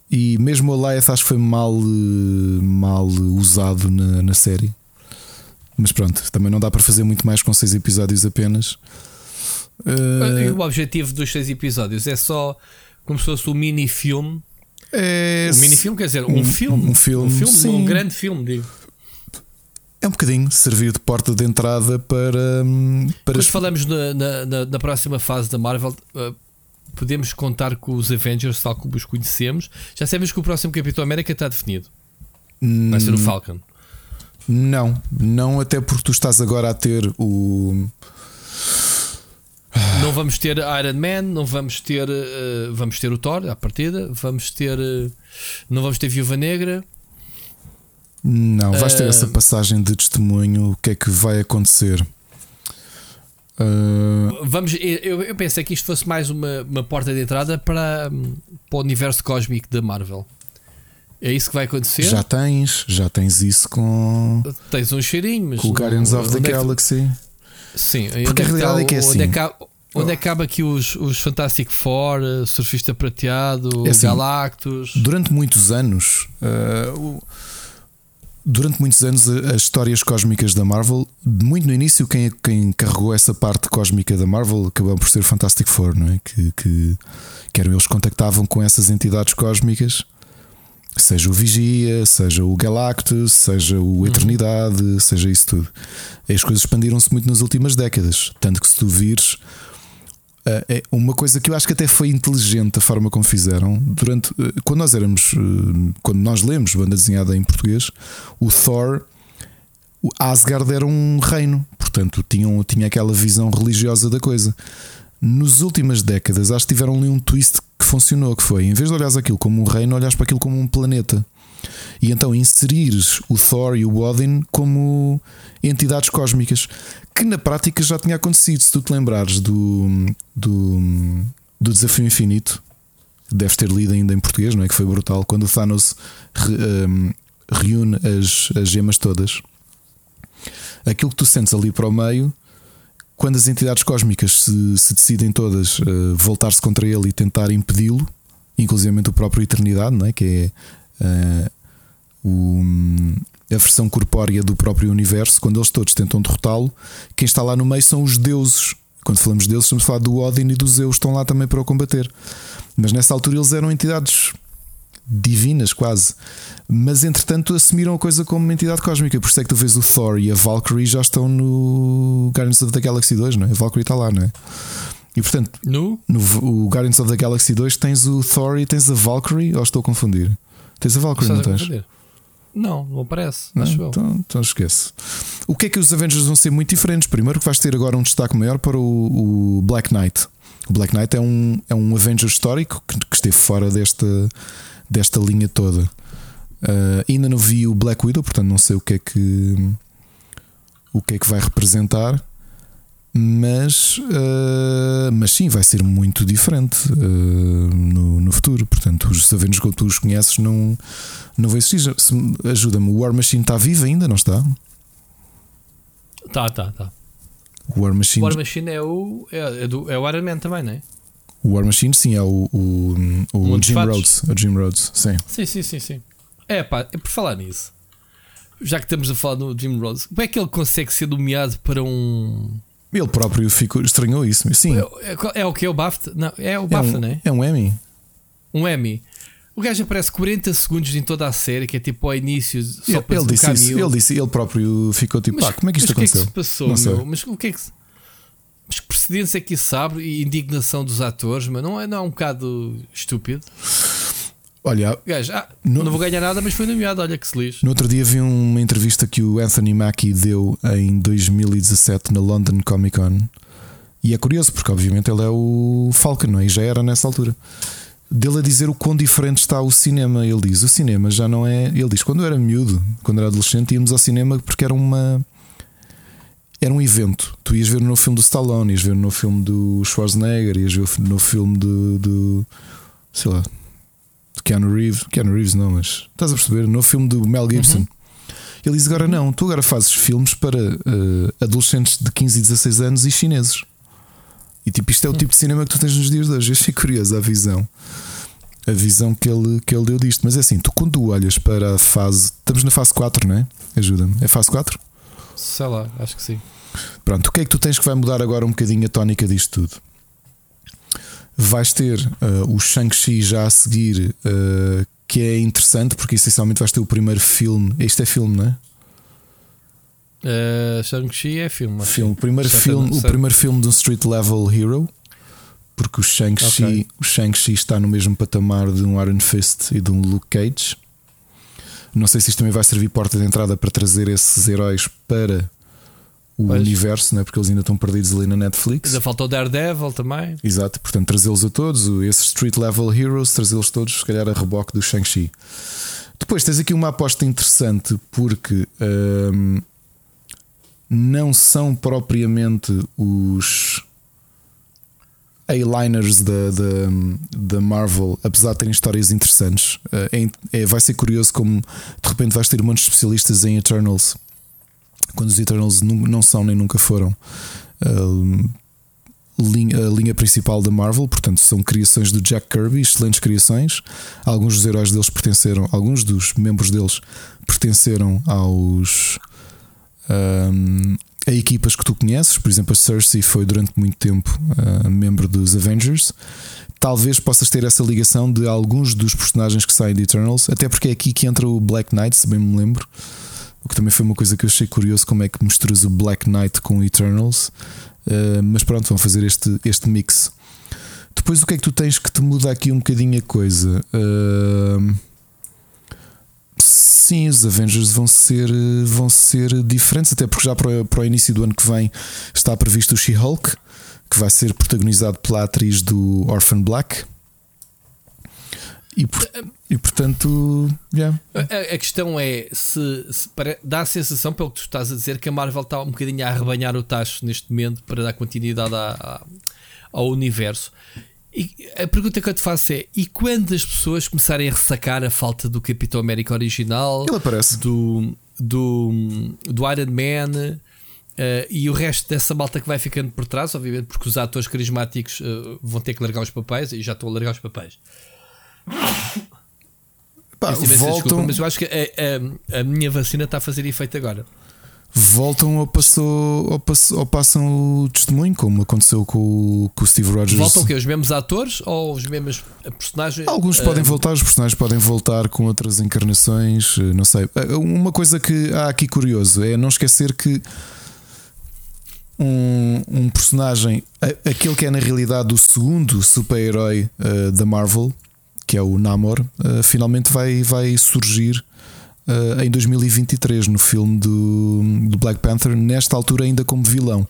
E mesmo o Elias acho que foi mal, mal usado na, na série. Mas pronto, também não dá para fazer muito mais com seis episódios apenas.
Uh... O objetivo dos seis episódios é só como se fosse um mini filme. É... Um mini filme quer dizer um, um filme.
Um filme,
um, filme sim. um grande filme, digo.
É um bocadinho servir de porta de entrada para. Hum, para
Depois falamos na, na, na, próxima fase da Marvel. Uh, podemos contar com os Avengers tal como os conhecemos. Já sabemos que o próximo Capitão América está definido. Vai ser o hum, Falcon.
Não, não, até porque tu estás agora a ter o.
não vamos ter Iron Man, não vamos ter. Uh, vamos ter o Thor à partida, vamos ter. Uh, não vamos ter Viúva Negra.
Não, vais ter essa passagem de testemunho. O que é que vai acontecer?
Uh... Vamos, eu, eu pensei que isto fosse mais uma, uma porta de entrada para, para o universo cósmico da Marvel. É isso que vai acontecer?
Já tens, já tens isso com.
Tens um cheirinho, mas.
Com o Guardians of the é Galaxy.
Sim,
porque a realidade é que é assim. Onde
acaba, onde acaba aqui os, os Fantastic Four, uh, Surfista Prateado, é assim, Galactus.
Durante muitos anos. Uh, durante muitos anos as histórias cósmicas da Marvel, muito no início, quem, quem carregou essa parte cósmica da Marvel acabou por ser Fantastic Four, não é? Que, que, que eram eles que contactavam com essas entidades cósmicas Seja o Vigia, seja o Galactus, seja o uhum. Eternidade, uhum. seja isso tudo. As coisas expandiram-se muito nas últimas décadas. Tanto que se tu vires. Uh, é uma coisa que eu acho que até foi inteligente a forma como fizeram. Durante, uh, quando nós éramos. Uh, quando nós lemos banda desenhada em português, o Thor. O Asgard era um reino, portanto tinham, tinha aquela visão religiosa da coisa. Nos últimas décadas, acho que tiveram ali um twist que funcionou, que foi, em vez de olhares aquilo como um reino, olhas para aquilo como um planeta. E então inserires o Thor e o Odin como entidades cósmicas, que na prática já tinha acontecido. Se tu te lembrares do, do, do Desafio Infinito, deves ter lido ainda em português, não é? Que foi brutal, quando o Thanos re, um, reúne as, as gemas todas. Aquilo que tu sentes ali para o meio quando as entidades cósmicas se, se decidem todas uh, voltar-se contra ele e tentar impedi-lo, inclusive o próprio Eternidade, não é? que é uh, o, a versão corpórea do próprio universo, quando eles todos tentam derrotá-lo, quem está lá no meio são os deuses. Quando falamos de deuses, estamos a falar do Odin e dos Zeus, estão lá também para o combater. Mas nessa altura eles eram entidades divinas, quase. Mas entretanto assumiram a coisa como uma entidade cósmica. Por isso é que tu vês o Thor e a Valkyrie já estão no Guardians of the Galaxy 2, não é? A Valkyrie está lá, não é? E portanto,
no?
no o Guardians of the Galaxy 2 tens o Thor e tens a Valkyrie, ou estou a confundir? Tens a Valkyrie, não tens?
Não, não aparece. Não,
então, então esquece. O que é que os Avengers vão ser muito diferentes? Primeiro que vais ter agora um destaque maior para o, o Black Knight. O Black Knight é um, é um Avenger histórico que, que esteve fora desta desta linha toda. Uh, ainda não vi o Black Widow, portanto não sei o que é que o que é que vai representar, mas uh, mas sim vai ser muito diferente uh, no, no futuro. Portanto, os Avengers que tu os conheces não não vai existir. Ajuda-me, o War Machine está vivo ainda, não está?
Tá, tá, tá.
O War Machine,
o War Machine é o é, é, do, é o Iron Man também, não é?
O War Machine, sim, é o, o, o Jim Rhodes. O Jim Rhodes, sim.
Sim, sim, sim, sim. É pá, é por falar nisso. Já que estamos a falar do Jim Rhodes, como é que ele consegue ser nomeado para um.
Ele próprio ficou, estranhou isso, sim.
É, é, o que? É o BAFTA? Não, é o BAFTA,
é um,
não é?
É um Emmy.
Um Emmy. O gajo aparece 40 segundos em toda a série, que é tipo ao início. Só
ele, ele disse isso, ele disse, ele próprio ficou tipo, mas, ah, como é que isto aconteceu?
Que é que se passou, meu? Mas o que é que mas que precedência é que isso abre e indignação dos atores, mas não é, não é um bocado estúpido?
Olha,
Gajo, ah, no, não vou ganhar nada, mas foi nomeado. Olha que se.
No outro dia vi uma entrevista que o Anthony Mackie deu em 2017 na London Comic Con. E é curioso, porque obviamente ele é o Falcon, não é? E já era nessa altura. Dele a dizer o quão diferente está o cinema. Ele diz: o cinema já não é. Ele diz: quando eu era miúdo, quando era adolescente, íamos ao cinema porque era uma era um evento. Tu ias ver no filme do Stallone, ias ver no filme do Schwarzenegger, ias ver no filme do, do sei lá, de Keanu Reeves. Keanu Reeves não, mas estás a perceber? No filme do Mel Gibson. Uhum. Ele diz agora não, tu agora fazes filmes para uh, adolescentes de 15 e 16 anos e chineses. E tipo, isto é o tipo de cinema que tu tens nos dias de hoje. Eu achei curioso a visão. A visão que ele, que ele deu disto. Mas é assim, tu quando olhas para a fase. Estamos na fase 4, não é? Ajuda-me. É fase 4?
Sei lá, acho que sim.
Pronto, o que é que tu tens que vai mudar agora um bocadinho a tónica disto tudo? Vais ter uh, o Shang-Chi já a seguir, uh, que é interessante, porque essencialmente vais ter o primeiro filme. Este é filme, não é?
Uh, Shang-Chi é filme.
filme. O, primeiro filme o primeiro filme de um Street Level Hero, porque o Shang-Chi okay. Shang está no mesmo patamar de um Iron Fist e de um Luke Cage. Não sei se isto também vai servir porta de entrada para trazer esses heróis para o
Pois.
universo, não é? porque eles ainda estão perdidos ali na Netflix.
Ainda falta o Daredevil também.
Exato, portanto, trazê-los a todos, esses street level heroes, trazê-los todos, se calhar, a reboque do Shang-Chi. Depois tens aqui uma aposta interessante porque hum, não são propriamente os A-liners da, da, da Marvel, apesar de terem histórias interessantes. Uh, é- é- vai ser curioso como de repente vais ter um monte de especialistas em Eternals, quando os Eternals não são nem nunca foram. hum, linha, a linha principal da Marvel, portanto, são criações do Jack Kirby, excelentes criações. Alguns dos heróis deles pertenceram, alguns dos membros deles pertenceram aos ahm, a equipas que tu conheces. Por exemplo, a Cersei foi durante muito tempo ah, membro dos Avengers. Talvez possas ter essa ligação de alguns dos personagens que saem de Eternals, até porque é aqui que entra o Black Knight, se bem me lembro. O que também foi uma coisa que eu achei curioso, como é que misturas o Black Knight com Eternals. Uh, mas pronto, vão fazer este, este mix. Depois, o que é que tu tens que te muda aqui um bocadinho a coisa? Uh, sim, os Avengers vão ser, vão ser diferentes, até porque já para, para o início do ano que vem está previsto o She-Hulk, que vai ser protagonizado pela atriz do Orphan Black. E, por- e portanto, yeah.
A, a- questão é se, se pare- dá a sensação, pelo que tu estás a dizer, que a Marvel está um bocadinho a arrebanhar o tacho neste momento para dar continuidade à- à- ao universo. E a pergunta que eu te faço é: e quando as pessoas começarem a ressacar a falta do Capitão América original,
ele aparece.
do, do, do Iron Man eh, e o resto dessa malta que vai ficando por trás, obviamente, porque os atores carismáticos eh, vão ter que largar os papéis e já estão a largar os papéis.
Pá,
imensa desculpa,
voltam,
mas eu acho que a, a- a minha vacina está a fazer efeito agora.
voltam ou, passou, ou, passou- ou passam o testemunho, como aconteceu com, o- com o Steve Rogers.
Voltam o quê? Os mesmos atores ou os mesmos personagens?
Alguns
Eh,
podem voltar, os personagens podem voltar com outras encarnações, eh, não sei. Eh, Uma coisa que há aqui curioso é não esquecer que um, um personagem, aquele que é na realidade o segundo super-herói eh, da Marvel, que é o Namor, eh, finalmente vai, vai surgir eh, em 2023 no filme do, do Black Panther, nesta altura ainda como vilão,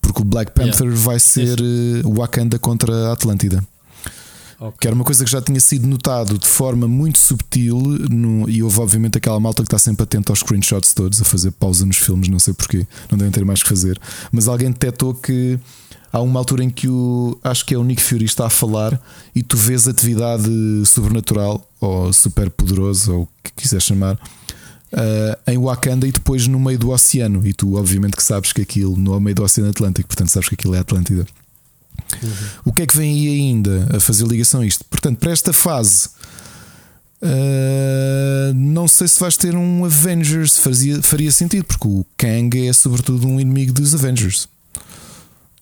porque o Black Panther vai ser eh, Wakanda contra a Atlântida.
ok.
Que era uma coisa que já tinha sido notado de forma muito subtil, no- e houve obviamente aquela malta que está sempre atenta aos screenshots todos, a fazer pausa nos filmes, não sei porquê, não devem ter mais que fazer. Mas alguém detectou que há uma altura em que o acho que é o Nick Fury está a falar e tu vês atividade sobrenatural ou super poderoso, ou o que quiser chamar. eh, em Wakanda e depois no meio do oceano, e tu, obviamente, que sabes que aquilo no meio do Oceano Atlântico, portanto, sabes que aquilo é Atlântida. O que é que vem aí ainda a fazer ligação a isto? Portanto, para esta fase, ah, não sei se vais ter um Avengers, fazia, faria sentido, porque o Kang é sobretudo um inimigo dos Avengers.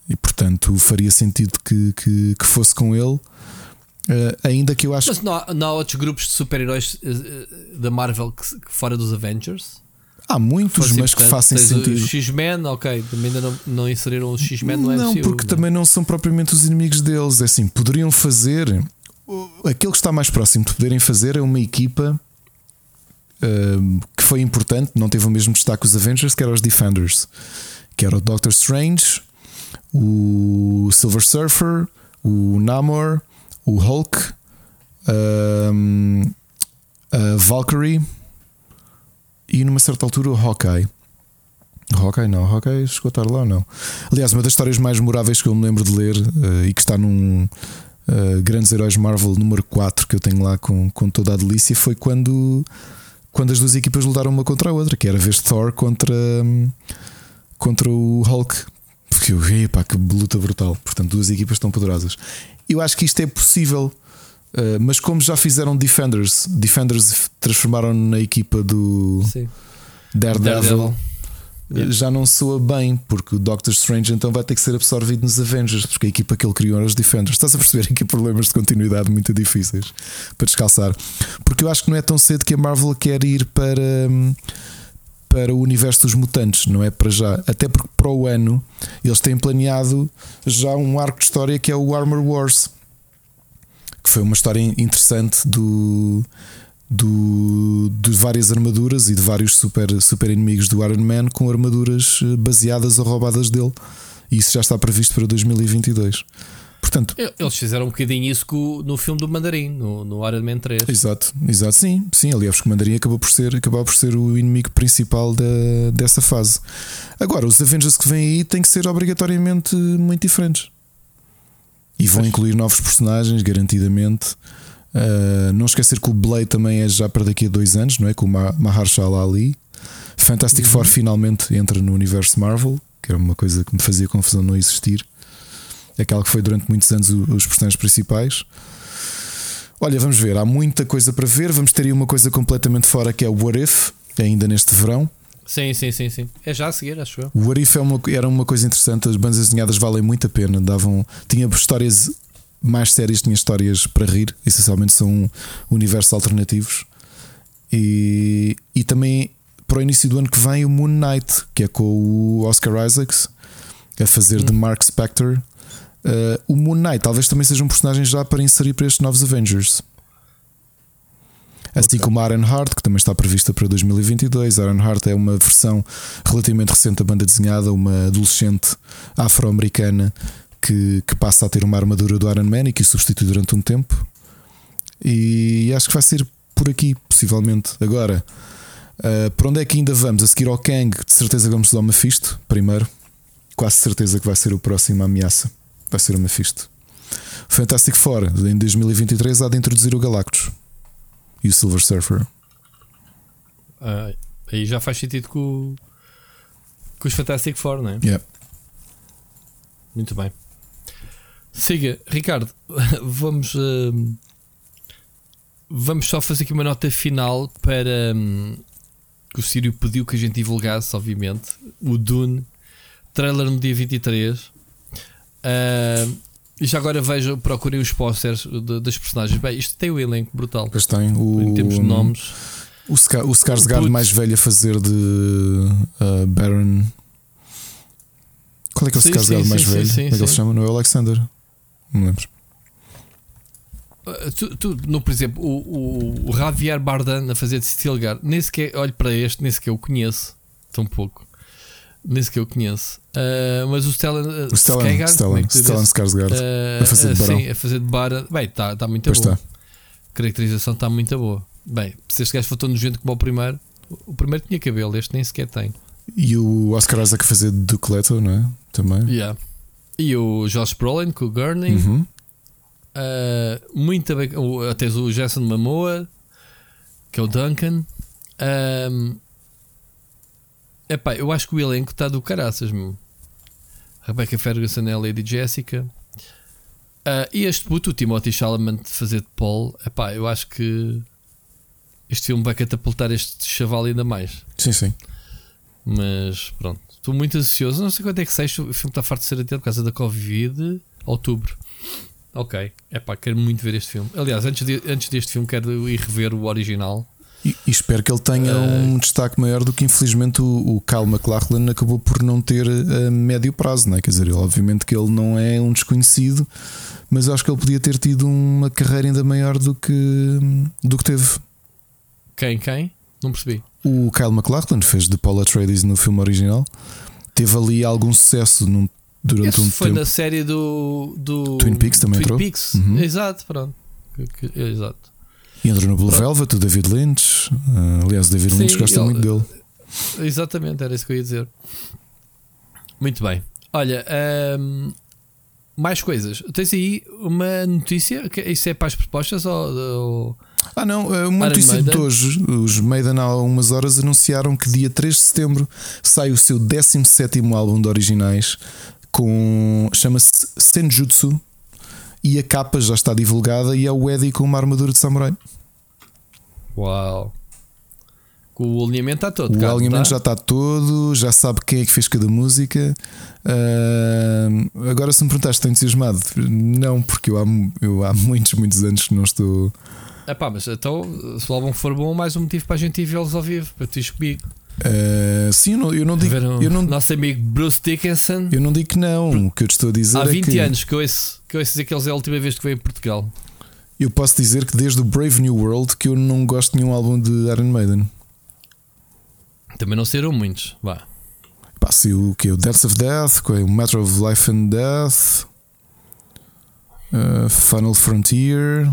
E portanto faria sentido que, que, que fosse com ele. Ah, ainda que eu acho
Mas não há, não há outros grupos de super-heróis eh, da Marvel que, que fora dos Avengers?
que há muitos,
Fosse
mas que
Tens
sentido.
Os X-Men, ok, também ainda não, não inseriram os X-Men no
Não,
MCU.
porque também não são propriamente os inimigos deles. É assim, poderiam fazer. Aquilo que está mais próximo de poderem fazer é uma equipa hum, que foi importante, não teve o mesmo destaque que os Avengers, que eram os Defenders, que era o Doctor Strange, o Silver Surfer, o Namor, o Hulk, hum, a Valkyrie e numa certa altura o Hawkeye. Hawkeye não, Hawkeye chegou a estar lá ou não? Aliás, uma das histórias mais memoráveis que eu me lembro de ler eh, e que está num eh, Grandes Heróis Marvel número 4 que eu tenho lá com, com toda a delícia foi quando, quando as duas equipas lutaram uma contra a outra, que era a vez Thor contra, hum, contra o Hulk. Porque eu vi, pá, que luta brutal. Portanto, duas equipas tão poderosas. Eu acho que isto é possível. eh, mas como já fizeram Defenders, Defenders transformaram na equipa do
Sim.
Daredevil,
Daredevil. Yeah.
já não soa bem, porque o Doctor Strange então vai ter que ser absorvido nos Avengers, porque a equipa que ele criou era os Defenders. Estás a perceber aqui problemas de continuidade muito difíceis para descalçar. Porque eu acho que não é tão cedo que a Marvel quer ir para, hum, para o universo dos mutantes, não é para já. Até porque para o ano eles têm planeado já um arco de história que é o Armor Wars, que foi uma história interessante do do, de várias armaduras e de vários super, super inimigos do Iron Man com armaduras eh, baseadas ou roubadas dele. E isso já está previsto para 2022. Portanto,
Eles fizeram um bocadinho isso no filme do Mandarim, no, no Iron Man 3.
Exato, exato, sim, sim. Aliás, o Mandarim acabou por ser, acabou por ser o inimigo principal da, dessa fase. Agora, os Avengers que vêm aí têm que ser obrigatoriamente muito diferentes e vão incluir novos personagens, garantidamente. Uh, não esquecer que o Blade também é já para daqui a dois anos, não é? Com o Ma- Mahershala Ali. Fantastic Four finalmente entra no universo Marvel, que era uma coisa que me fazia confusão não existir. Aquela que foi durante muitos anos os personagens principais. Olha, vamos ver, há muita coisa para ver. Vamos ter aí uma coisa completamente fora que é o What If, ainda neste verão.
Sim, sim, sim, sim. É já a seguir, acho eu.
O What If é uma- era uma coisa interessante, as bandas desenhadas valem muito a pena. Davam, tinha histórias mais sérias, tinha histórias para rir, essencialmente são universos alternativos. E, e também para o início do ano que vem o Moon Knight, que é com o Oscar Isaacs a fazer de Mark Spector. Uh, o Moon Knight talvez também seja um personagem já para inserir para estes novos Avengers. Assim como a Iron Heart, que também está prevista para 2022. A Iron Heart é uma versão relativamente recente da banda desenhada, uma adolescente afro-americana que, que passa a ter uma armadura do Iron Man e que o substitui durante um tempo. E acho que vai ser por aqui, possivelmente. Agora, uh, para onde é que ainda vamos? A seguir ao Kang, de certeza vamos dar o Mephisto primeiro. Quase certeza que vai ser o próximo ameaça. Vai ser o Mephisto. Fantastic Four, em 2023, há de introduzir o Galactus e o Silver Surfer.
Ah, aí já faz sentido com, com os Fantastic Four, não é?
Yeah.
Muito bem. Siga, Ricardo, vamos. hum, vamos só fazer aqui uma nota final para hum, que o Sírio pediu que a gente divulgasse, obviamente. O Dune, trailer no dia 23. Ah, e já agora vejam, procurem os posters de- das personagens. Bem, isto tem o elenco brutal.
Depois tem o,
Em termos de nomes.
o, Ska, o Skarsgård mais velho a fazer de uh, Baron. Qual é que é o
Sim,
Skarsgård
sim,
mais
sim,
velho?
sim,
é que ele se
sim.
chama? Não é o Alexander? Não me lembro.
Uh, Tu, tu, no, por exemplo, o, o, o Javier Bardem a fazer de Stilgar, nem sequer olho para este, nem sequer o conheço, tão pouco, nem sequer o conheço. Uh, mas o Stellan, uh,
O Stellan,
Skarsgård,
Stellan,
é
Stellan? Skarsgård.
Uh,
a fazer de barão.
Sim, a fazer de. Bem, está tá muito
Pois
boa.
está.
A caracterização está muito boa. Bem, se este gajo for tão nojento como o primeiro, o primeiro tinha cabelo, este nem sequer tem.
E o Oscar Isaac a fazer de Duke Leto, não é? Também.
Yeah. E o Josh Brolin com o Gurney.
Uhum.
Uh, muito bem. Até o Jason Momoa, que é o Duncan. Um, epá, eu acho que o elenco está do caraças, meu. Rebecca Ferguson é a Lady Jessica. Uh, e este puto, o Timothy Chalamet, de fazer de Paul. Epá, eu acho que este filme vai catapultar este chaval ainda mais.
Sim, sim.
Mas pronto, estou muito ansioso. Não sei quando é que sai. O filme está farto de ser adiado por causa da Covid. Outubro. Ok. É pá, quero muito ver este filme. Aliás, antes, de- antes deste filme, quero ir rever o original.
E, e espero que ele tenha um destaque maior do que infelizmente o, o Kyle MacLachlan acabou por não ter a médio prazo, não é? Quer dizer, ele, obviamente que ele não é um desconhecido, mas acho que ele podia ter tido uma carreira ainda maior do que, do que teve.
Quem? Quem? Não percebi.
O Kyle MacLachlan fez de Paul Atreides no filme original, teve ali algum sucesso num- durante
Esse
um
foi
tempo.
na série do, do
Twin Peaks também
Twin
entrou?
Peaks.
Uhum.
Exato, pronto. Exato.
E entrou no Blue Velvet, o David Lynch. Ah, aliás, o David
Sim,
Lynch gosta
ele-
muito dele.
Exatamente, era isso que eu ia dizer. Muito bem. Olha, ahm, mais coisas. Tens aí uma notícia? Que Isso é para as propostas ou- ou
Ah, não, é uma notícia de
Maiden.
hoje. Os Maiden há umas horas anunciaram que dia 3 de setembro sai o seu 17 álbum de originais com. chama-se Senjutsu e a capa já está divulgada e é o Eddie com uma armadura de samurai.
Uau. O alinhamento está todo.
O
não
alinhamento
tá?
já está todo, já sabe quem é que fez cada música. Ah, agora, se me perguntaste, estou entusiasmado? Não, porque eu há, eu há muitos, muitos anos que não estou.
Epá, mas então, se o álbum for bom, mais um motivo para a gente ir vê-los ao vivo. Para ti comigo.
Ah, sim, eu não, eu não digo. Eu não,
nosso amigo Bruce Dickinson.
eu não digo que não. O que eu te estou a dizer
Há
é
20
que
anos que eu ouço, que eu ouço dizer que eles é a última vez que veio a Portugal.
Eu posso dizer que desde o Brave New World que eu não gosto de nenhum álbum de Iron Maiden.
Também não serão muitos. Vá.
Pá, se o que? O Deaths of Death, é? o Matter of Life and Death, uh, Final Frontier,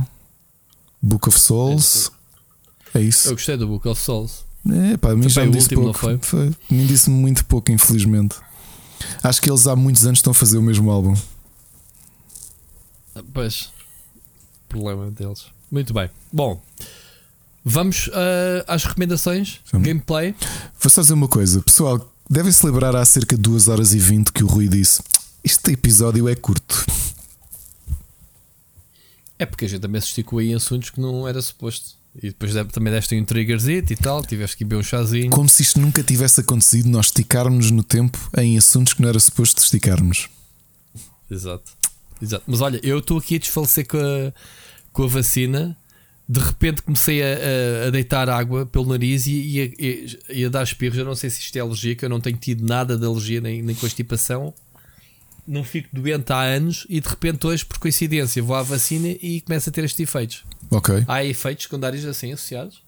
Book of Souls. É isso.
Eu gostei do Book of Souls.
É, pá, a mim
Foi
já me disse
último,
pouco.
foi?
Me disse muito pouco, infelizmente. Acho que eles há muitos anos estão a fazer o mesmo álbum.
Ah, Pois. Problema deles. Muito bem. Bom. Vamos ah, às recomendações.
Vamos.
Gameplay.
Vou só dizer uma coisa, pessoal. Devem celebrar há cerca de 2 horas e 20 que o Rui disse: Este episódio é curto.
É porque a gente também se esticou aí em assuntos que não era suposto. E depois também deste um triggerzito e tal. Tiveste que beber um chazinho.
Como se isto nunca tivesse acontecido, nós esticarmos no tempo em assuntos que não era suposto esticarmos.
Exato. Exato. Mas olha, eu estou aqui a desfalecer com a, com a vacina. De repente comecei a, a- a deitar água pelo nariz e, e a, e a dar espirros. Eu não sei se isto é alergia, que eu não tenho tido nada de alergia nem, nem constipação. Não fico doente há anos e de repente hoje, por coincidência, vou à vacina e começo a ter estes efeitos.
Ok.
Há efeitos secundários assim associados?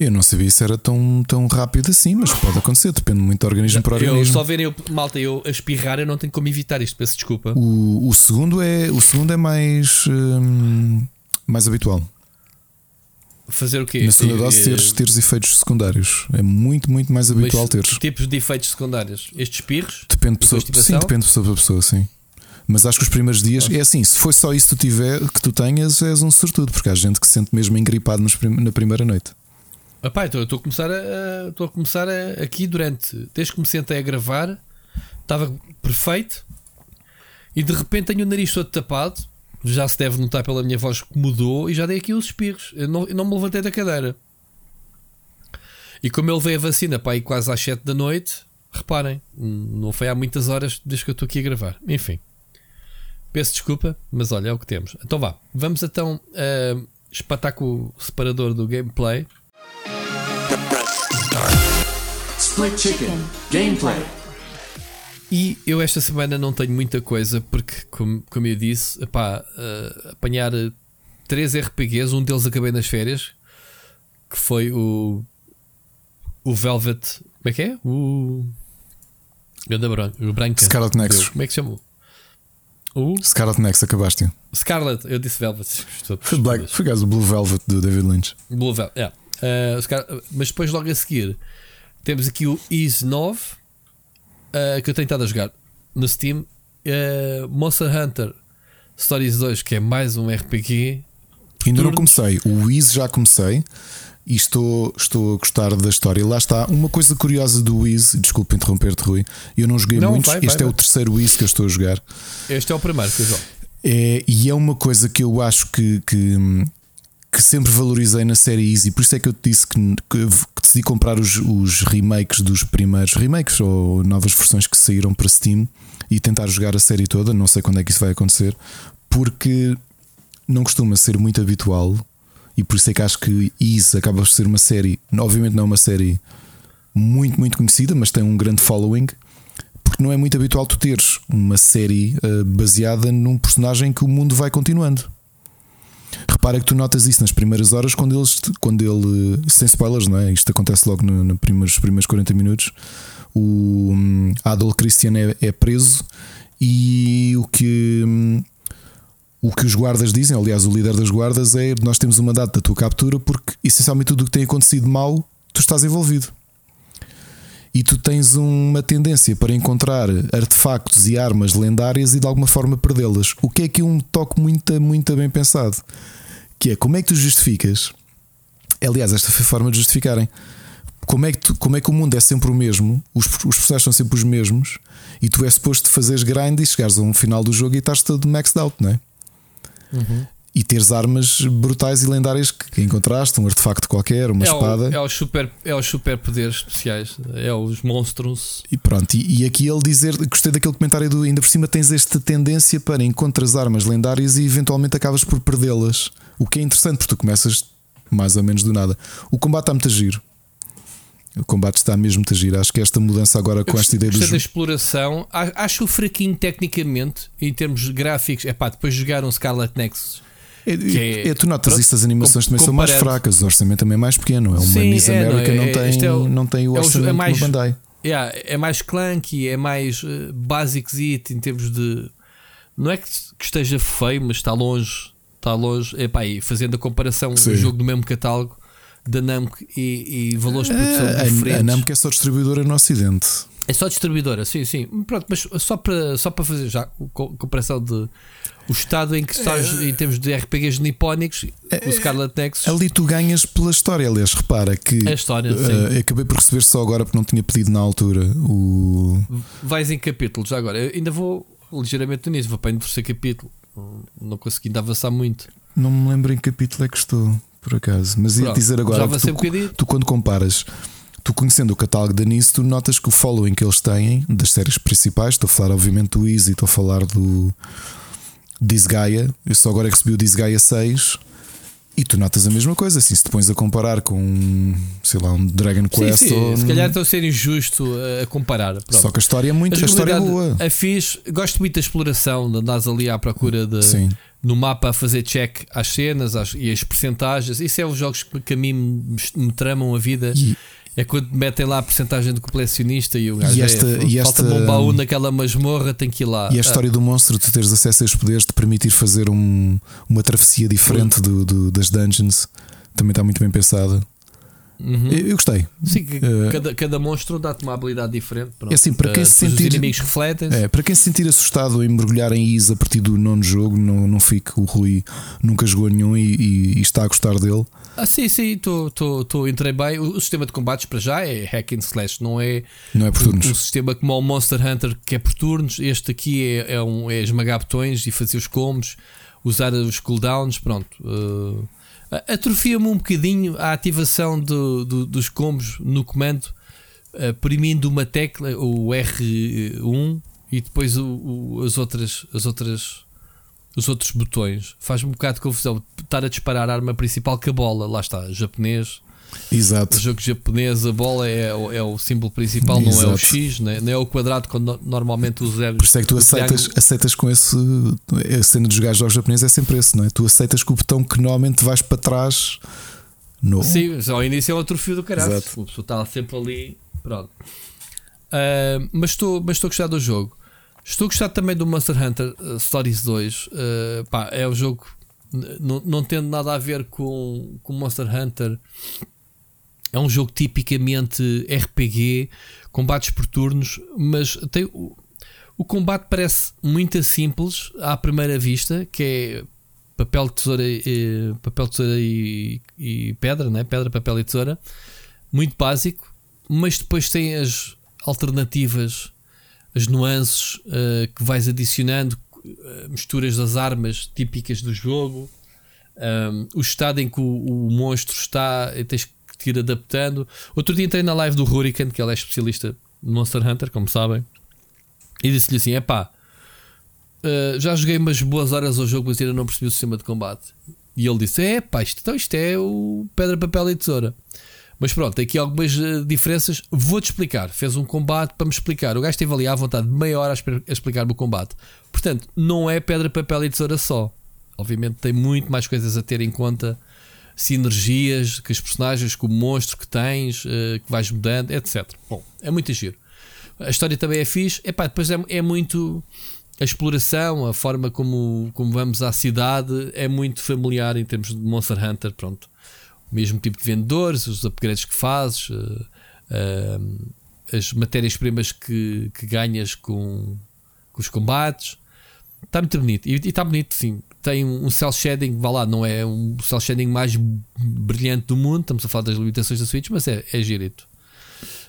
Eu não sabia se era tão, tão rápido assim, mas pode acontecer, depende muito de organismo para
Eu
organismo.
só verem eu, malta, eu a espirrar, eu não tenho como evitar isto. Peço desculpa.
O, o segundo é, o segundo é mais, hum, mais habitual.
Fazer o quê?
Na segunda
Eh,
dose, teres, teres efeitos secundários. É muito, muito mais
mas
habitual teres.
que tipos de efeitos secundários? Estes espirros?
Depende de pessoa,
constipação?
sim, depende de pessoa para pessoa, sim. Mas acho que os primeiros dias é assim: se foi só isso que tu, tiver, que tu tenhas, és um sortudo, porque há gente que se sente mesmo engripado na primeira noite.
Epá, então eu estou a começar, a, a- estou a começar a- aqui durante. Desde que me sentei a gravar, estava perfeito e de repente tenho o nariz todo tapado. Já se deve notar pela minha voz que mudou e já dei aqui os espirros. Eu não, eu não me levantei da cadeira. E como eu levei a vacina para aí quase às 7 da noite, reparem, não foi há muitas horas desde que eu estou aqui a gravar. Enfim, peço desculpa, mas olha, é o que temos. Então vá, vamos então ah, espatar com o separador do gameplay.
Split Chicken. Gameplay.
E eu esta semana não tenho muita coisa porque, como, como eu disse, epá, eh, apanhar três RPGs, um deles acabei nas férias, que foi o o Velvet, como é que é? O Ganda branco, o branca.
Scarlet Nexus.
Como é que se chama? O
Scarlet Next, acabaste.
Scarlet, eu disse Velvet.
Foi, Black, foi caso o Blue Velvet do David Lynch.
Blue Velvet, yeah. Uh, mas depois logo a seguir temos aqui o Ease 9 uh, que eu tenho estado a jogar no Steam. Uh, Monster Hunter Stories 2, que é mais um RPG.
Ainda não comecei. O Wiz já comecei e estou, estou a gostar da história. Lá está. Uma coisa curiosa do Wiz, desculpa interromper-te, Rui. Eu não joguei
Não,
muitos.
vai, vai,
este é
vai.
o terceiro Wiz que eu estou a jogar.
Este é o primeiro que eu jogo.
É, e é uma coisa que eu acho que, que, que sempre valorizei na série Easy. Por isso é que eu te disse que, que, que decidi comprar os, os remakes dos primeiros remakes ou novas versões que saíram para Steam e tentar jogar a série toda. Não sei quando é que isso vai acontecer, porque não costuma ser muito habitual. E por isso é que acho que Ease acaba por ser uma série, obviamente não é uma série muito, muito conhecida, mas tem um grande following porque não é muito habitual tu teres uma série eh, baseada num personagem que o mundo vai continuando. Repara que tu notas isso nas primeiras horas quando eles quando ele sem spoilers, não é? Isto acontece logo no, no primeiros, primeiros 40 minutos. O hum, Adol Christian é, é preso e o que hum, o que os guardas dizem, aliás, o líder das guardas é nós temos uma data da tua captura porque essencialmente tudo o que tem acontecido mal tu estás envolvido e tu tens uma tendência para encontrar artefactos e armas lendárias e de alguma forma perdê-las. O que é que um toque muito, muito bem pensado? Que é como é que tu justificas? Aliás, esta foi a forma de justificarem. Como é que, tu- como é que o mundo é sempre o mesmo, os, os processos são sempre os mesmos, e tu és suposto fazeres grind e chegares a um final do jogo e estás todo maxed out, não é? E teres armas brutais e lendárias que, encontraste, um artefacto qualquer, uma
é,
espada.
o, é, os super, é os super poderes especiais, é os monstros.
E pronto, e, e aqui ele dizer, gostei daquele comentário do ainda por cima tens esta tendência para encontras armas lendárias e eventualmente acabas por perdê-las. O que é interessante porque tu começas mais ou menos do nada. O combate está muito giro. O combate está mesmo muito giro. Acho que esta mudança agora com esta ideia do
da exploração. Acho fraquinho tecnicamente, em termos gráficos. É pá, depois de jogar um Scarlet Nexus
É,
é-
é, tu notas
pronto,
isso, as animações
com-
também são mais
comparando-
fracas, o orçamento também é mais pequeno. É uma
Sim,
Miss
é, não, é-
não, tem,
é o-
não tem o
é o- é
orçamento
mais-
do Bandai.
Yeah, é mais clunky, é mais uh, basiczito em termos de. Não é que, que esteja feio, mas está longe. Está longe. Epá, e fazendo a comparação
Sim.
do jogo do mesmo catálogo da Namco e, e valores de produção
É,
diferentes.
a, a Namco é só distribuidora no Ocidente.
É só distribuidora, sim, sim. Pronto, mas só para, só para fazer já co- comparação de o estado em que estás em termos de RPGs nipónicos, o Scarlet Nexus.
Ali tu ganhas pela história. Aliás, repara que
A história, sim.
acabei por receber só agora porque não tinha pedido na altura o.
Vais em capítulos. Já agora, eu ainda vou ligeiramente no início, vou para o terceiro capítulo. Não consegui ainda avançar muito.
Não me lembro em que capítulo é que estou, por acaso. Mas ia
Pronto,
dizer
já
agora
avancei
tu,
um
tu, quando comparas, tu conhecendo o catálogo da NIS, tu notas que o following que eles têm das séries principais, estou a falar obviamente do Easy, estou a falar do Disgaea, eu só agora é que recebi o Disgaea 6. E tu notas a mesma coisa, assim, se te pões a comparar com, sei lá, um Dragon
Sim,
Quest
sim,
ou.
se calhar estou a ser injusto a, comparar. Pronto.
Só que a história é muito, a,
A
história é boa.
A fiz, gosto muito da exploração, de andares ali à procura de,
Sim.
no mapa a fazer check às cenas às- e as percentagens. Isso é os jogos que, que a mim me, me tramam a vida.
E-
É quando metem lá a percentagem do colecionista e o gajo
E esta-
é,
e esta-
um baú naquela masmorra, tem que ir lá.
E a
Ah,
história do monstro, tu teres acesso a estes poderes, te permitir fazer um- uma travessia diferente do, do- das dungeons, também está muito bem pensada.
Uhum.
Eu, eu gostei.
Sim,
Eh,
cada, cada monstro dá-te uma habilidade diferente. pronto.
É assim, para quem
Eh,
se sentir-
inimigos refletem
É, para quem se sentir assustado em mergulhar em Is a partir do nono jogo, não, não fique. O Rui nunca jogou nenhum e, e- e está a gostar dele.
Ah, sim, sim, tô, tô, tô, entrei bem. O, o sistema de combates para já é hack and slash, não é
Não é por turnos.
um sistema como o Monster Hunter que é por turnos. Este aqui é, é, um, é esmagar botões e fazer os combos, usar os cooldowns. Pronto, Uh, atrofia-me um bocadinho a ativação do- do- dos combos no comando, uh, primindo uma tecla, o R1 e depois o, o- as outras. As outras os outros botões. Faz-me um bocado de confusão. Estar a disparar a arma principal com a bola, lá está, japonês,
Exato.
o jogo japonês, a bola é, o- é o símbolo principal, não é o. X, né? não é o quadrado quando no- normalmente os zeros.
Por isso é que tu
o
aceitas,
triângulo.
aceitas com esse. A cena dos gajos jogos japoneses é sempre esse, não é? Tu aceitas com o botão que normalmente vais para trás. No.
Sim, mas ao início é um atrofio do caralho.
Exato.
A pessoa está sempre ali. Pronto. Ah, mas estou mas estou a gostar do jogo. Estou a gostar também do Monster Hunter uh, Stories 2. Ah, pá, é um jogo. Não, não tendo nada a ver com, com Monster Hunter, é um jogo tipicamente RPG, combates por turnos, mas tem o, o combate parece muito simples à primeira vista, que é papel, tesoura, e, papel, tesoura e, e pedra, né? pedra, papel e tesoura, muito básico, mas depois tem as alternativas, as nuances eh, que vais adicionando, eh, misturas das armas típicas do jogo, um, o estado em que o, o monstro está, tens que te ir adaptando. Outro dia entrei na live do Hurricane, que ele é especialista no Monster Hunter, como sabem, e disse-lhe assim: é pá. já joguei umas boas horas ao jogo, mas ainda não percebi o sistema de combate. E ele disse: É pá, isto, então isto é o pedra, papel e tesoura. Mas pronto, tem aqui algumas eh, diferenças. Vou-te explicar. Fez um combate para me explicar. O gajo esteve ali à vontade de meia hora a explicar-me o combate. Portanto, não é pedra, papel e tesoura só. Obviamente tem muito mais coisas a ter em conta. Sinergias que os personagens, com o monstro que tens, eh, que vais mudando, etc. Bom, é muito giro. A história também é fixe. Epá, depois é, é muito a exploração, a forma como, como vamos à cidade é muito familiar em termos de Monster Hunter. Pronto, o mesmo tipo de vendedores, os upgrades que fazes, eh, eh, as matérias-primas que, que ganhas com, com os combates. Está muito bonito. E está bonito, sim. Tem um, um cel shading, vá lá, não é um cel shading mais brilhante do mundo. Estamos a falar das limitações da Switch, mas é, é girito.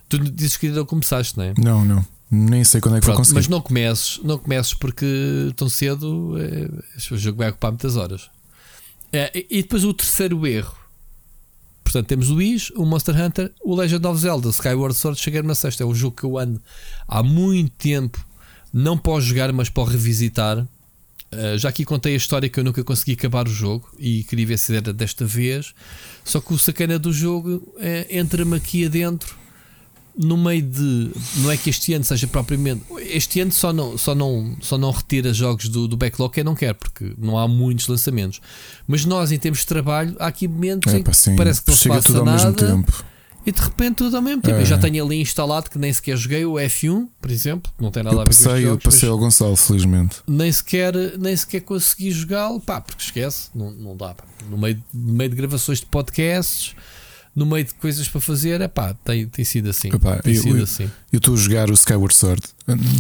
Tu dizes que ainda não começaste, não é?
Não, não. Nem sei quando é que vou
Pronto,
conseguir.
mas não comeces, não comeces porque tão cedo é, o jogo vai ocupar muitas horas. É, e, depois o terceiro erro. Portanto, temos o Is, o Monster Hunter, o Legend of Zelda, Skyward Sword chegar na sexta. É um jogo que eu ando há muito tempo, não posso jogar, mas posso revisitar. Uh, já aqui contei a história que eu nunca consegui acabar o jogo e queria ver se era desta vez. Só que o sacana do jogo é, entra-me aqui adentro no meio de. Não é que este ano seja propriamente. Este ano só não, só não, só não retira jogos do, do backlog que eu não quero, porque não há muitos lançamentos. Mas nós, em termos de trabalho, há aqui momentos em
Epá,
que parece que não se passa
tudo ao
nada
mesmo tempo.
E de repente tudo ao mesmo tempo.
É.
Eu já tenho ali instalado que nem sequer joguei o F1, por exemplo, não tem nada
Eu
a ver com estes
passei, eu passei ao Gonçalo, felizmente.
nem sequer, nem sequer consegui jogá-lo, pá, porque esquece, não, não dá. pá. No, meio, no meio de gravações de podcasts, no meio de coisas para fazer, é pá, tem, tem sido assim.
Epá,
tem
eu-
sido
eu-
assim.
Eu estou a jogar o Skyward Sword.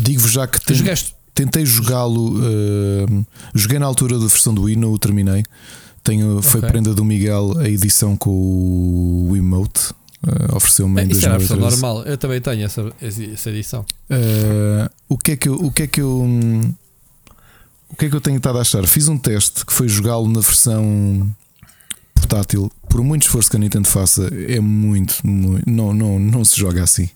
Digo-vos já que
Tu
ten-
jogaste?
tentei jogá-lo. eh, joguei na altura da versão do Wii, não o terminei. Tenho, foi
Ok.
prenda do Miguel a edição com o Wiimote. Eh, Ofereceu-me em
Isso era a versão
2013.
normal. Eu também tenho essa, essa edição.
Eh, o que é que eu, o que é que eu o que é que eu tenho estado a achar? Fiz um teste que foi jogá-lo na versão portátil. Por muito esforço que a Nintendo faça, é muito, muito não, não, não se joga assim.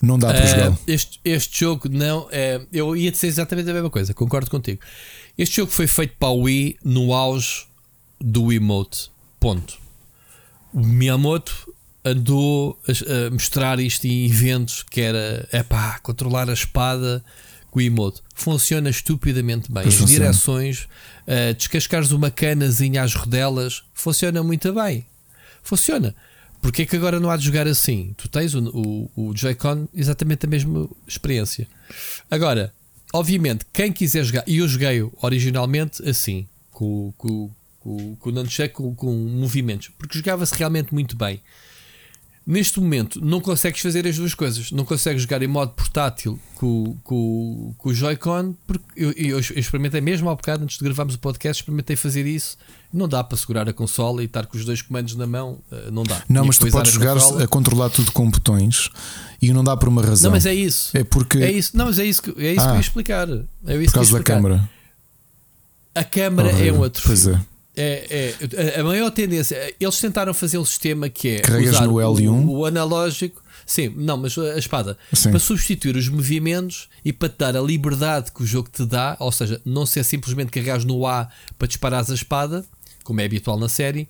Não dá para
Ah,
jogá-lo.
este, este jogo não é. Eu ia dizer exatamente a mesma coisa, concordo contigo. Este jogo foi feito para o Wii no auge do Wiimote. Ponto. O Miyamoto andou a, a mostrar isto em eventos que era é pá, controlar a espada com o Wiimote. Funciona estupidamente bem.
Pois
As
funciona.
direções, uh, descascares uma canazinha às rodelas, funciona muito bem. Funciona. Porque é que agora não há de jogar assim? Tu tens o, o, o Joy-Con exatamente a mesma experiência. Agora, obviamente, quem quiser jogar, e eu joguei originalmente assim, com, com, com, com o Nunchuck, com, com movimentos, porque jogava-se realmente muito bem. Neste momento, não consegues fazer as duas coisas. Não consegues jogar em modo portátil com, com, com o Joy-Con, porque eu, eu, experimentei mesmo há bocado, antes de gravarmos o podcast, experimentei fazer isso. Não dá para segurar a consola e estar com os dois comandos na mão, eh, não dá.
Não,
E
mas tu podes
a
jogar
consola-
a controlar tudo com botões e não dá por uma razão.
Não, mas é isso.
É porque
É isso. Não, mas é isso que, é isso que eu
Ah.
ia explicar. É
por causa da câmara.
A câmara é
Horrível.
um outro.
Pois é.
É, é, a- maior tendência, eles tentaram fazer um sistema que é
Carregas
usar
no L1.
o, o analógico, sim, não, mas a espada
Sim.
para substituir os movimentos e para te dar a liberdade que o jogo te dá, ou seja, não ser simplesmente carregares no A para disparares a espada, como é habitual na série,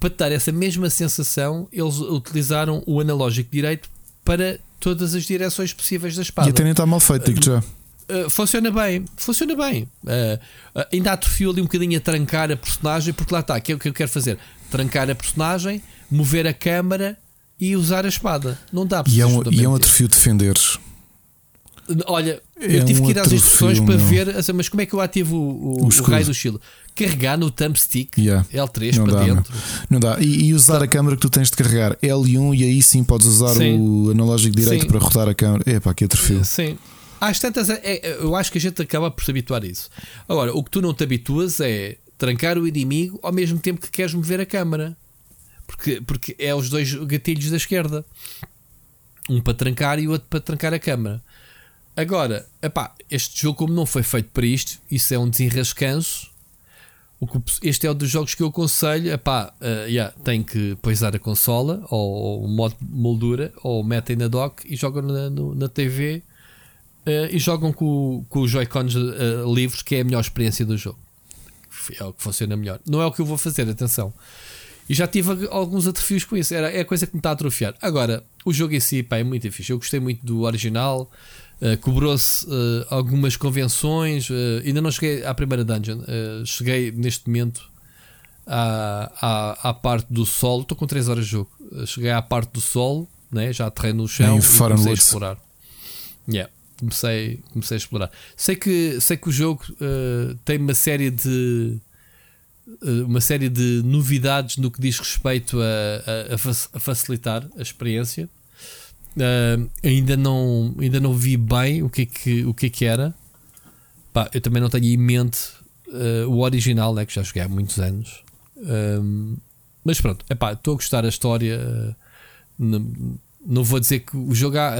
para te dar essa mesma sensação, eles utilizaram o analógico direito para todas as direções possíveis da espada.
E até nem está mal feito, digo já.
Uh, funciona bem, funciona bem. Uh, uh, ainda atrofiou ali um bocadinho a trancar a personagem, porque lá está, que é o que eu quero fazer: trancar a personagem, mover a câmara e usar a espada. Não dá para
E é, um, e é um atrofio defenderes.
Olha,
é
eu tive
um
que ir às instruções para
meu.
ver, assim, mas como é que eu ativo o, o,
O
o raio do estilo? Carregar no thumbstick
Yeah.
L3
Não
para
dá,
dentro.
Não dá. E, e usar a câmera que tu tens de carregar L1 e aí sim podes usar
Sim.
o analógico direito
Sim.
para rodar a câmera. É pá, que atrofio.
Sim. Às tantas, é- é- eu acho que a gente acaba por se habituar a isso. Agora, o que tu não te habituas é trancar o inimigo ao mesmo tempo que queres mover a câmara. Porque, porque é os dois gatilhos da esquerda. Um para trancar e o outro para trancar a câmara. Agora, epá, este jogo, como não foi feito para isto, isso é um desenrascanço. O que o pe- este é um dos jogos que eu aconselho. Epá, uh, yeah, tem que poisar a consola ou o modo moldura ou metem na dock e jogam na, no- na TV uh, e jogam com, com os Joy-Cons uh, livres, que é a melhor experiência do jogo. É o que funciona melhor. Não é o que eu vou fazer, atenção. E já tive alguns atrofios com isso. Era, é a coisa que me está a atrofiar. Agora, o jogo em si pá, é muito difícil. Eu gostei muito do original. Uh, Cobrou-se uh, algumas convenções. uh, ainda não cheguei à primeira dungeon. Cheguei neste momento à, à, à parte do solo. Estou com 3 horas de jogo. Cheguei à parte do solo. Né? Já aterrei no chão
Em
e comecei a explorar. Yeah, comecei, comecei a explorar. Sei que, sei que o jogo uh, tem uma série de uh, uma série de novidades no que diz respeito a, a- a fac- a facilitar a experiência. Uh, ainda, não, ainda não vi bem o que é que, o que, é que era. Pá, eu também não tenho em mente o original, né, que já joguei há muitos anos. Mas pronto, estou a gostar da história. Não vou dizer que o jogo ah,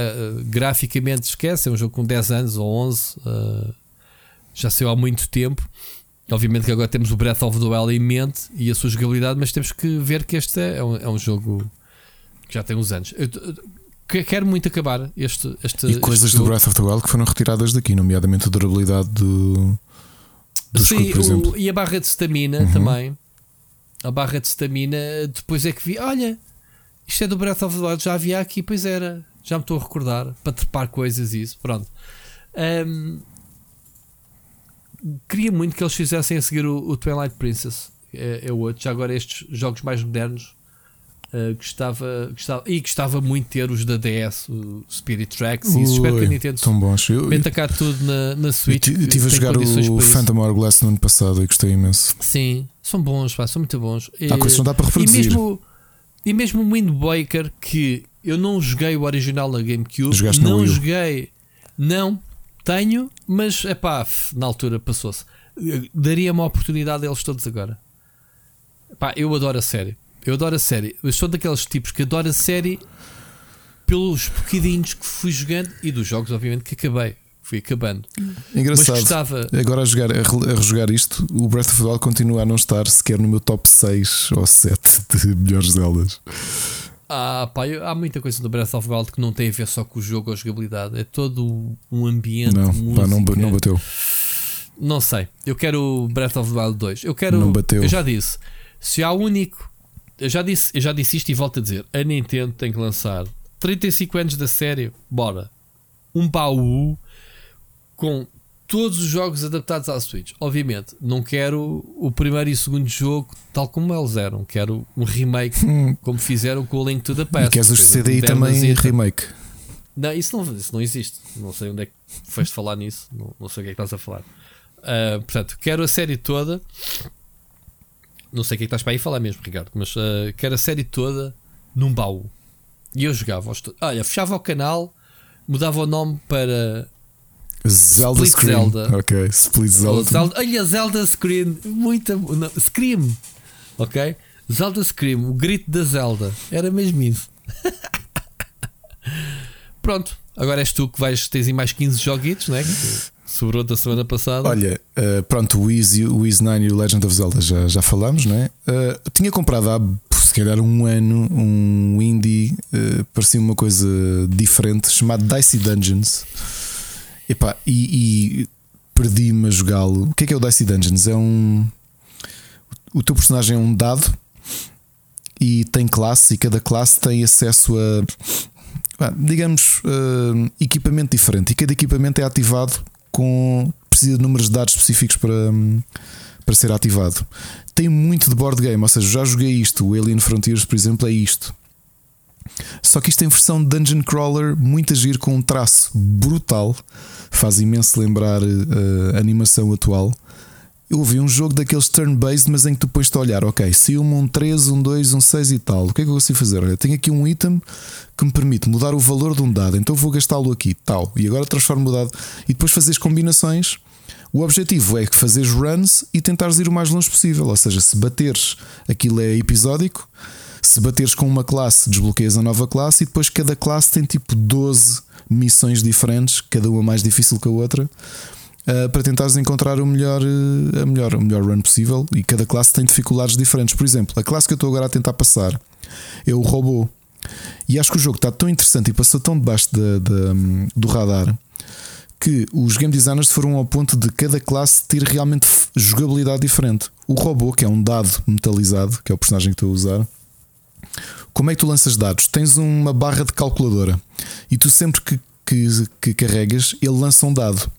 graficamente esquece, é um jogo com 10 anos ou 11, ah, já saiu há muito tempo. Obviamente que agora temos o Breath of the Wild em mente e a sua jogabilidade, mas temos que ver que este é um, é um jogo que já tem uns anos. Eu, eu- que- quero muito acabar este, este,
E coisas
este
do. Breath of the Wild que foram retiradas daqui, nomeadamente a durabilidade do, do
Sim,
escudo, por
o-
exemplo.
e a barra de stamina
Uhum.
também. A barra de stamina, depois é que vi, olha, isto é do Breath of the Wild, já havia aqui, pois era, já me estou a recordar, para trepar coisas e isso, pronto. Um, queria muito que eles fizessem a seguir o, o Twilight Princess, é, é o outro, já agora estes jogos mais modernos. Uh, gostava, gostava, e gostava muito de ter os da DS, o Spirit Tracks, e isso. espero que a Nintendo
tão bons. Eu,
meta cá tudo na, na Switch.
Eu estive a jogar o Phantom Hourglass no ano passado e gostei imenso.
Sim, são bons, pá, são muito bons.
Há coisas que não dá para reproduzir.
E mesmo, e mesmo o Wind Waker, que eu não joguei o original na GameCube,
Jogaste
não joguei, não tenho, mas é pá, na altura passou-se. Daria uma oportunidade a eles todos agora. Pá, eu adoro a série. Eu adoro a série. Eu sou daqueles tipos que adoro a série pelos bocadinhos que fui jogando e dos jogos, obviamente, que acabei. Fui acabando.
Engraçado.
Mas gostava.
Agora a jogar, a, rejogar isto, o Breath of the Wild continua a não estar sequer no meu top 6 ou 7 de melhores Zeldas.
Ah, pá, eu- há muita coisa do Breath of the Wild que não tem a ver só com o jogo ou a jogabilidade. É todo um ambiente.
Não, pá, não, não bateu.
Não sei. Eu quero o Breath of the Wild 2. Eu quero.
Não bateu.
Eu já disse. Se há único. Eu já disse, eu já disse isto e volto a dizer. A Nintendo tem que lançar 35 anos da série. Bora. Um baú com todos os jogos adaptados à Switch. Obviamente, não quero o primeiro e o segundo jogo tal como eles eram. Quero um remake como fizeram com o Link to the
E
Past.
queres os CDI também remake.
Não, isso não, isso não existe. Não sei onde é que foste falar nisso. Não, não sei o que é que estás a falar. Ah, portanto, quero a série toda. Não sei o que é que estás para aí falar mesmo, Ricardo. Mas ah, quero a série toda num baú. E eu jogava. Olha, fechava o canal, mudava o nome para
Zelda
Split
Scream.
Zelda.
Ok, Split
Oh,
Zelda.
Zelda, olha, Zelda Scream, muita. Não, Scream, ok? Zelda Scream, o grito da Zelda, era mesmo isso. Pronto, agora és tu que vais, tens aí mais 15 joguitos, né? Sobrou da semana passada.
Olha, uh, pronto, o Easy, o Easy 9 e o Legend of Zelda já, já falamos, não é? Uh, tinha comprado há se calhar um ano um indie, uh, parecia uma coisa diferente, chamado Dicey Dungeons. Epá, e, e perdi-me a jogá-lo. O que é que é o Dicey Dungeons? É um. O teu personagem é um dado e tem classe, e cada classe tem acesso a. Digamos, uh, equipamento diferente, e cada equipamento é ativado com. precisa de números de dados específicos para, para ser ativado. Tem muito de board game, ou seja, já joguei isto. O Alien Frontiers, por exemplo, é isto. Só que isto tem versão Dungeon Crawler, muito agir com um traço brutal, faz imenso lembrar uh, a animação atual. Eu ouvi um jogo daqueles turn-based, mas em que tu pões-te a olhar, ok, saiu-me um 3, um 2, um 6 e tal. O que é que eu consigo fazer? Olha, tenho aqui um item que me permite mudar o valor de um dado, então vou gastá-lo aqui, tal. E agora transformo o dado e depois fazes combinações. O objetivo é que fazes runs e tentares ir o mais longe possível. Ou seja, se bateres, aquilo é episódico. Se bateres com uma classe, desbloqueias a nova classe e depois cada classe tem tipo 12 missões diferentes, cada uma mais difícil que a outra, uh, para tentares encontrar o melhor, uh, a melhor, o melhor run possível. E cada classe tem dificuldades diferentes. Por exemplo, a classe que eu estou agora a tentar passar é o robô. E acho que o jogo está tão interessante e passou tão debaixo da- da- do radar que os game designers foram ao ponto de cada classe ter realmente jogabilidade diferente. O robô, que é um dado metalizado, que é o personagem que estou a usar, como é que tu lanças dados? Tens uma barra de calculadora e tu sempre que, que, que carregas, ele lança um dado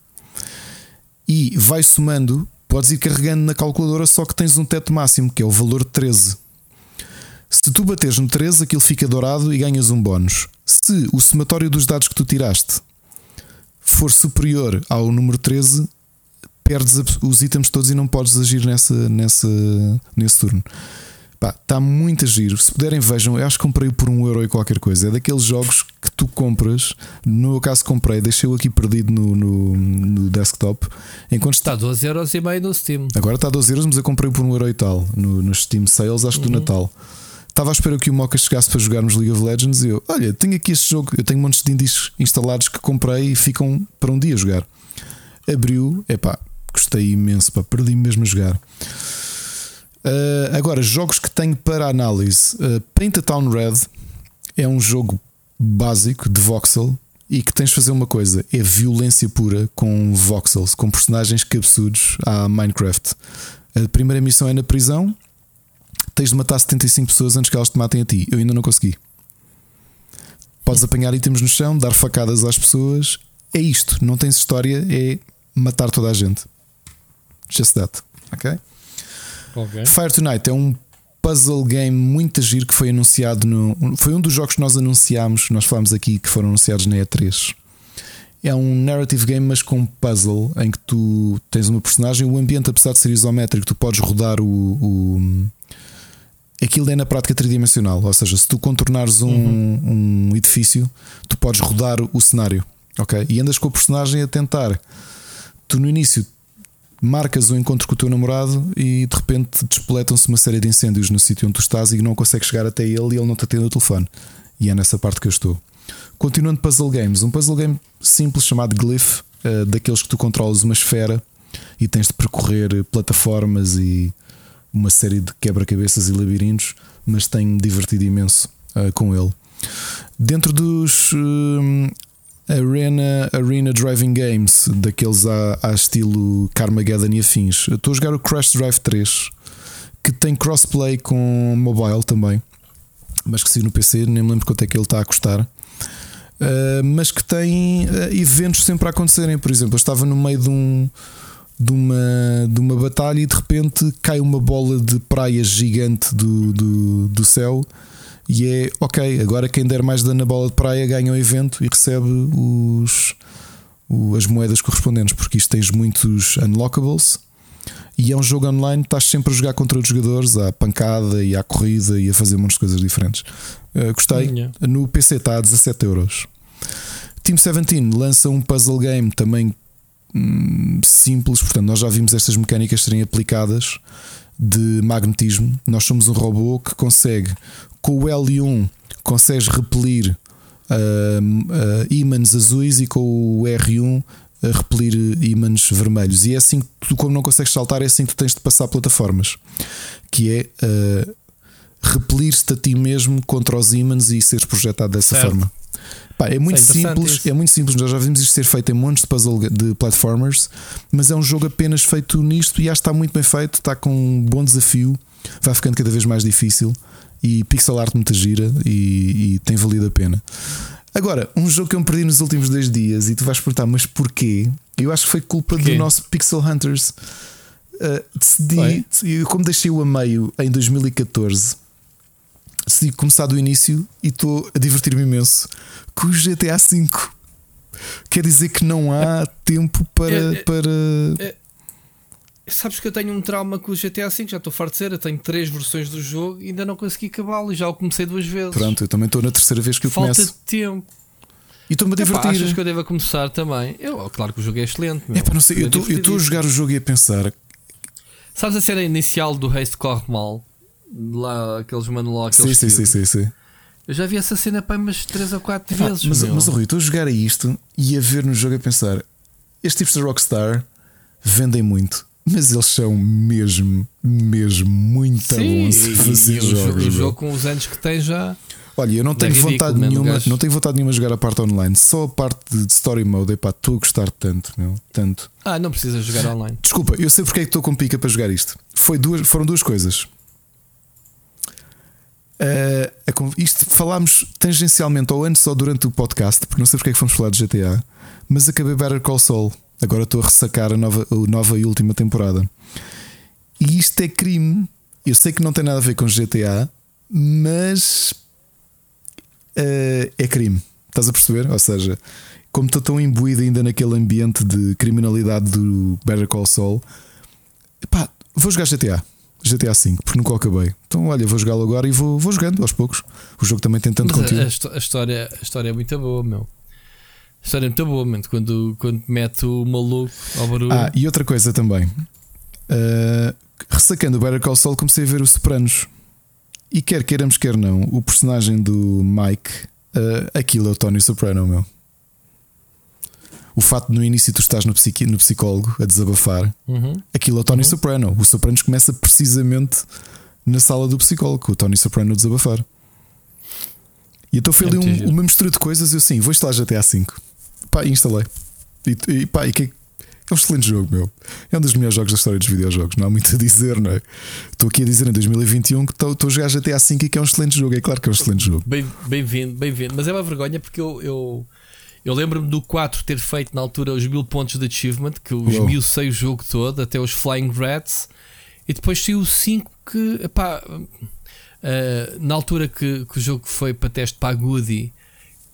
e vai somando. Podes ir carregando na calculadora, só que tens um teto máximo, que é o valor de 13. Se tu bateres no 13, aquilo fica dourado e ganhas um bónus. Se o somatório dos dados que tu tiraste for superior ao número 13, perdes os itens todos e não podes agir nessa, nessa, nesse turno. Pá, está muito a giro. Se puderem, vejam. Eu acho que comprei por um euro e qualquer coisa. É daqueles jogos que tu compras. No meu caso, comprei, deixei-o aqui perdido no, no, no desktop. Enquanto está.
Está 12 euros e meio no Steam.
Agora está a 12 euros, mas eu comprei por um euro e tal no, nos Steam Sales, acho que do Natal. Estava à espera que o Mocha chegasse para jogarmos League of Legends e eu, olha, tenho aqui este jogo, eu tenho montes de indies instalados que comprei e ficam para um dia jogar. Abriu, epá, gostei imenso, pá, perdi mesmo a jogar. Ah, agora, jogos que tenho para análise: uh, Paint a Town Red é um jogo básico de voxel e que tens de fazer uma coisa: é violência pura com voxels, com personagens cabeçudos à Minecraft. A primeira missão é na prisão, tens de matar 75 pessoas antes que elas te matem a ti. Eu ainda não consegui. Podes apanhar itens no chão, dar facadas às pessoas. É isto. Não tens história, é matar toda a gente. Just that. Ok?
Ok.
Fire Tonight é um puzzle game muito giro que foi anunciado no. Foi um dos jogos que nós anunciámos, nós falámos aqui que foram anunciados na E3. É um narrative game, mas com puzzle em que tu tens uma personagem. O ambiente, apesar de ser isométrico, tu podes rodar o. o aquilo é na prática tridimensional. Ou seja, se tu contornares um, um edifício, tu podes rodar o cenário. Ok? E andas com o personagem a tentar. Tu no início marcas o encontro com o teu namorado e de repente despoletam-se uma série de incêndios no sítio onde tu estás e não consegues chegar até ele e ele não te atende o telefone. E é nessa parte que eu estou. Continuando puzzle games, um puzzle game simples chamado Glyph, eh, daqueles que tu controlas uma esfera e tens de percorrer plataformas e uma série de quebra-cabeças e labirintos, mas tenho-me divertido imenso eh, com ele. Dentro dos hum, Arena, Arena Driving Games, daqueles a, a estilo Carmageddon e afins. Estou a jogar o Crash Drive 3, que tem crossplay com mobile também, mas que se no PC, nem me lembro quanto é que ele está a custar. Uh, mas que tem uh, eventos sempre a acontecerem. Por exemplo, eu estava no meio de, um, de, uma, de uma batalha e de repente cai uma bola de praia gigante do, do, do céu e é ok, agora quem der mais dano na bola de praia ganha o evento e recebe os, o- as moedas correspondentes, porque isto tens muitos unlockables e é um jogo online, estás sempre a jogar contra outros jogadores, à pancada e à corrida e a fazer muitas coisas diferentes. Uh, gostei.
Yeah.
No PC está a 17 euros. Team 17 lança um puzzle game também hum, simples, portanto, nós já vimos estas mecânicas serem aplicadas de magnetismo. Nós somos um robô que consegue, com o L1, consegues repelir ah, ímãs azuis e com o R1 a repelir ímãs vermelhos. E é assim que tu, como não consegues saltar, é assim que tu tens de passar plataformas, que é ah, repelir-te a ti mesmo contra os ímãs e seres projetado dessa
Certo.
forma. Pá, é muito
é
simples,
isso.
é muito simples. Nós já vimos isto ser feito em montes de puzzle de platformers, mas é um jogo apenas feito nisto e acho que está muito bem feito, está com um bom desafio, vai ficando cada vez mais difícil e pixel art muita gira e, e tem valido a pena. Agora, um jogo que eu me perdi nos últimos dois dias e tu vais perguntar, mas porquê? Eu acho que foi culpa
Porquê?
do nosso Pixel Hunters. Uh, decidi, eu como deixei-o a meio em 2014, decidi começar do início e estou a divertir-me imenso com o GTA V. Quer dizer que não há tempo para.
É, é,
para...
Sabes que eu tenho um trauma com o GTA V, já estou farto de ser. Eu tenho três versões do jogo e ainda não consegui acabá-lo e já o comecei duas vezes.
Pronto, eu também estou na terceira vez que o
Falta
começo.
de tempo.
E estou-me a
Epá, achas
divertir.
que eu devo começar também? Eu, claro que o jogo é excelente. meu.
É para não sei, eu
É
estou- a jogar o jogo e a pensar.
Sabes a cena inicial do Haste corre mal? Lá, aqueles manual,
Sim,
aqueles
sim, sim, sim, sim.
Eu já vi essa cena para umas 3 ou 4
Epá,
vezes.
mas,
meu.
mas Rui, estou a jogar a isto e a ver no jogo a pensar: estes tipos de Rockstar vendem muito, mas eles são mesmo, mesmo muito
Sim,
bons a fazer
e
jogos.
o jogo com os anos que tem já.
Olha, eu não
É
tenho
ridículo
vontade
mesmo,
nenhuma,
gajo.
não tenho vontade nenhuma de jogar a parte online, só a parte de story mode. Epá, estou a gostar tanto, meu, tanto.
Ah, não precisa jogar online.
Desculpa, eu sei porque é que estou com pica para jogar isto. Foi duas, foram duas coisas. Eh, isto falámos tangencialmente ou antes ou durante o podcast, porque não sei porque é que fomos falar de GTA, mas acabei Better Call Saul. Agora estou a ressacar a nova, a nova e última temporada. E isto é crime. Eu sei que não tem nada a ver com GTA, mas eh, é crime. Estás a perceber? Ou seja, como estou tão imbuído ainda naquele ambiente de criminalidade do Better Call Saul, pá, vou jogar GTA. GTA V, porque nunca o acabei. Então, olha, vou jogá-lo agora e vou, vou jogando aos poucos. O jogo também tem tanto
Mas
conteúdo.
a a história, a história é muito boa, meu. A história é muito boa, meu. Quando, quando mete o maluco ao barulho.
Ah, e outra coisa também. Uh, ressacando o Better Call Saul, comecei a ver o Sopranos. E quer queiramos, quer não, o personagem do Mike, uh, aquilo é o Tony Soprano, meu. O fato de no início tu estás no, psiqui, no psicólogo a desabafar,
Uhum.
aquilo é o Tony Soprano. O Sopranos começa precisamente na sala do psicólogo, com o Tony Soprano a desabafar. E então foi
É
ali um- uma mistura de coisas. Eu assim, vou instalar GTA V. Pá, e instalei. E, e pá, e que, É um excelente jogo, meu. É um dos melhores jogos da história dos videojogos. Não há muito a dizer, não é? Estou aqui a dizer em 2021 que estou, estou a jogar GTA V e que é um excelente jogo. É claro que é um excelente jogo.
Bem-vindo, bem bem-vindo. Mas é uma vergonha porque eu, eu, eu lembro-me do 4 ter feito na altura os mil pontos de achievement, que os sei o jogo todo, até os Flying Rats, e depois saiu o 5 que, epá, eh, na altura que, que o jogo foi para teste para a Goody,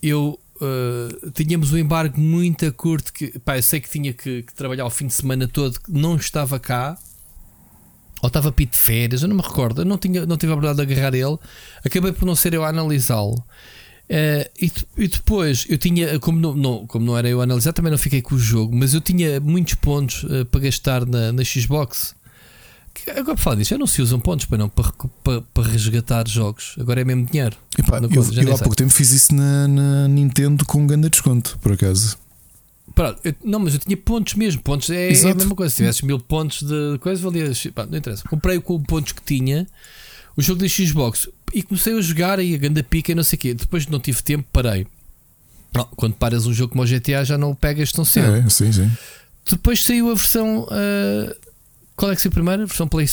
eu eh, tínhamos um embargo muito curto que pá, eu sei que tinha que, que trabalhar o fim de semana todo, que não estava cá. Ou estava pito de férias, eu não me recordo, eu não, tinha, não tive a oportunidade de agarrar ele, acabei por não ser eu a analisá-lo. Eh, e, e depois eu tinha, como não, não- como não era eu a analisar, também não fiquei com o jogo, mas eu tinha muitos pontos eh, para gastar na, na Xbox. Que, agora, por falar disso, eu não se usam pontos para não para, para, para resgatar jogos, agora é mesmo dinheiro.
Epá,
Não
eu,
já
eu há pouco tempo fiz isso na, na Nintendo com um grande desconto, por acaso.
Pronto, eu- não, mas eu tinha pontos mesmo. Pontos é, é a mesma coisa. Se tivesse mil pontos de coisa, valia. pá, não interessa. Comprei com pontos que tinha o jogo da Xbox e comecei a jogar aí a ganda pica e não sei o quê. Depois não tive tempo, parei. Não, quando paras um jogo como o GTA já não o pegas tão cedo.
É, sim, sim.
Depois saiu a versão. ah, qual é que saiu primeiro? A versão Play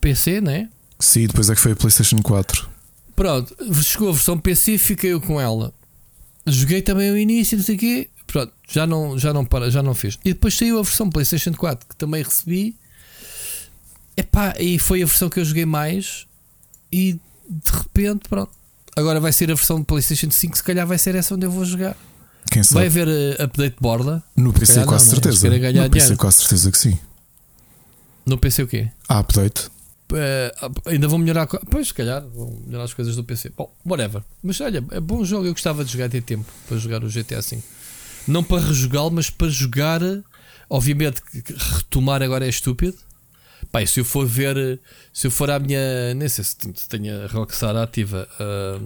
PC, né?
Sim, depois é que foi a PlayStation 4.
Pronto, chegou a versão PC, fiquei eu com ela. Joguei também o início, não sei o quê. Pronto, já não, já não para, já não fiz. E depois saiu a versão PlayStation 4 que também recebi. Epá, e foi a versão que eu joguei mais. E de repente, pronto. Agora vai ser a versão PlayStation 5, se calhar vai ser essa onde eu vou jogar.
Quem sabe?
Vai haver eh, update de borda.
no PC,
calhar
quase
não, né?
certeza.
Ganhar
no PC,
dinheiro.
quase certeza que sim.
No PC o quê?
Há update.
Eh, ainda vão melhorar. Pois, se calhar, vão melhorar as coisas do PC. Bom, whatever. Mas olha, é bom jogo. Eu gostava de jogar ter tempo para jogar o GTA V. Não para rejogá-lo, mas para jogar. Obviamente, que- que retomar agora é estúpido. Se eu for ver, se eu for à minha. Nem sei se tenho- a Rockstar ativa, ah,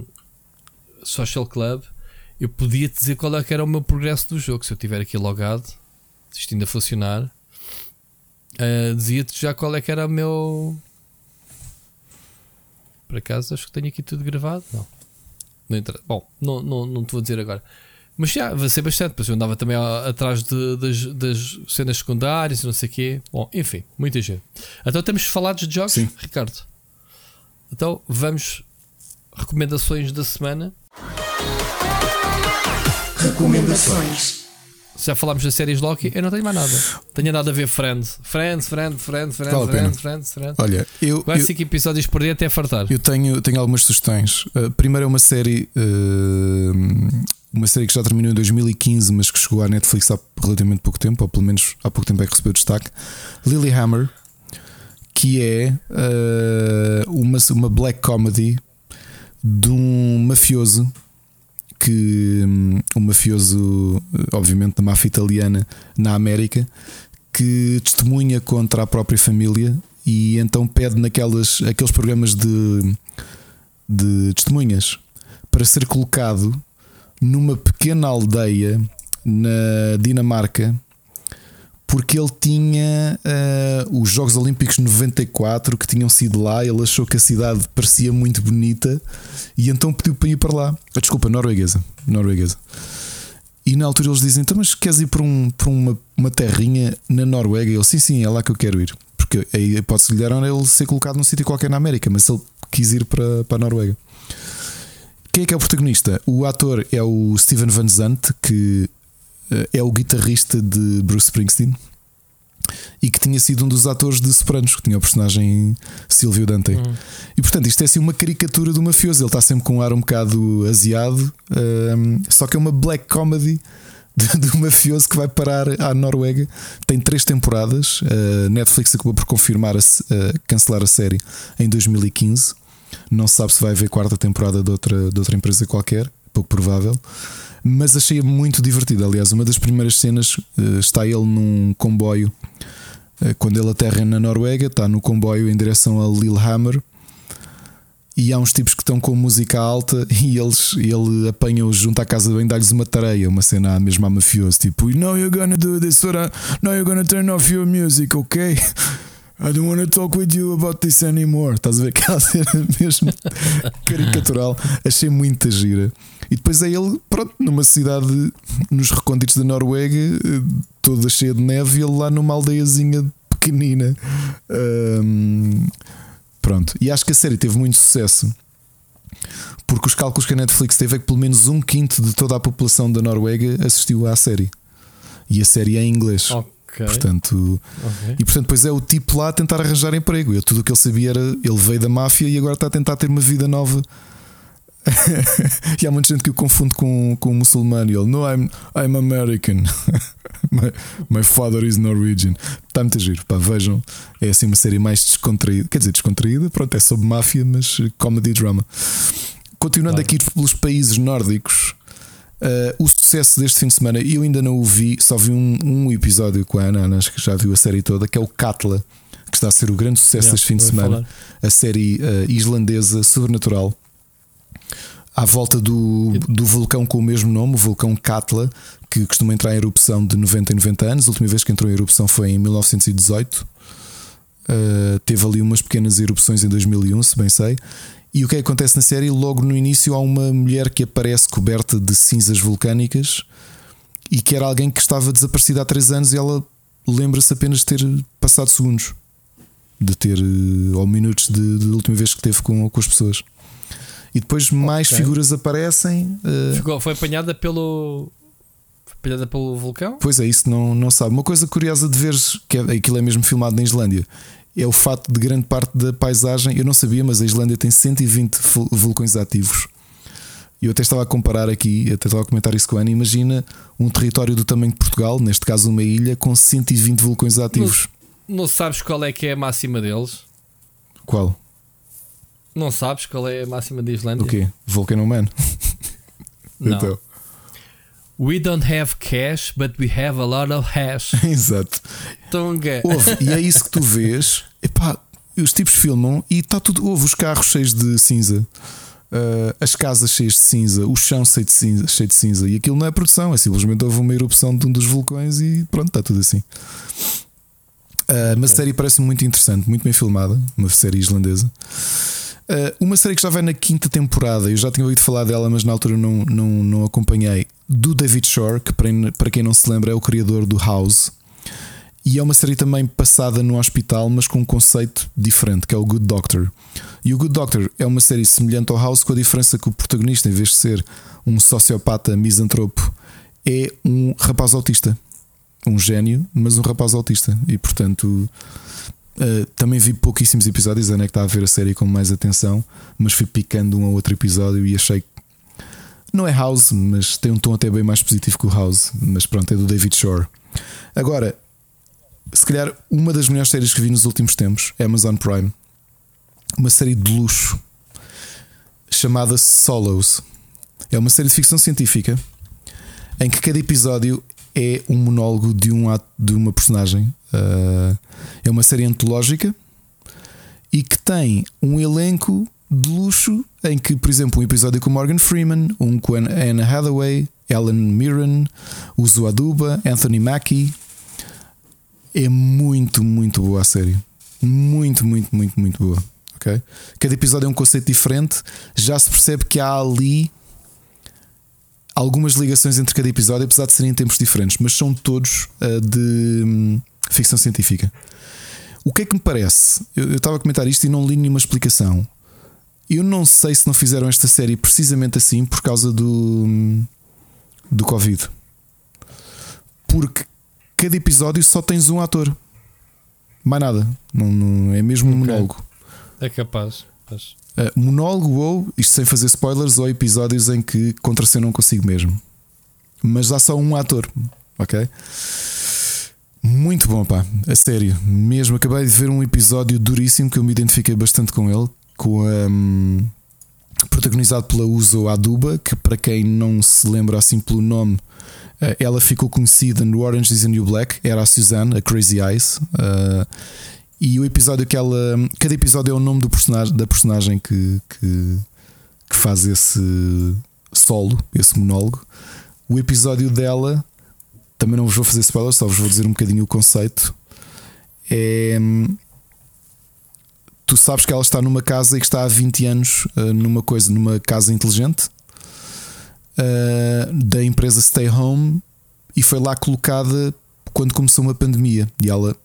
Social Club, eu podia dizer qual é que era o meu progresso do jogo. Se eu estiver aqui logado, se isto ainda funcionar, ah, dizia-te já qual é que era o meu. Por acaso acho que tenho aqui tudo gravado. Não. não interessa. Bom, não, não, não te vou dizer agora. Mas já, vai ser bastante. Depois eu andava também atrás de- das, das cenas secundárias e não sei o quê. Bom, enfim, muita gente. Então temos falado de jogos,
Sim.
Ricardo. Então vamos. Recomendações da semana.
Recomendações.
Já falámos das séries Loki, eu não tenho mais nada. Tenho nada a ver Friends. Friends, Friends, Friends, Friends,
Vale.
Friends, Friends, Friends.
Olha, eu, eu,
5 episódios por dia até fartar.
eu tenho, tenho algumas sugestões. Uh, primeiro é uma série. uh, uma série que já terminou em 2015, mas que chegou à Netflix há relativamente pouco tempo, ou pelo menos há pouco tempo é que recebeu destaque. Lilyhammer, que é uh, uma, uma black comedy de um mafioso que hum, um mafioso, eh, obviamente, da máfia italiana na América, que testemunha contra a própria família e então pede naquelas aqueles programas de, de testemunhas para ser colocado numa pequena aldeia na Dinamarca porque ele tinha eh, os Jogos Olímpicos 94 que tinham sido lá, ele achou que a cidade parecia muito bonita e então pediu para ir para lá. Ah, Desculpa, norueguesa. norueguesa. E na altura eles dizem: então, mas queres ir para, um, para uma, uma terrinha na Noruega? E ele: sim, sim, é lá que eu quero ir. Porque a hipótese que lhe era ele ser colocado num sítio qualquer na América, mas ele quis ir para, para a Noruega. Quem é que é o protagonista? O ator é o Steven Van Zandt, que eh, é o guitarrista de Bruce Springsteen e que tinha sido um dos atores de Sopranos, que tinha o personagem Silvio Dante. E portanto, isto é assim uma caricatura do mafioso. Ele está sempre com um ar um bocado aziado, ehm, só que é uma black comedy um mafioso que vai parar à Noruega. Tem três temporadas. A Netflix acabou por confirmar, a, a cancelar a série em 2015. Não se sabe se vai haver quarta temporada de outra, de outra empresa qualquer, pouco provável. Mas achei muito divertido. Aliás, uma das primeiras cenas eh, está ele num comboio. eh, Quando ele aterra na Noruega, está no comboio em direção a Lillehammer e há uns tipos que estão com música alta e eles, ele apanha-os junto à casa de banho, dá-lhes uma tareia, uma cena mesmo a mafioso, tipo, Now you're gonna do this, I- now you're gonna turn off your music, ok? I don't want to talk with you about this anymore. Estás a ver aquela cena mesmo caricatural. Achei muita gira. E depois é ele, pronto, numa cidade nos recônditos da Noruega, toda cheia de neve, e ele lá numa aldeiazinha pequenina. Um, pronto. E acho que a série teve muito sucesso. Porque os cálculos que a Netflix teve é que pelo menos um quinto de toda a população da Noruega assistiu à série. E a série é em inglês.
Ok.
Portanto,
ok.
e portanto, depois é o tipo lá a tentar arranjar emprego. Eu, tudo o que ele sabia era ele veio da máfia e agora está a tentar ter uma vida nova. e há muita gente que o confunde com, com um muçulmano. E ele, no, I'm, I'm American. my, my father is Norwegian. Está muito giro. Pá, vejam, é assim uma série mais descontraída. Quer dizer, descontraída, pronto, é sobre máfia, mas comedy drama. Continuando
Claro.
aqui pelos países nórdicos, Uh, o sucesso deste fim de semana, eu ainda não o vi, só vi um, um episódio com a Ana, Ana, acho que já viu a série toda, que é o Katla, que está a ser o grande sucesso
Yeah,
deste fim de semana.
falar.
A série uh, islandesa sobrenatural à volta do, do vulcão com o mesmo nome, o vulcão Katla, que costuma entrar em erupção de 90 em 90 anos. A última vez que entrou em erupção foi em 1918. Uh, teve ali umas pequenas erupções em 2001, se bem sei. E o que é que acontece na série? Logo no início há uma mulher que aparece coberta de cinzas vulcânicas e que era alguém que estava desaparecida há 3 anos e ela lembra-se apenas de ter passado segundos, de ter eh, ou minutos de, de última vez que teve com, com as pessoas. E depois mais figuras aparecem. eh,
Ficou, foi apanhada pelo. Foi apanhada pelo vulcão?
Pois é, isso não, não sabe. Uma coisa curiosa de veres, que é, aquilo é mesmo filmado na Islândia, é o facto de grande parte da paisagem. Eu não sabia, mas a Islândia tem 120 vul- vulcões ativos. E eu até estava a comparar aqui, até estava a comentar isso com a Ana. Imagina um território do tamanho de Portugal, neste caso uma ilha, com 120 vulcões ativos.
Não sabes qual é que é a máxima deles?
Qual?
Não sabes qual é a máxima da Islândia?
O quê? Volcano Man?
Não.
Então,
We don't have cash, but we have a lot of hash.
exato.
Tonga.
Houve, e é isso que tu vês. Epá, os tipos filmam e está tudo. Houve os carros cheios de cinza, uh, as casas cheias de cinza, o chão cheio de cinza, cheio de cinza. E aquilo não é produção, é simplesmente houve uma erupção de um dos vulcões e pronto, está tudo assim. Uh, Mas a série parece muito interessante, muito bem filmada. Uma série islandesa. Uh, uma série que já vai na quinta temporada, eu já tinha ouvido falar dela, mas na altura não, não, não acompanhei. Do David Shore, que para quem não se lembra é o criador do House. E é uma série também passada no hospital, mas com um conceito diferente, que é o Good Doctor. E o Good Doctor é uma série semelhante ao House, com a diferença que o protagonista, em vez de ser um sociopata misantropo, é um rapaz autista. Um gênio, mas um rapaz autista. E portanto, uh, também vi pouquíssimos episódios. A é que está a ver a série com mais atenção, mas fui picando um a outro episódio e achei que não é House, mas tem um tom até bem mais positivo que o House. Mas pronto, é do David Shore. Agora, se calhar uma das melhores séries que vi nos últimos tempos, Amazon Prime, uma série de luxo chamada Solos. É uma série de ficção científica em que cada episódio é um monólogo de, um ato, de uma personagem. Uh, é uma série antológica e que tem um elenco de luxo em que, por exemplo, um episódio com Morgan Freeman, um com Anna Hathaway, Ellen Mirren, Uzo Aduba, Anthony Mackie. É muito, muito boa a série. Muito, muito, muito, muito boa. ok? Cada episódio é um conceito diferente. Já se percebe que há ali algumas ligações entre cada episódio, apesar de serem em tempos diferentes, mas são todos uh, de hum, ficção científica. O que é que me parece? Eu, eu estava a comentar isto e não li nenhuma explicação. Eu não sei se não fizeram esta série precisamente assim por causa do, do Covid. Porque cada episódio só tens um ator. Mais nada. Não, não- é mesmo um
Ok.
monólogo.
É capaz. Pois.
Uh, monólogo ou, isto sem fazer spoilers, ou episódios em que contracenam consigo mesmo. Mas há só um ator, ok? Muito bom, pá, a sério. Mesmo acabei de ver um episódio duríssimo que eu me identifiquei bastante com ele, com a. hum, protagonizado pela Uzo Aduba, que para quem não se lembra assim pelo nome, eh, ela ficou conhecida no Orange is the New Black, era a Suzanne, a Crazy Eyes. eh, e o episódio que ela. Cada episódio é o nome do personagem, da personagem que, que, que faz esse solo, esse monólogo. O episódio dela, também não vos vou fazer spoilers, só vos vou dizer um bocadinho o conceito. É, tu sabes que ela está numa casa e que está há 20 anos uh, numa coisa, numa casa inteligente uh, da empresa Stay Home e foi lá colocada quando começou uma pandemia e ela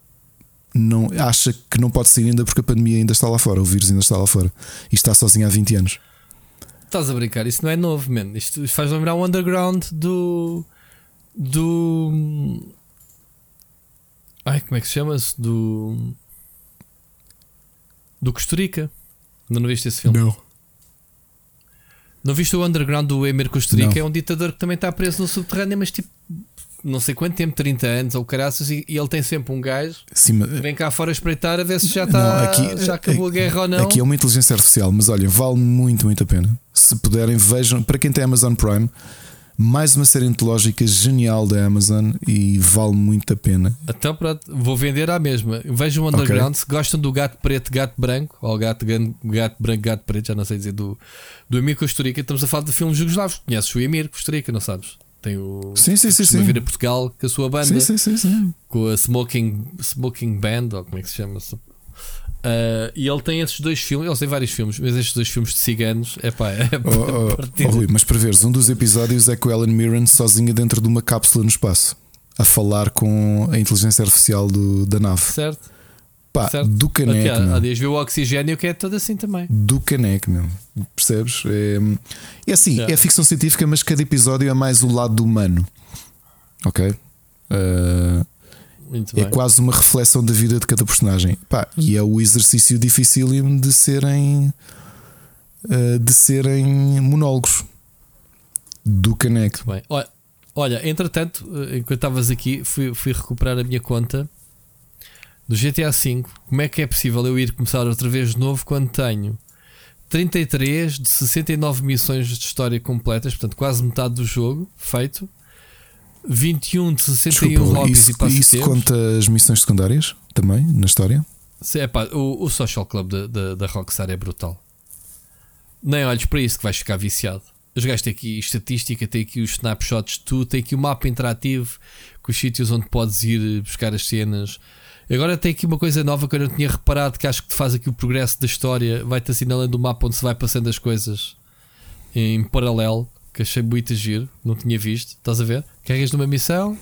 não acha que não pode sair ainda porque a pandemia ainda está lá fora, o vírus ainda está lá fora e está sozinha há 20 anos.
Estás a brincar, isso não é novo, man. Isto faz lembrar o underground do. Do. Ai, como é que se chama-se? Do. do Costa Rica. Ainda não viste esse filme?
Não.
Não viste o underground do Emir Costa Rica?
Não.
É um ditador que também está preso no subterrâneo, mas tipo. não sei quanto tempo 30 anos ou caraças, e, e ele tem sempre um gajo
Sim,
que vem cá fora espreitar a ver se já,
Não,
está,
aqui-
já acabou a guerra ou não.
Aqui é uma inteligência artificial, mas olha, vale muito, muito a pena. Se puderem, vejam. Para quem tem Amazon Prime, mais uma série antológica genial da Amazon e vale muito a pena.
Então pronto, vou vender à mesma. Vejam o underground. Se gostam do gato preto, gato branco, ou gato, gato branco, gato preto, já não sei dizer, do, do Emir Costa Rica, estamos a falar de filmes jugoslavos. Conheces o Emir Costa Rica, não sabes? Tem o.
Sim, sim, sim, sim.
vir a Portugal com a sua banda,
Sim, sim, sim, sim.
com a Smoking, Smoking Band, ou como é que se chama? Ah, e ele tem esses dois filmes, ele tem vários filmes, mas estes dois filmes de ciganos, epá, é
Oh, oh,
partida.
oh, Rui, mas para veres, um dos episódios é com Ellen Mirren sozinha dentro de uma cápsula no espaço, a falar com a inteligência artificial do- da nave.
certo?
Pá,
certo.
do
Aqui,
caneco,
há, dias viu o oxigênio que é todo assim também.
Do caneco, meu. Percebes? É, é assim,
Yeah.
é ficção científica, mas cada episódio é mais o lado humano. Ok? Uh, é quase uma reflexão da vida de cada personagem. Pá, e é o exercício dificílimo de serem uh, de serem monólogos do caneco.
Olha, olha, entretanto, eh, enquanto estavas aqui, fui, fui recuperar a minha conta do GTA V. Como é que é possível eu ir começar outra vez de novo quando tenho 33 de 69 missões de história completas, portanto, quase metade do jogo feito, 21 de 61
Desculpa,
lobbies
isso,
e passatempos.
isso conta as missões secundárias também na história?
Se- epá, o, o Social Club da, da, da Rockstar é brutal. Nem olhes para isso que vais ficar viciado. Os gajos têm aqui estatística, têm aqui os snapshots de tudo, tem aqui o mapa interativo com os sítios onde podes ir buscar as cenas. Agora tem aqui uma coisa nova que eu não tinha reparado, que acho que te faz aqui o progresso da história, vai-te assinalando o mapa onde se vai passando as coisas em paralelo, que achei muito giro, não tinha visto. Estás a ver? Carregas numa missão,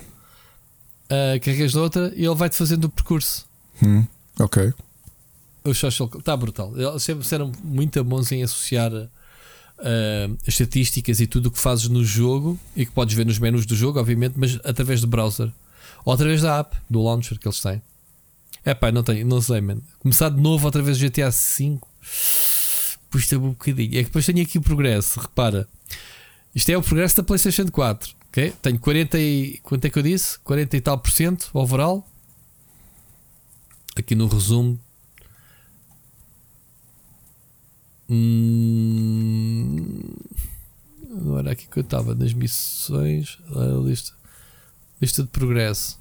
ah, carregas noutra e ele vai-te fazendo o percurso.
Hum, ok.
O social está brutal. Eles sempre eram muito bons em associar as estatísticas e tudo o que fazes no jogo e que podes ver nos menus do jogo, obviamente, mas através do browser ou através da app, do launcher que eles têm. É pá, não tenho, não sei, mano. Começar de novo outra vez o GTA V custa um bocadinho. É que depois tenho aqui o progresso, repara. Isto é o progresso da PlayStation 4. ok? Tenho 40 e. Quanto é que eu disse? 40 e tal por cento overall. Aqui no resumo Hum, não era aqui que eu estava nas missões. Lista, lista de progresso.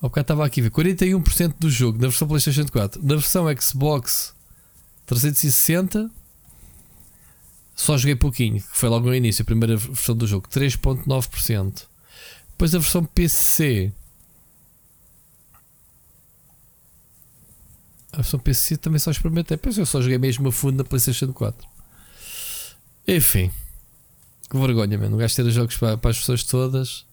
Ao bocado estava aqui a ver 41% do jogo na versão PlayStation 4. Na versão Xbox 360 só joguei pouquinho, que foi logo no início, a primeira versão do jogo, 3.9%. Depois a versão PC. A versão PC também só experimentei. Pois eu só joguei mesmo a fundo na PlayStation 4. Enfim, que vergonha, mano. O gajo jogos para, para as pessoas todas.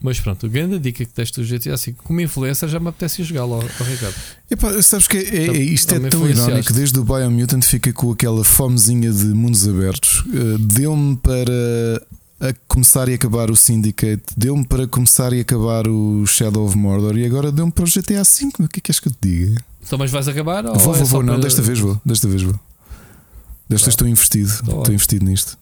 Mas pronto, a grande dica que deste do GTA assim, como influencer já me apetece jogá-lo, ó, Ricardo.
Epá, sabes que é- é-
Tam-
isto é
também
tão irónico. Desde o Biomutant fica com aquela fomezinha de mundos abertos. Uh, Deu-me para a começar e acabar o Syndicate, deu-me para começar e acabar o Shadow of Mordor e agora deu-me para o GTA V. O que é que és que eu te diga?
Então, mas vais acabar? Ou
vou,
é
vou, vou. Não,
para-
desta vez vou. Desta vez vou. Desta vez estou investido.
Tá
Estou
bem.
investido nisto.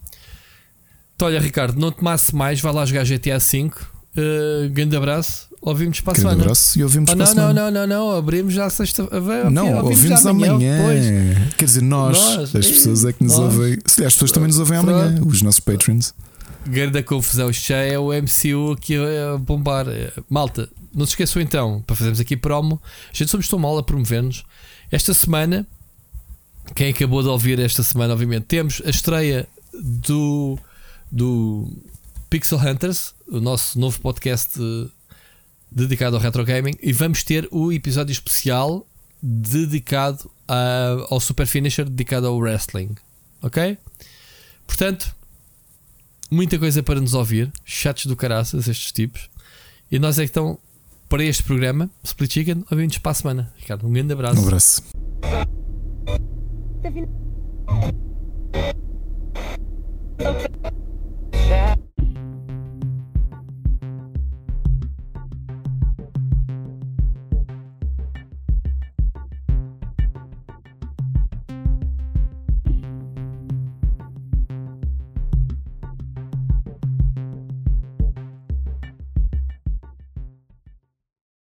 Então, olha, Ricardo, não te masse mais, vai lá jogar GTA V. Uh, grande abraço, ouvimos para a
Grande
semana.
abraço e ouvimos
Ah,
para a
não, não,
semana.
não, não, não, abrimos já a sexta. a ver,
Não,
ouvimos
ouvimos amanhã.
depois.
Quer dizer, nós,
Nós,
as pessoas é que nos
nós.
ouvem. Se as pessoas também nos ouvem
Pronto.
amanhã, os nossos patrons.
Grande confusão, isto já é o MCU aqui a bombar. Eh, Malta, não se esqueçam então, para fazermos aqui promo, a gente somos tão mal a promover-nos. Esta semana, quem acabou de ouvir esta semana, obviamente, temos a estreia do, do Pixel Hunters, o nosso novo podcast eh, dedicado ao retro gaming, e vamos ter o episódio especial dedicado a, ao Super Finisher, dedicado ao wrestling. Ok? Portanto, muita coisa para nos ouvir, chatos do caraças, estes tipos. E nós é que estão para este programa, Split Chicken, ouvimos para a semana. Ricardo, um grande abraço.
Um abraço. Tá